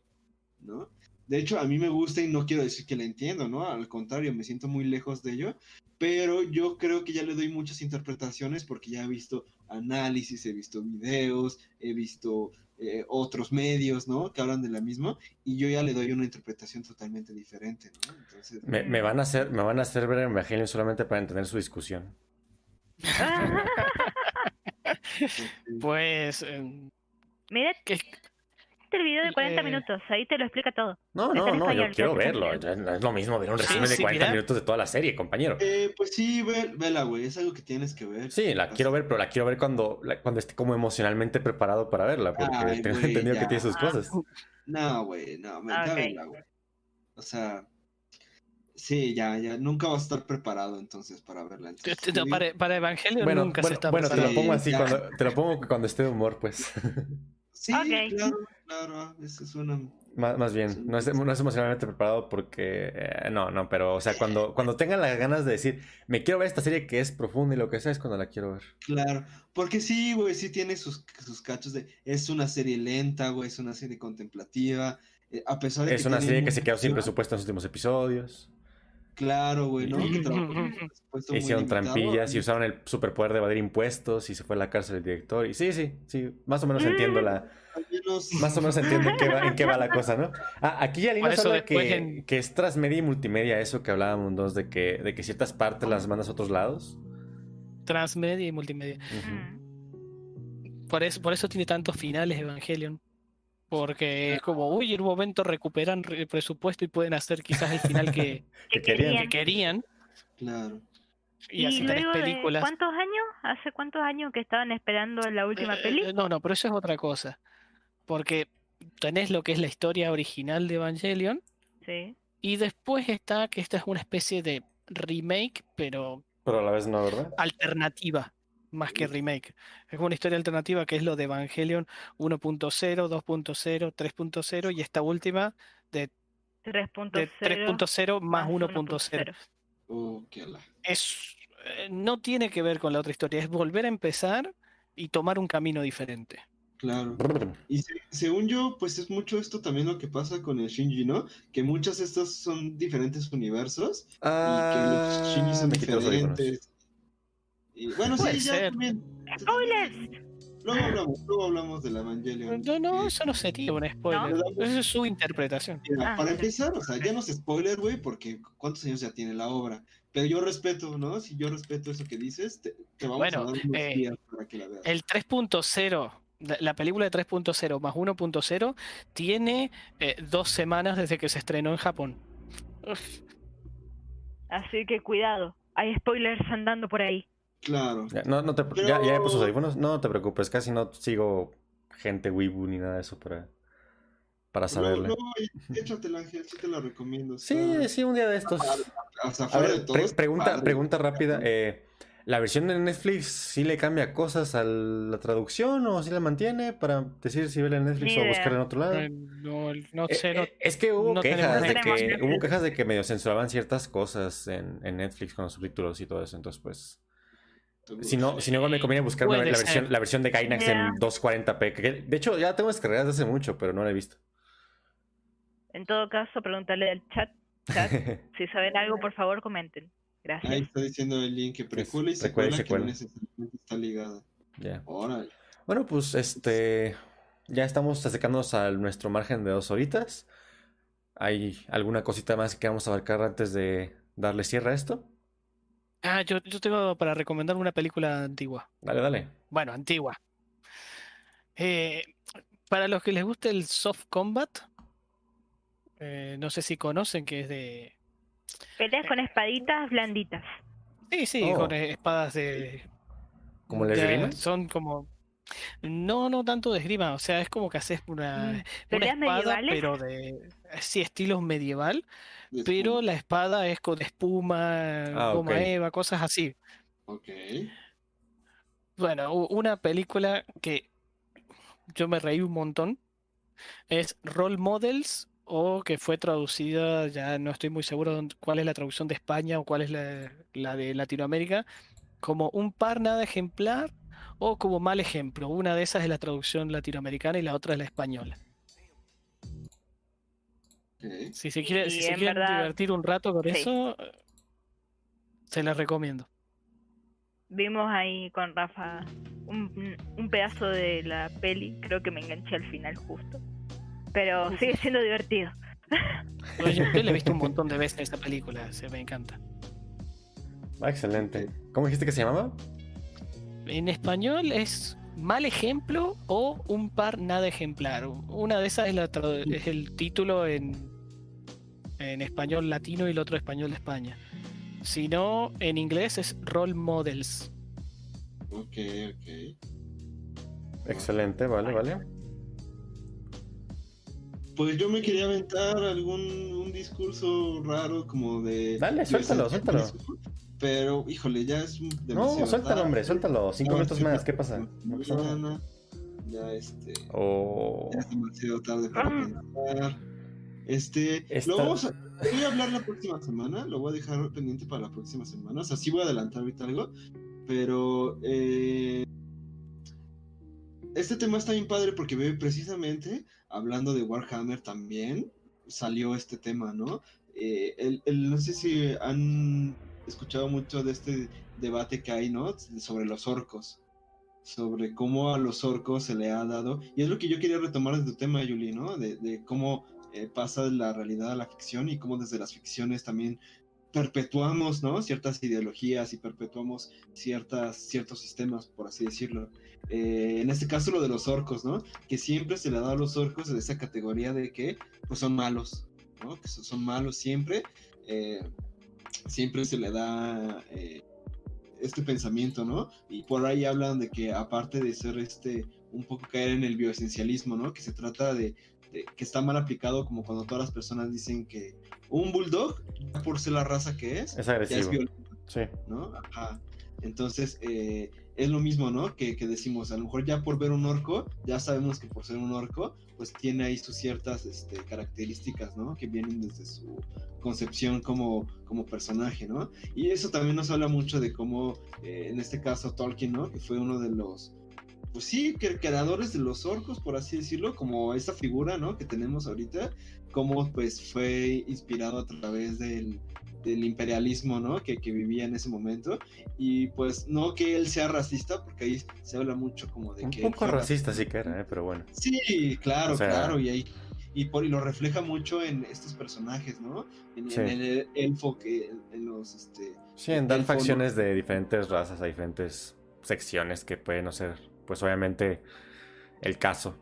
¿no? De hecho, a mí me gusta y no quiero decir que la entiendo, ¿no? Al contrario, me siento muy lejos de ello, pero yo creo que ya le doy muchas interpretaciones porque ya he visto análisis, he visto videos, he visto eh, otros medios, ¿no? Que hablan de la misma y yo ya le doy una interpretación totalmente diferente, ¿no? Entonces, Me, me van a hacer, me van a hacer ver Evangelion solamente para entender su discusión. [laughs] [laughs] Pues. em, Mira que- este video de 40 Eh. minutos, ahí te lo explica todo. No, no, no, español, yo quiero verlo. es lo mismo ver un Sí, resumen de sí, 40 mira. minutos de toda la serie, compañero. eh, pues sí, ve- vela, güey, es algo que tienes que ver. Sí, la quiero ver, pero la quiero ver cuando, la- cuando esté como emocionalmente preparado para verla, porque Ay, tengo entendido que tiene sus cosas. [laughs] No, güey, no, me ya ok. vela, güey. O sea, sí, ya, ya, nunca vas a estar preparado entonces para verla. Entonces, no, para, para Evangelion Bueno, nunca se bueno, está bueno, te lo pongo así, cuando, te lo pongo cuando esté de humor, pues. [laughs] Sí, claro, claro, eso es una... Más, más bien, no es, no es emocionalmente preparado porque... eh, no, no, pero, o sea, cuando, cuando tengan las ganas de decir, me quiero ver esta serie que es profunda y lo que sea, es cuando la quiero ver. Claro, porque sí, güey, sí tiene sus, sus cachos de... Es una serie lenta, güey, es una serie contemplativa, eh, a pesar de Es que una serie que se quedó sin presupuesto en los últimos episodios. Claro, güey, ¿no? Que con [laughs] Hicieron trampillas y usaron el superpoder de evadir impuestos y se fue a la cárcel el director. Y sí, sí, sí, más o menos entiendo la... Más o menos entiendo en qué va, en qué va la cosa, ¿no? Ah, aquí Por eso habla que, en- que es transmedia y multimedia, eso que hablábamos dos, de que, de que ciertas partes las mandas a otros lados. Transmedia y multimedia. Mm. Por eso, por eso tiene tantos finales Evangelion. Porque es como, uy, en un momento recuperan re- presupuesto y pueden hacer quizás el final que, [laughs] Que Que querían. que querían. Claro. Y, Y, así tres luego de películas. cuántos años, hace cuántos años que estaban esperando la última Eh, peli. eh, no, no, pero eso es otra cosa. Porque tenés lo que es la historia original de Evangelion. Sí. Y después está que esta es una especie de remake, pero Pero a la vez no, ¿verdad? alternativa, más que remake. Es una historia alternativa que es lo de Evangelion 1.0, 2.0, 3.0 y esta última de, 3.0 de 3.0 más 1.0. Oh, qué la- Es, eh, no tiene que ver con la otra historia, es volver a empezar y tomar un camino diferente. Claro. Y se- según yo, pues es mucho esto también lo que pasa con el Shinji, ¿no? Que muchos de estos son diferentes universos y que los Shinji son Ah, diferentes. Y bueno, sí, ya ser. también. ¡Spoilers! Luego hablamos, luego hablamos del Evangelion. No, no, eso no sería un spoiler. ¿No? Esa es su interpretación. Mira, Ah, para sí. empezar, o sea, ya no es spoiler, güey, porque ¿cuántos años ya tiene la obra? Pero yo respeto, ¿no? Si yo respeto eso que dices, te, te vamos Bueno, a dar unos eh, días para que la veas. El 3.0, la- la película de 3.0 más 1.0 tiene eh, dos semanas desde que se estrenó en Japón. Uf, Así que cuidado, hay spoilers andando por ahí. Claro. Ya, no, no te, Pero- ya, ya me puso los audífonos. No te preocupes, casi no sigo gente wibu ni nada de eso para, para saberle. No, no, échatela, Ángel, sí te la recomiendo. Sí, está- sí, un día de estos. O sea, A fuera ver, de todo, pre- pregunta, padre. pregunta rápida. eh, ¿La versión de Netflix sí le cambia cosas a la traducción o sí la mantiene para decir si verla en Netflix o buscarla en otro lado? eh, no, no Eh, sé, no- eh, es que hubo no quejas de que hubo quejas de que medio censuraban ciertas cosas en, en Netflix con los subtítulos y todo eso. Entonces, pues, si no, si no igual me conviene buscarme Puede la versión, la versión de Gainax Ya. en 240p. que- de hecho, ya tengo descargadas hace mucho, pero no la he visto. En todo caso, pregúntale al chat, chat [laughs] si saben algo, por favor, comenten. Gracias. Ahí está diciendo el link que precuela y precuela y secuela, que secuela. no necesariamente está ligada. Órale. Bueno, pues este. Ya estamos acercándonos a nuestro margen de dos horitas. ¿Hay alguna cosita más que vamos a abarcar antes de darle cierre a esto? Ah, yo, yo tengo para recomendar una película antigua. Dale, dale. Bueno, antigua. Eh, para los que les guste el soft combat, eh, no sé si conocen que es de... Peleas con espaditas blanditas. Sí, sí, Oh. con eh, espadas de... ¿Como el de- esgrima? Son como... No, no tanto de esgrima, o sea, es como que haces una, Mm, una ¿Peleas espada, medievales? pero de... Sí, estilo medieval, Pero la espada es con espuma, Ah, goma eva, cosas así. Ok. Bueno, una película que yo me reí un montón es Role Models o que fue traducida, ya no estoy muy seguro cuál es la traducción de España o cuál es la, la de Latinoamérica, como un par nada ejemplar o como mal ejemplo. Una de esas es la traducción latinoamericana y la otra es la española. Si se quiere, si se en quieren verdad- divertir un rato con sí. eso, se les recomiendo. Vimos ahí con Rafa un, un pedazo de la peli, creo que me enganché al final justo. Pero sigue siendo divertido. Yo, yo le he visto un [laughs] montón de veces esta película, se me encanta. Ah, excelente. ¿Cómo dijiste que se llamaba? En español es mal ejemplo o un par nada ejemplar. Una de esas es, la es el título en, en español latino y el otro español de España. Si no, en inglés es Role Models. Ok, ok. Excelente, vale, vale. Pues yo me quería aventar algún un discurso raro como de... Dale, suéltalo, suéltalo. Pero, híjole, ya es No, demasiado suéltalo, tarde. hombre, suéltalo. Cinco minutos más, ¿qué pasa? No pasa nada. Ya este... O... Ya es demasiado tarde para pensar. Este, lo vamos a, voy a hablar la próxima semana, lo voy a dejar pendiente para la próxima semana. O sea, sí voy a adelantar ahorita algo, pero eh, este tema está bien padre porque ve precisamente hablando de Warhammer también salió este tema, ¿no? Eh, el, el- no sé si han escuchado mucho de este debate que hay, ¿no? Sobre los orcos sobre cómo a los orcos se le ha dado, y es lo que yo quería retomar de tu tema, Yuli, ¿no? De, de cómo eh, pasa de la realidad a la ficción y cómo desde las ficciones también perpetuamos, ¿no? Ciertas ideologías y perpetuamos ciertas, ciertos sistemas, por así decirlo. Eh, en este caso lo de los orcos, ¿no? Que siempre se le dado a los orcos de esa categoría de que pues son malos, ¿no? Que son, malos siempre. eh, siempre se le da este pensamiento, ¿no? Y por ahí hablan de que aparte de ser este, un poco caer en el bioesencialismo, ¿no? Que se trata de- que está mal aplicado como cuando todas las personas dicen que un bulldog, por ser la raza que es, Es ya es agresivo. violento, Sí. ¿no? Ajá. Entonces, eh, es lo mismo, ¿no? Que, que decimos, a lo mejor ya por ver un orco, ya sabemos que por ser un orco, pues tiene ahí sus ciertas este, características, ¿no? Que vienen desde su concepción como, como personaje, ¿no? Y eso también nos habla mucho de cómo, eh, en este caso, Tolkien, ¿no? Que fue uno de los, pues sí, que- creadores de los orcos, por así decirlo, como esta figura, ¿no? Que tenemos ahorita, cómo pues fue inspirado a través del, del imperialismo, ¿no? Que, que vivía en ese momento. Y pues no que él sea racista, porque ahí se habla mucho como de Un que... él poco racista sí que era, ¿eh? pero bueno. Sí, claro, O sea- claro, y ahí y, por, y lo refleja mucho en estos personajes, ¿no? En, en Sí. el elfo que en, en los este Sí, en fondo. facciones de diferentes razas a diferentes secciones que pueden no ser, pues obviamente, el caso.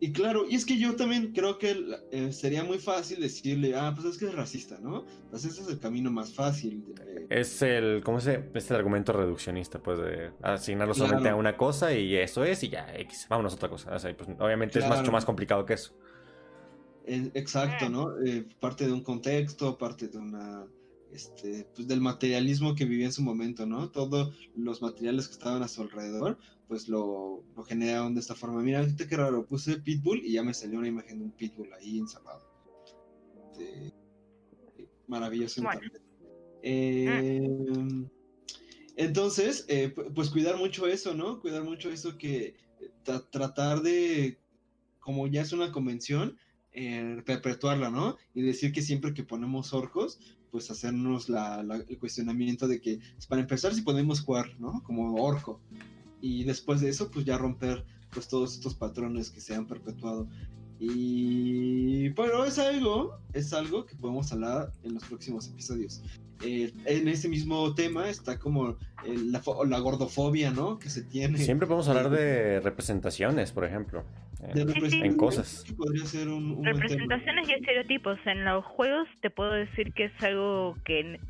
y claro, y es que yo también creo que eh, sería muy fácil decirle, ah, pues es que es racista, ¿no? Pues ese es el camino más fácil. Es el, ¿cómo se Es el argumento reduccionista, pues, de asignarlo solamente a una cosa y eso es y ya, X, vámonos a otra cosa. O sea, pues, obviamente es mucho más complicado que eso. Eh, exacto, ¿no? Eh, parte de un contexto, parte de una, este, pues del materialismo que vivía en su momento, ¿no? Todos los materiales que estaban a su alrededor, pues lo, lo generaron de esta forma. Mira, ahorita qué raro, puse Pitbull y ya me salió una imagen de un Pitbull ahí encerrado. Este, maravilloso. Bueno. internet. Eh, entonces, eh, pu- pues cuidar mucho eso, ¿no? Cuidar mucho eso que eh, tra- tratar de, como ya es una convención, eh, perpetuarla, ¿no? Y decir que siempre que ponemos orcos, pues hacernos la, la- el cuestionamiento de que, pues, para empezar, si podemos jugar, ¿no? Como orco. Y después de eso, pues ya romper pues todos estos patrones que se han perpetuado. Y pero es algo, es algo que podemos hablar en los próximos episodios. Eh, en ese mismo tema está como eh, la, la gordofobia, ¿no? Que se tiene. Siempre podemos hablar de representaciones, por ejemplo. eh, de sí. representación, En cosas. ser un, un. Representaciones y estereotipos. En los juegos te puedo decir que es algo que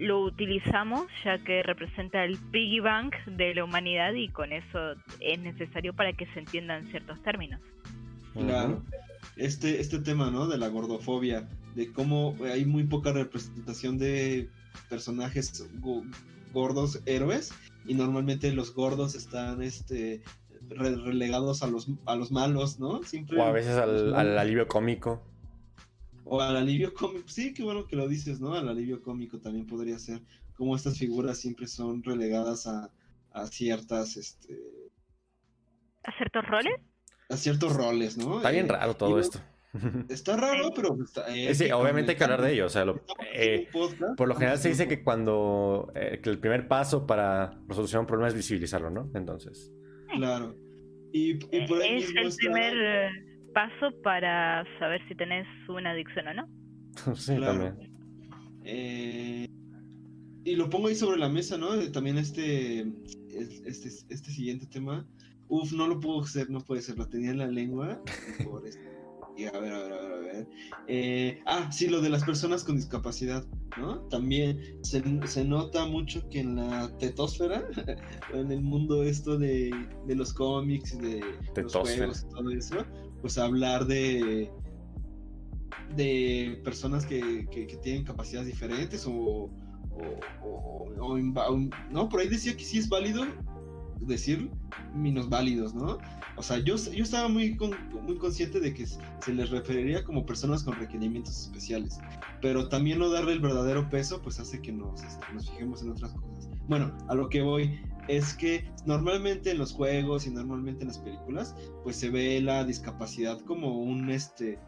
lo utilizamos ya que representa el piggy bank de la humanidad y con eso es necesario para que se entiendan ciertos términos. Claro. Este, este tema, ¿no? De la gordofobia, de cómo hay muy poca representación de personajes go- gordos héroes y normalmente los gordos están este re- relegados a los a los malos, ¿no? Siempre O a veces al, al alivio cómico. O al alivio cómico. Sí, qué bueno que lo dices, ¿no? Al alivio cómico también podría ser como estas figuras siempre son relegadas a, a ciertas este ¿A ciertos roles? a ciertos roles, ¿no? Está bien Eh, raro todo y- esto. [laughs] Está raro, pero está, eh, sí, obviamente hay que hablar de ello. O sea, eh, por lo general se dice que cuando eh, que el primer paso para resolucionar un problema es visibilizarlo, ¿no? Entonces. Claro. Y, por ahí es el primer paso para saber si tenés una adicción o no. [laughs] sí, también. y lo pongo ahí sobre la mesa, ¿no? También este, este, este siguiente tema. Uf, no lo puedo hacer, no puede ser, lo tenía en la lengua. [laughs] Por este a ver, a ver, a ver, a ver. Eh, ah, sí, lo de las personas con discapacidad, ¿no? También se, nota mucho que en la tetosfera, [laughs] en el mundo esto de, los cómics, de los juegos y todo eso, pues hablar de de personas que, tienen capacidades diferentes o, o, no, por ahí decía que sí es válido decir válidos, ¿no? O sea, yo, yo estaba muy, muy consciente de que se les referiría como personas con requerimientos especiales, pero también no darle el verdadero peso, pues hace que nos, este, nos fijemos en otras cosas. Bueno, a lo que voy es que normalmente en los juegos y normalmente en las películas, pues se ve la discapacidad como un este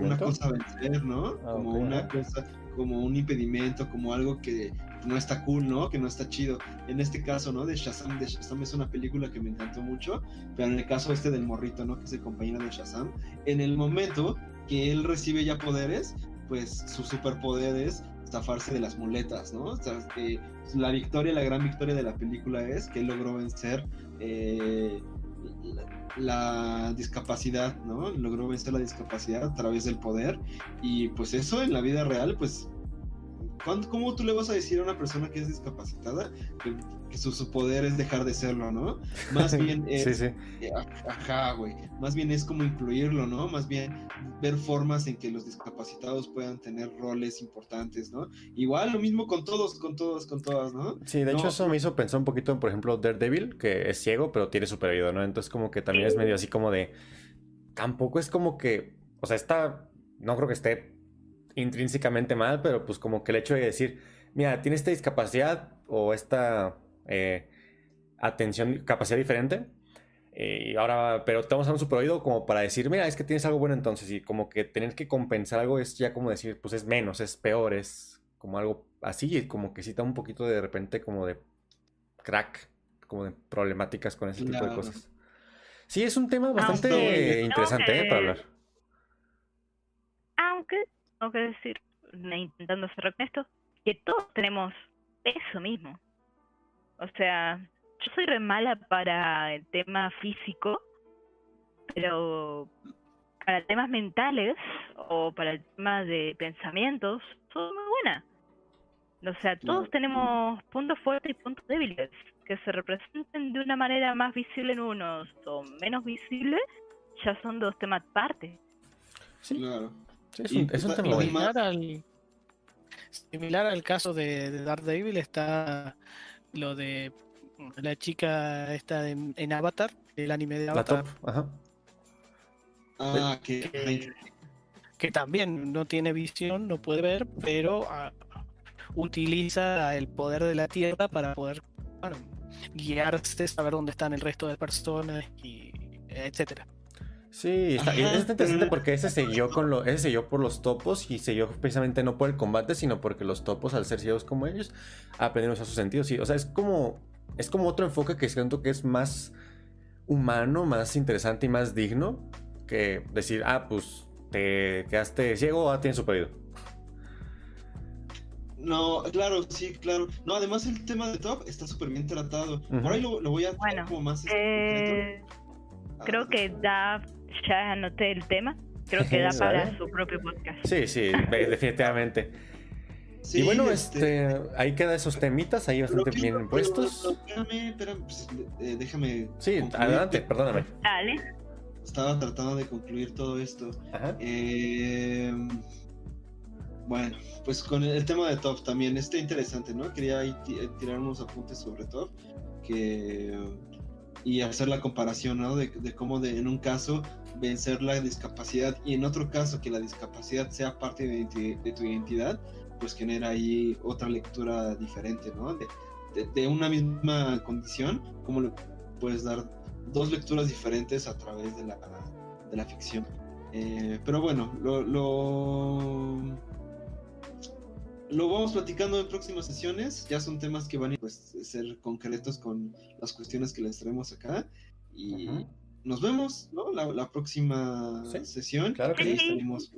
una cosa a vencer, ¿no? Ah, como una cosa, como un impedimento, como algo que no está cool, ¿no? Que no está chido. En este caso, ¿no? De Shazam, de Shazam es una película que me encantó mucho, pero en el caso este del morrito, ¿no? Que es el compañero de Shazam, en el momento que él recibe ya poderes, pues su superpoder es zafarse de las muletas, ¿no? O sea, la victoria, la gran victoria de la película es que él logró vencer eh, la, discapacidad, ¿no? Logró vencer la discapacidad a través del poder y pues eso en la vida real, pues ¿Cómo tú le vas a decir a una persona que es discapacitada que, su, poder es dejar de serlo, ¿no? Más [laughs] bien es. sí, sí. Eh, ajá, güey. Más bien es como incluirlo, ¿no? Más bien ver formas en que los discapacitados puedan tener roles importantes, ¿no? Igual lo mismo con todos, con todos, con todas, ¿no? Sí, de hecho, eso me hizo pensar un poquito en, por ejemplo, Daredevil, que es ciego, pero tiene super oído, ¿no? Entonces, como que también es medio así como de. Tampoco es como que. O sea, está. No creo que esté intrínsecamente mal, pero pues como que el hecho de decir, mira, tiene esta discapacidad o esta eh, atención, capacidad diferente, eh, y ahora, pero te vamos a dar un super oído como para decir, mira, es que tienes algo bueno entonces, y como que tener que compensar algo es ya como decir, pues es menos, es peor, es como algo así, y como que cita un poquito de repente como de crack, como de problemáticas con ese tipo de cosas. Sí, es un tema bastante interesante ¿eh? para hablar. Aunque tengo que decir, intentando cerrar con esto, que todos tenemos eso mismo. O sea, yo soy re mala para el tema físico, pero para temas mentales o para el tema de pensamientos, soy muy buena. O sea, todos tenemos puntos fuertes y puntos débiles que se representen de una manera más visible en unos o menos visible, ya son dos temas aparte. Sí, claro es un, tema similar al, similar al caso de, de Daredevil está lo de la chica esta en Avatar, el anime de Avatar. Ah, que, que, también no tiene visión, no puede ver, pero ah, utiliza el poder de la Tierra para poder guiarse, saber dónde están el resto de personas y etcétera. Sí, está, es interesante porque ese selló con lo, ese selló por los topos y selló precisamente no por el combate, sino porque los topos, al ser ciegos como ellos, aprendieron a sus sentidos. Sí, o sea, es como, es como otro enfoque que siento que es más humano, más interesante y más digno que decir, ah, pues te quedaste ciego, ah, tienes su perdido. No, claro, sí, claro. No, además el tema de top está súper bien tratado. Por ahí lo, voy a bueno, como más. Eh, creo ah, que da ya anoté el tema. Creo que da [laughs] para su propio podcast. Sí, sí, definitivamente. [laughs] y bueno, este, este, ahí quedan esos temitas, ahí bastante bien puestos. espérame, espérame, pues, eh, déjame. Sí, adelante, perdóname. Dale. Estaba tratando de concluir todo esto. Eh, bueno, pues con el tema de Top también está interesante, ¿no? Quería ahí tirar unos apuntes sobre Top que y hacer la comparación, ¿no? De, cómo de, en un caso vencer la discapacidad y en otro caso que la discapacidad sea parte de, tu identidad, pues genera ahí otra lectura diferente, ¿no? De, una misma condición, cómo le puedes dar dos lecturas diferentes a través de la, de la ficción. Eh, pero bueno, lo, lo, lo vamos platicando en próximas sesiones. Ya son temas que van a pues, ser concretos con las cuestiones que les traemos acá. Y nos vemos, ¿no? La, la próxima Sí, sesión. claro que sí. estaremos